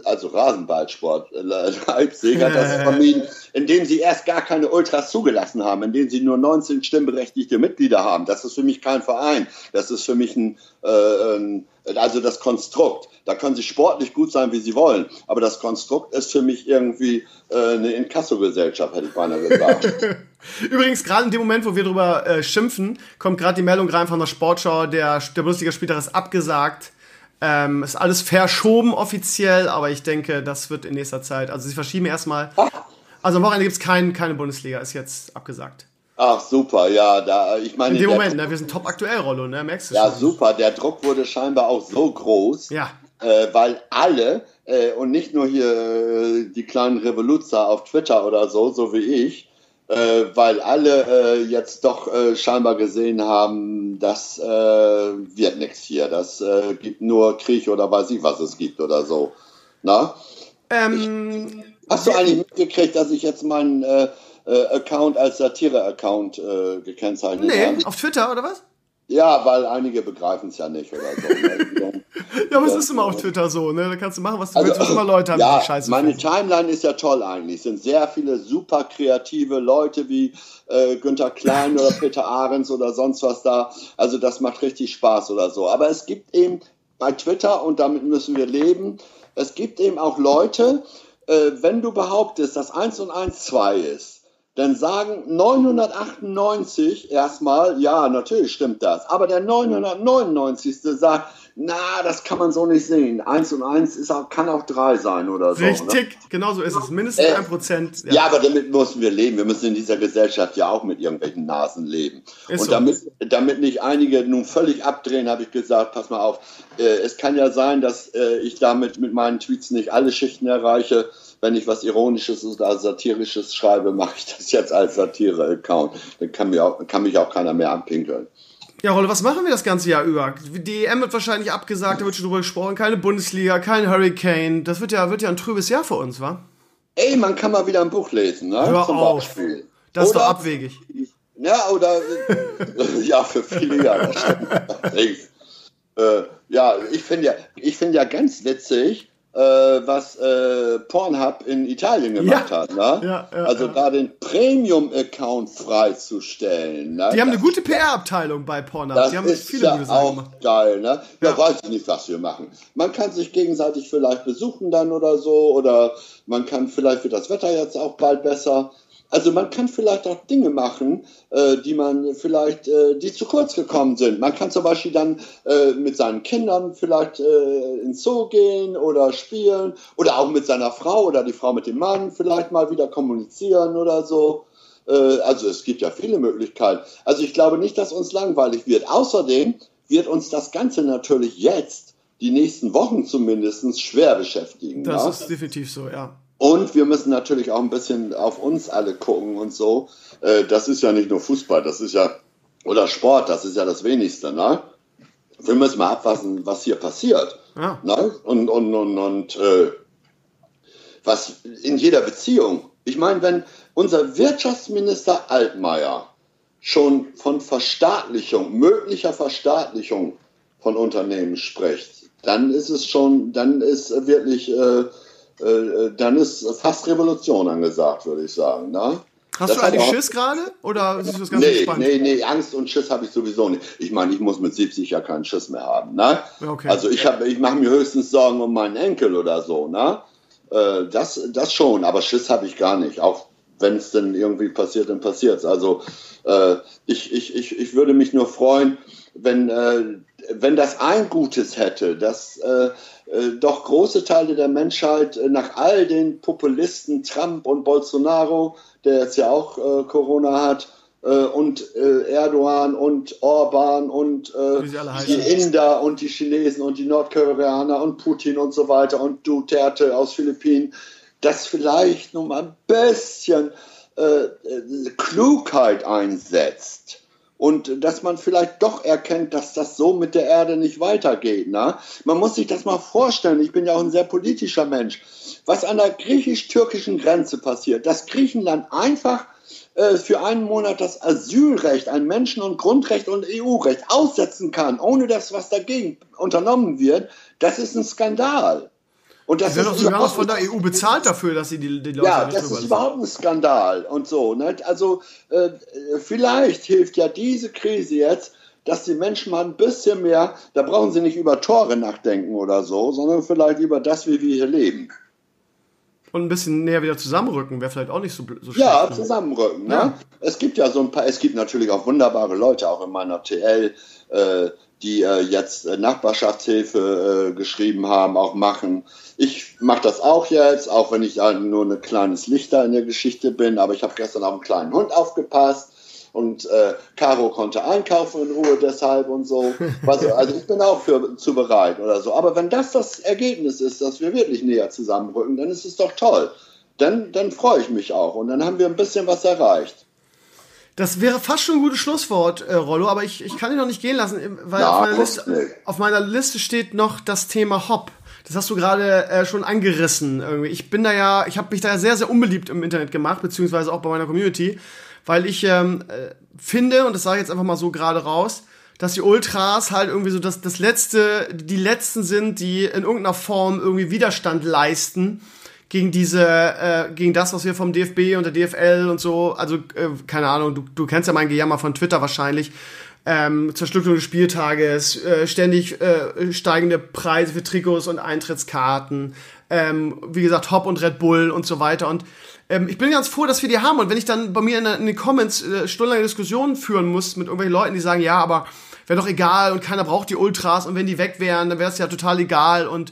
also Rasenballsport, äh, Leipzig hat das vermieden, indem sie erst gar keine Ultras zugelassen haben, indem sie nur 19 stimmberechtigte Mitglieder haben. Das ist für mich kein Verein. Das ist für mich ein, äh, ein also das Konstrukt. Da können sie sportlich gut sein, wie sie wollen. Aber das Konstrukt ist für mich irgendwie äh, eine Inkasso-Gesellschaft, hätte ich beinahe gesagt. Übrigens, gerade in dem Moment, wo wir drüber äh, schimpfen, kommt gerade die Meldung rein von der Sportschau, der, der Bundesligaspieltag ist abgesagt. Ähm, ist alles verschoben offiziell, aber ich denke, das wird in nächster Zeit. Also sie verschieben erstmal. Also am Wochenende gibt es kein, keine Bundesliga, ist jetzt abgesagt. Ach super, ja, da ich meine. In dem Moment, ne, wir sind top aktuell, Rollo, ne, merkst du Ja, schon. super, der Druck wurde scheinbar auch so groß, ja. äh, weil alle äh, und nicht nur hier äh, die kleinen Revoluzer auf Twitter oder so, so wie ich, äh, weil alle äh, jetzt doch äh, scheinbar gesehen haben, das wird nichts hier, das gibt nur Krieg oder weiß ich was es gibt oder so. Na? Ähm, Hast du eigentlich mitgekriegt, dass ich jetzt meinen äh, äh, Account als Satire-Account äh, gekennzeichnet habe? Nee, auf Twitter oder was? Ja, weil einige begreifen es ja nicht oder so. Ne? ja, aber es ist immer auf Twitter so, ne? Da kannst du machen, was du also, willst, immer Leute haben, ja, die Scheiße Meine finden. Timeline ist ja toll eigentlich. Es sind sehr viele super kreative Leute wie äh, Günther Klein oder Peter Ahrens oder sonst was da. Also das macht richtig Spaß oder so. Aber es gibt eben bei Twitter, und damit müssen wir leben, es gibt eben auch Leute, äh, wenn du behauptest, dass 1 und 1 2 ist, dann sagen 998 erstmal, ja, natürlich stimmt das. Aber der 999. sagt, na, das kann man so nicht sehen. Eins und eins ist auch, kann auch drei sein oder so. Richtig, ne? genau so ist es. Mindestens äh, ein Prozent. Ja. ja. aber damit müssen wir leben. Wir müssen in dieser Gesellschaft ja auch mit irgendwelchen Nasen leben. Ist und so. damit, damit nicht einige nun völlig abdrehen, habe ich gesagt, pass mal auf, äh, es kann ja sein, dass äh, ich damit mit meinen Tweets nicht alle Schichten erreiche wenn ich was Ironisches oder Satirisches schreibe, mache ich das jetzt als Satire-Account. Dann kann, mir auch, kann mich auch keiner mehr anpinkeln. Ja, Rolle, was machen wir das ganze Jahr über? Die EM wird wahrscheinlich abgesagt, da wird schon drüber gesprochen. Keine Bundesliga, kein Hurricane. Das wird ja, wird ja ein trübes Jahr für uns, wa? Ey, man kann mal wieder ein Buch lesen, ne? Hör Zum auf. Beispiel. Das oder, ist doch abwegig. Ja, oder ja, für viele Jahre. äh, ja, ich finde ja, ich finde ja ganz witzig, was äh, Pornhub in Italien gemacht ja. hat. Ne? Ja, ja, also da den Premium-Account freizustellen. Ne? Die haben eine gute PR-Abteilung bei Pornhub. Das Die haben ist viele ja auch gemacht. geil. Ne? Ja. weiß ich nicht, was wir machen. Man kann sich gegenseitig vielleicht besuchen dann oder so. Oder man kann vielleicht wird das Wetter jetzt auch bald besser. Also man kann vielleicht auch Dinge machen, äh, die man vielleicht, äh, die zu kurz gekommen sind. Man kann zum Beispiel dann äh, mit seinen Kindern vielleicht äh, ins Zoo gehen oder spielen oder auch mit seiner Frau oder die Frau mit dem Mann vielleicht mal wieder kommunizieren oder so. Äh, also es gibt ja viele Möglichkeiten. Also ich glaube nicht, dass uns langweilig wird. Außerdem wird uns das Ganze natürlich jetzt, die nächsten Wochen zumindest, schwer beschäftigen. Das ja? ist definitiv so, ja. Und wir müssen natürlich auch ein bisschen auf uns alle gucken und so. Äh, das ist ja nicht nur Fußball, das ist ja, oder Sport, das ist ja das Wenigste, ne? Wir müssen mal abpassen, was hier passiert. Ja. Ne? Und, und, und, und äh, was in jeder Beziehung. Ich meine, wenn unser Wirtschaftsminister Altmaier schon von Verstaatlichung, möglicher Verstaatlichung von Unternehmen spricht, dann ist es schon, dann ist wirklich äh, äh, dann ist fast Revolution angesagt, würde ich sagen. Ne? Hast das du eigentlich Schiss gerade? Oder ist das ganz nee, entspannt? Nee, nee, Angst und Schiss habe ich sowieso nicht. Ich meine, ich muss mit 70 ja keinen Schiss mehr haben. Ne? Okay. Also ich, ich mache mir höchstens Sorgen um meinen Enkel oder so. Ne? Äh, das, das schon, aber Schiss habe ich gar nicht. Auch wenn es denn irgendwie passiert, dann passiert es. Also äh, ich, ich, ich, ich würde mich nur freuen, wenn, äh, wenn das ein Gutes hätte, dass äh, äh, doch große Teile der Menschheit äh, nach all den Populisten Trump und Bolsonaro, der jetzt ja auch äh, Corona hat, äh, und äh, Erdogan und Orban und die Inder und die Chinesen und die Nordkoreaner und Putin und so weiter und Duterte aus Philippinen, das vielleicht nur mal ein bisschen Klugheit einsetzt und dass man vielleicht doch erkennt, dass das so mit der Erde nicht weitergeht. Ne? Man muss sich das mal vorstellen, ich bin ja auch ein sehr politischer Mensch, was an der griechisch-türkischen Grenze passiert, dass Griechenland einfach äh, für einen Monat das Asylrecht, ein Menschen- und Grundrecht und EU-Recht aussetzen kann, ohne dass was dagegen unternommen wird, das ist ein Skandal. Und das die werden doch sogar noch von der EU bezahlt dafür, dass sie die, die Leute Ja, das ist überhaupt ein Skandal und so. Ne? Also äh, vielleicht hilft ja diese Krise jetzt, dass die Menschen mal ein bisschen mehr, da brauchen sie nicht über Tore nachdenken oder so, sondern vielleicht über das, wie wir hier leben. Und ein bisschen näher wieder zusammenrücken wäre vielleicht auch nicht so, so schlecht. Ja, ne? zusammenrücken. Ne? Ja. Es gibt ja so ein paar, es gibt natürlich auch wunderbare Leute, auch in meiner TL. Äh, die äh, jetzt äh, Nachbarschaftshilfe äh, geschrieben haben, auch machen. Ich mache das auch jetzt, auch wenn ich halt nur ein kleines Lichter in der Geschichte bin, aber ich habe gestern auf einen kleinen Hund aufgepasst und äh, Caro konnte einkaufen in Ruhe deshalb und so. Also, also ich bin auch für zu bereit oder so. Aber wenn das das Ergebnis ist, dass wir wirklich näher zusammenrücken, dann ist es doch toll. Dann, dann freue ich mich auch und dann haben wir ein bisschen was erreicht. Das wäre fast schon ein gutes Schlusswort, äh, Rollo, aber ich, ich kann ihn noch nicht gehen lassen, weil ja, auf, meiner Liste, auf, meiner Liste, steht noch das Thema Hop. das hast du gerade äh, schon angerissen irgendwie. Ich bin da ja, ich habe mich da sehr, sehr unbeliebt im Internet gemacht, beziehungsweise auch bei meiner Community, weil ich ähm, äh, finde, und das sage ich jetzt einfach mal so gerade raus, dass die Ultras halt irgendwie so das, das letzte, die letzten sind, die in irgendeiner Form irgendwie Widerstand leisten gegen diese, äh, gegen das, was wir vom DFB und der DFL und so, also äh, keine Ahnung, du, du kennst ja mein Gejammer von Twitter wahrscheinlich, ähm, Zerstückelung des Spieltages, äh, ständig äh, steigende Preise für Trikots und Eintrittskarten, ähm, wie gesagt, Hop und Red Bull und so weiter. Und ähm, ich bin ganz froh, dass wir die haben. Und wenn ich dann bei mir in, in den Comments äh, stundenlange Diskussionen führen muss mit irgendwelchen Leuten, die sagen, ja, aber wäre doch egal und keiner braucht die Ultras und wenn die weg wären, dann wäre es ja total egal und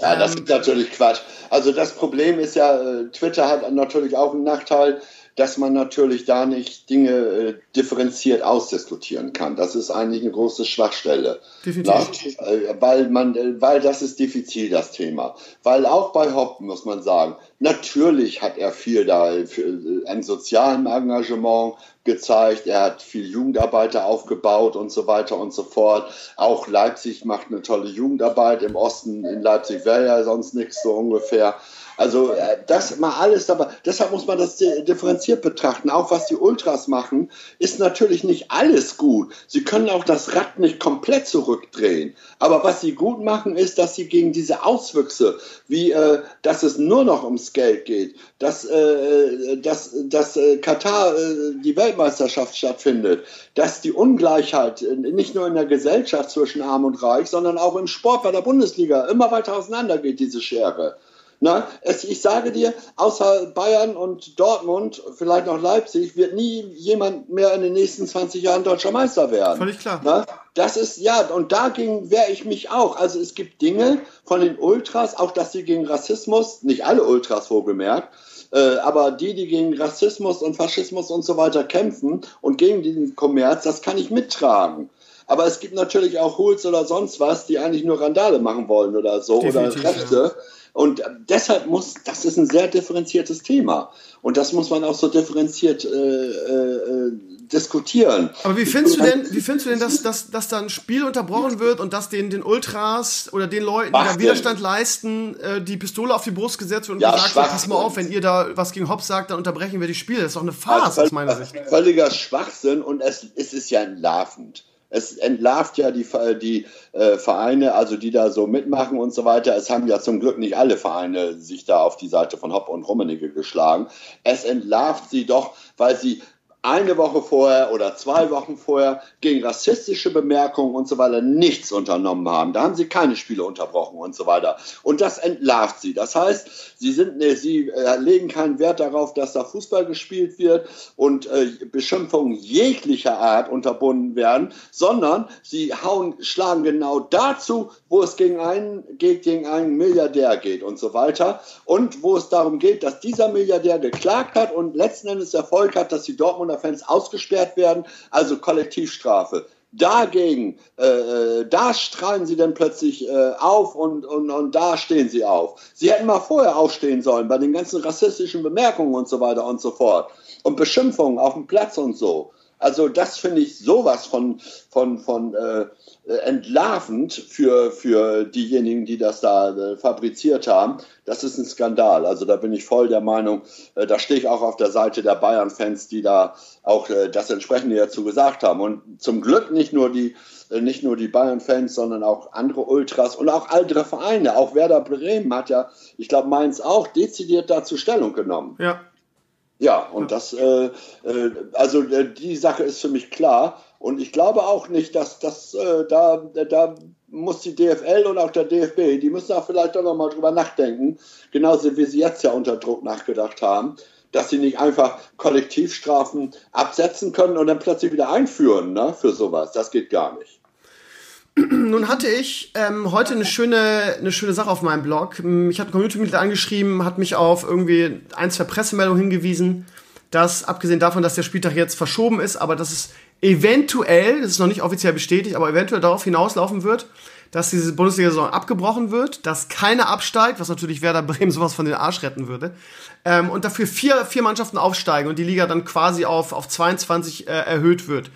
ja, das ähm, ist natürlich Quatsch. Also das Problem ist ja, äh, Twitter hat natürlich auch einen Nachteil dass man natürlich da nicht Dinge äh, differenziert ausdiskutieren kann. Das ist eigentlich eine große Schwachstelle. Definitiv. Äh, weil, man, äh, weil das ist diffizil, das Thema. Weil auch bei Hopp muss man sagen, natürlich hat er viel da für, ein sozialen Engagement gezeigt, er hat viel Jugendarbeiter aufgebaut und so weiter und so fort. Auch Leipzig macht eine tolle Jugendarbeit. Im Osten in Leipzig wäre ja sonst nichts so ungefähr. Also äh, das mal alles dabei. Deshalb muss man das differenziert betrachten. Auch was die Ultras machen, ist natürlich nicht alles gut. Sie können auch das Rad nicht komplett zurückdrehen. Aber was sie gut machen, ist, dass sie gegen diese Auswüchse, wie äh, dass es nur noch ums Geld geht, dass, äh, dass, dass äh, Katar äh, die Weltmeisterschaft stattfindet, dass die Ungleichheit nicht nur in der Gesellschaft zwischen Arm und Reich, sondern auch im Sport bei der Bundesliga immer weiter auseinandergeht, diese Schere. Na, es, ich sage dir, außer Bayern und Dortmund, vielleicht noch Leipzig, wird nie jemand mehr in den nächsten 20 Jahren deutscher Meister werden. Völlig klar. Na, das ist, ja, und dagegen wehre ich mich auch. Also es gibt Dinge von den Ultras, auch dass sie gegen Rassismus, nicht alle Ultras wohlgemerkt, äh, aber die, die gegen Rassismus und Faschismus und so weiter kämpfen und gegen diesen Kommerz, das kann ich mittragen. Aber es gibt natürlich auch Hools oder sonst was, die eigentlich nur Randale machen wollen oder so Definitiv, oder Rechte. Ja. Und deshalb muss, das ist ein sehr differenziertes Thema. Und das muss man auch so differenziert äh, äh, diskutieren. Aber wie findest du denn, wie findest du denn, dass, dass, dass da ein Spiel unterbrochen wird und dass den, den Ultras oder den Leuten, die da Widerstand leisten, äh, die Pistole auf die Brust gesetzt wird und ja, gesagt wird, pass mal auf, wenn ihr da was gegen Hopp sagt, dann unterbrechen wir die Spiele. Das ist doch eine Farce aus meiner Sicht. Völliger Schwachsinn und es, es ist ja entlarvend. Es entlarvt ja die, die äh, Vereine, also die da so mitmachen und so weiter. Es haben ja zum Glück nicht alle Vereine sich da auf die Seite von Hopp und Rummenigge geschlagen. Es entlarvt sie doch, weil sie eine Woche vorher oder zwei Wochen vorher gegen rassistische Bemerkungen und so weiter nichts unternommen haben. Da haben sie keine Spiele unterbrochen und so weiter. Und das entlarvt sie. Das heißt, sie, sind, sie äh, legen keinen Wert darauf, dass da Fußball gespielt wird und äh, Beschimpfungen jeglicher Art unterbunden werden, sondern sie hauen, schlagen genau dazu, wo es gegen einen, gegen einen Milliardär geht und so weiter. Und wo es darum geht, dass dieser Milliardär geklagt hat und letzten Endes Erfolg hat, dass die Dortmunder Fans ausgesperrt werden, also Kollektivstrafe. Dagegen, äh, äh, da strahlen sie dann plötzlich äh, auf und, und, und da stehen sie auf. Sie hätten mal vorher aufstehen sollen bei den ganzen rassistischen Bemerkungen und so weiter und so fort. Und Beschimpfungen auf dem Platz und so. Also das finde ich sowas von, von, von äh, entlarvend für, für diejenigen, die das da äh, fabriziert haben. Das ist ein Skandal. Also da bin ich voll der Meinung, äh, da stehe ich auch auf der Seite der Bayern-Fans, die da auch äh, das entsprechende dazu gesagt haben. Und zum Glück nicht nur die, äh, nicht die Bayern-Fans, sondern auch andere Ultras und auch andere Vereine. Auch Werder Bremen hat ja, ich glaube Mainz auch, dezidiert dazu Stellung genommen. Ja. Ja, und das, äh, äh, also äh, die Sache ist für mich klar. Und ich glaube auch nicht, dass das äh, da, da muss die DFL und auch der DFB, die müssen auch vielleicht doch nochmal drüber nachdenken, genauso wie sie jetzt ja unter Druck nachgedacht haben, dass sie nicht einfach Kollektivstrafen absetzen können und dann plötzlich wieder einführen ne, für sowas. Das geht gar nicht. Nun hatte ich ähm, heute eine schöne, eine schöne Sache auf meinem Blog. Ich hatte ein Community-Mitglied angeschrieben, hat mich auf irgendwie ein, zwei Pressemeldungen hingewiesen, dass abgesehen davon, dass der Spieltag jetzt verschoben ist, aber dass es eventuell, das ist noch nicht offiziell bestätigt, aber eventuell darauf hinauslaufen wird, dass diese Bundesliga-Saison abgebrochen wird, dass keiner absteigt, was natürlich Werder Bremen sowas von den Arsch retten würde, ähm, und dafür vier, vier Mannschaften aufsteigen und die Liga dann quasi auf, auf 22 äh, erhöht wird.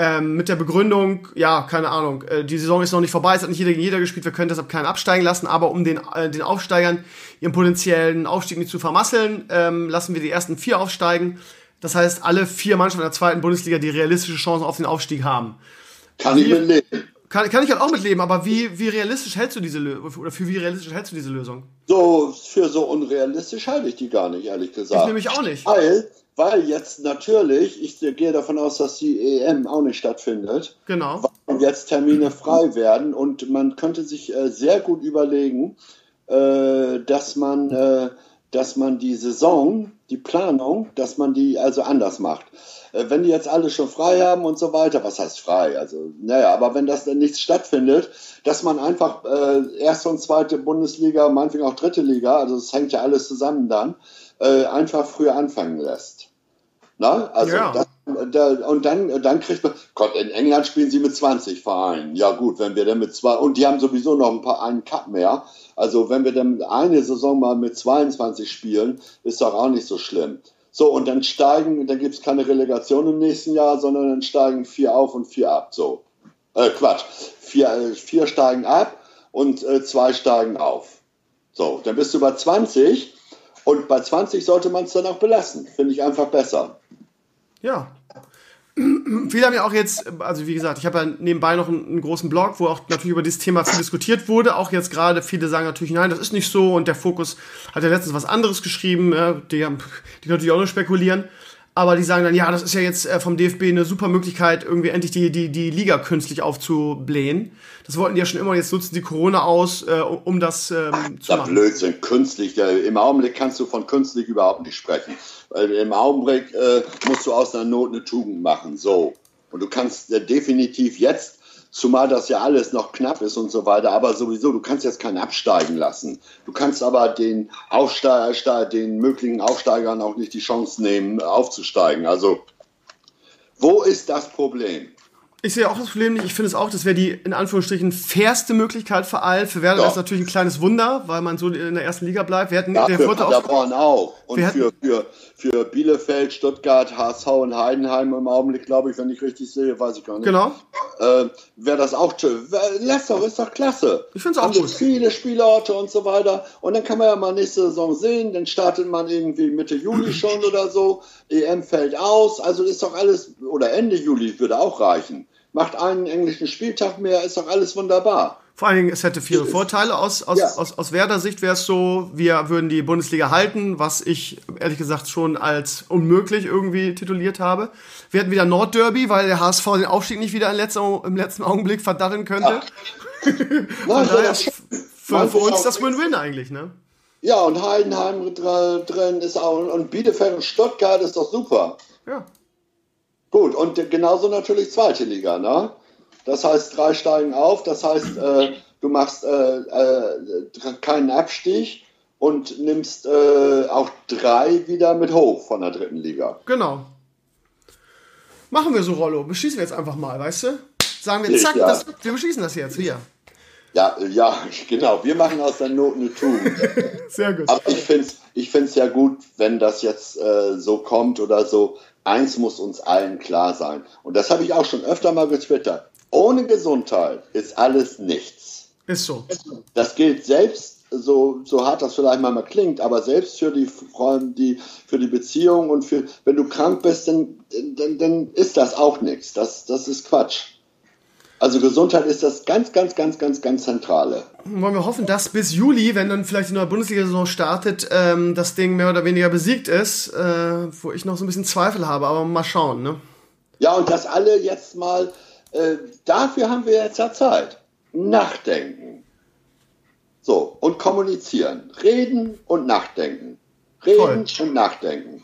Ähm, mit der Begründung, ja, keine Ahnung, äh, die Saison ist noch nicht vorbei, es hat nicht jeder gegen jeder gespielt, wir können deshalb keinen absteigen lassen, aber um den, äh, den Aufsteigern ihren potenziellen Aufstieg nicht zu vermasseln, ähm, lassen wir die ersten vier aufsteigen. Das heißt, alle vier Mannschaften der zweiten Bundesliga, die realistische Chancen auf den Aufstieg haben. Kann wie, ich mitleben. Kann, kann ich halt auch mitleben, aber wie, wie realistisch hältst du diese Lösung? Oder für wie realistisch hältst du diese Lösung? So, für so unrealistisch halte ich die gar nicht, ehrlich gesagt. Ich nämlich auch nicht. Weil weil jetzt natürlich, ich gehe davon aus, dass die EM auch nicht stattfindet. Genau. Weil jetzt Termine frei werden und man könnte sich äh, sehr gut überlegen, äh, dass man, äh, dass man die Saison, die Planung, dass man die also anders macht. Äh, wenn die jetzt alle schon frei haben und so weiter, was heißt frei? Also, naja, aber wenn das dann nichts stattfindet, dass man einfach äh, erste und zweite Bundesliga, meinetwegen auch dritte Liga, also es hängt ja alles zusammen dann, äh, einfach früher anfangen lässt. Na? Also ja. das, da, und dann, dann kriegt man, Gott, in England spielen sie mit 20 Vereinen. Ja gut, wenn wir dann mit zwei, und die haben sowieso noch ein paar, einen Cup mehr. Also wenn wir dann eine Saison mal mit 22 spielen, ist doch auch nicht so schlimm. So, und dann steigen, dann gibt es keine Relegation im nächsten Jahr, sondern dann steigen vier auf und vier ab. So. Äh, Quatsch. Vier, äh, vier steigen ab und äh, zwei steigen auf. So, dann bist du bei 20 und bei 20 sollte man es dann auch belassen. Finde ich einfach besser. Ja. Viele haben ja auch jetzt, also wie gesagt, ich habe ja nebenbei noch einen, einen, großen Blog, wo auch natürlich über dieses Thema viel diskutiert wurde. Auch jetzt gerade viele sagen natürlich, nein, das ist nicht so. Und der Fokus hat ja letztens was anderes geschrieben. Ja, die, haben, die können natürlich auch nur spekulieren aber die sagen dann, ja, das ist ja jetzt äh, vom DFB eine super Möglichkeit, irgendwie endlich die, die, die Liga künstlich aufzublähen. Das wollten die ja schon immer, jetzt nutzen die Corona aus, äh, um das ähm, Ach, zu machen. Blödsinn, künstlich. Ja, Im Augenblick kannst du von künstlich überhaupt nicht sprechen. Weil im Augenblick äh, musst du aus einer Not eine Tugend machen. So. Und du kannst äh, definitiv jetzt zumal das ja alles noch knapp ist und so weiter. Aber sowieso, du kannst jetzt keinen absteigen lassen. Du kannst aber den Aufsteiger, den möglichen Aufsteigern auch nicht die Chance nehmen, aufzusteigen. Also, wo ist das Problem? Ich sehe auch das Problem nicht. Ich finde es auch, das wäre die in Anführungsstrichen fairste Möglichkeit für alle. Für Werder ja. ist natürlich ein kleines Wunder, weil man so in der ersten Liga bleibt. Wir hatten ja, der für Paderborn auch. Und für, für, für Bielefeld, Stuttgart, HSV und Heidenheim im Augenblick, glaube ich, wenn ich richtig sehe, weiß ich gar nicht. Genau. Äh, wäre das auch schön. Doch, ist doch klasse. Ich finde es auch gut. viele Spielorte und so weiter. Und dann kann man ja mal nächste Saison sehen. Dann startet man irgendwie Mitte Juli schon oder so. EM fällt aus. Also ist doch alles, oder Ende Juli würde auch reichen macht einen englischen Spieltag mehr, ist doch alles wunderbar. Vor allen Dingen, es hätte viele Vorteile. Aus, aus, ja. aus, aus Werder Sicht wäre es so, wir würden die Bundesliga halten, was ich ehrlich gesagt schon als unmöglich irgendwie tituliert habe. Wir hätten wieder Nordderby, weil der HSV den Aufstieg nicht wieder im letzten, im letzten Augenblick verdatteln könnte. Ja. Von daher ist für, für uns das Win-Win eigentlich, ne? Ja, und Heidenheim drin ist auch, und Bielefeld und Stuttgart ist doch super. Ja. Gut, und genauso natürlich zweite Liga, ne? Das heißt, drei steigen auf, das heißt, äh, du machst äh, äh, keinen Abstieg und nimmst äh, auch drei wieder mit hoch von der dritten Liga. Genau. Machen wir so, Rollo. Beschließen wir jetzt einfach mal, weißt du? Sagen wir, zack, ja. das, wir beschließen das jetzt, hier. Ja, ja, genau. Wir machen aus der Not eine Tugend. Sehr gut. Aber ich finde es ich find's ja gut, wenn das jetzt äh, so kommt oder so eins muss uns allen klar sein. Und das habe ich auch schon öfter mal getwittert. Ohne Gesundheit ist alles nichts. Ist so. Das gilt selbst, so, so hart das vielleicht mal klingt, aber selbst für die Freunde, die, für die Beziehung und für, wenn du krank bist, dann, dann, dann ist das auch nichts. Das, das ist Quatsch. Also Gesundheit ist das ganz, ganz, ganz, ganz, ganz Zentrale. Wollen wir hoffen, dass bis Juli, wenn dann vielleicht die neue Bundesliga-Saison startet, ähm, das Ding mehr oder weniger besiegt ist, äh, wo ich noch so ein bisschen Zweifel habe, aber mal schauen, ne? Ja, und dass alle jetzt mal, äh, dafür haben wir jetzt ja Zeit. Nachdenken. So, und kommunizieren. Reden und nachdenken. Reden Toll. und nachdenken.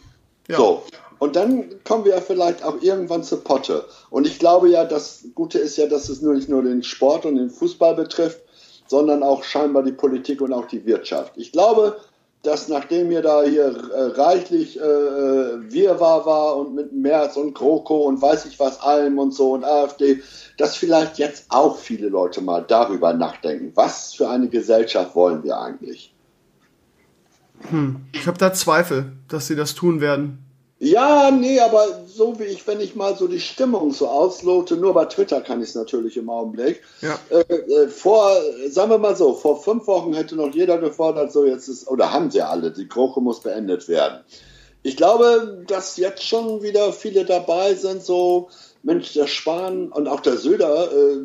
Ja. So, und dann kommen wir ja vielleicht auch irgendwann zur Potte. Und ich glaube ja, das Gute ist ja, dass es nur nicht nur den Sport und den Fußball betrifft, sondern auch scheinbar die Politik und auch die Wirtschaft. Ich glaube, dass nachdem ihr da hier äh, reichlich äh, Wirrwarr war und mit Merz und GroKo und weiß ich was allem und so und AfD, dass vielleicht jetzt auch viele Leute mal darüber nachdenken, was für eine Gesellschaft wollen wir eigentlich? Hm. Ich habe da Zweifel, dass sie das tun werden. Ja, nee, aber so wie ich, wenn ich mal so die Stimmung so auslote, nur bei Twitter kann ich es natürlich im Augenblick. Ja. Äh, äh, vor, sagen wir mal so, vor fünf Wochen hätte noch jeder gefordert, so jetzt ist, oder haben sie alle, die Kroche muss beendet werden. Ich glaube, dass jetzt schon wieder viele dabei sind, so, Mensch, der Spahn und auch der Söder äh,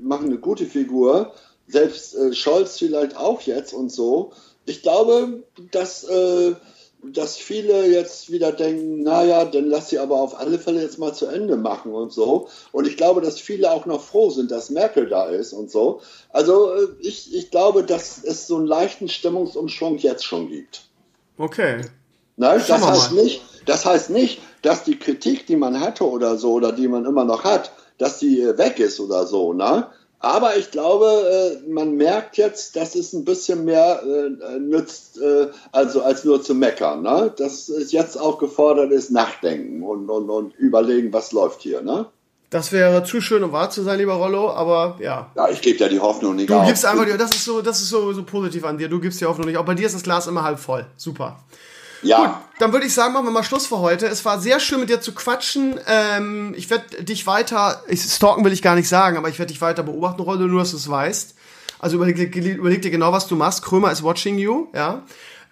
machen eine gute Figur, selbst äh, Scholz vielleicht auch jetzt und so. Ich glaube, dass äh, dass viele jetzt wieder denken, naja, dann lass sie aber auf alle Fälle jetzt mal zu Ende machen und so. Und ich glaube, dass viele auch noch froh sind, dass Merkel da ist und so. Also äh, ich, ich glaube, dass es so einen leichten Stimmungsumschwung jetzt schon gibt. Okay. Nein, das heißt, nicht, das heißt nicht, dass die Kritik, die man hatte oder so, oder die man immer noch hat, dass die äh, weg ist oder so. Ne? Aber ich glaube, äh, man merkt jetzt, dass es ein bisschen mehr äh, nützt, äh, also als nur zu meckern. Ne? Dass es jetzt auch gefordert ist, nachdenken und, und, und überlegen, was läuft hier. Ne? Das wäre zu schön, um wahr zu sein, lieber Rollo, aber ja. Ja, ich gebe ja die Hoffnung nicht du auf. Gibst einfach, das ist so, das ist so, so positiv an dir. Du gibst die Hoffnung nicht. Auch bei dir ist das Glas immer halb voll. Super. Ja. Gut, dann würde ich sagen, machen wir mal Schluss für heute. Es war sehr schön mit dir zu quatschen. Ähm, ich werde dich weiter, ich, stalken will ich gar nicht sagen, aber ich werde dich weiter beobachten, Rolle, nur dass du es weißt. Also überleg, überleg, dir genau, was du machst. Krömer is watching you, ja.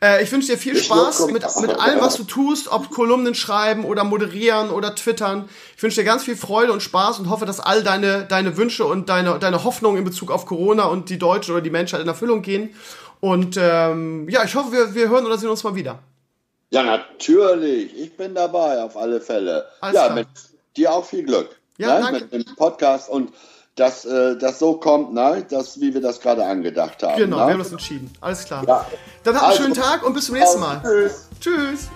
Äh, ich wünsche dir viel Spaß mit, mit allem, was du tust, ob Kolumnen schreiben oder moderieren oder twittern. Ich wünsche dir ganz viel Freude und Spaß und hoffe, dass all deine, deine Wünsche und deine, deine Hoffnungen in Bezug auf Corona und die Deutsche oder die Menschheit in Erfüllung gehen. Und ähm, ja, ich hoffe, wir, wir hören oder sehen uns mal wieder. Ja, natürlich. Ich bin dabei, auf alle Fälle. Alles ja, klar. mit dir auch viel Glück. Ja, ne? danke. Mit dem Podcast und dass äh, das so kommt, ne? das, wie wir das gerade angedacht haben. Genau, ne? wir haben das entschieden. Alles klar. Ja. Dann habt einen also, schönen Tag und bis zum nächsten Mal. Tschüss. Tschüss.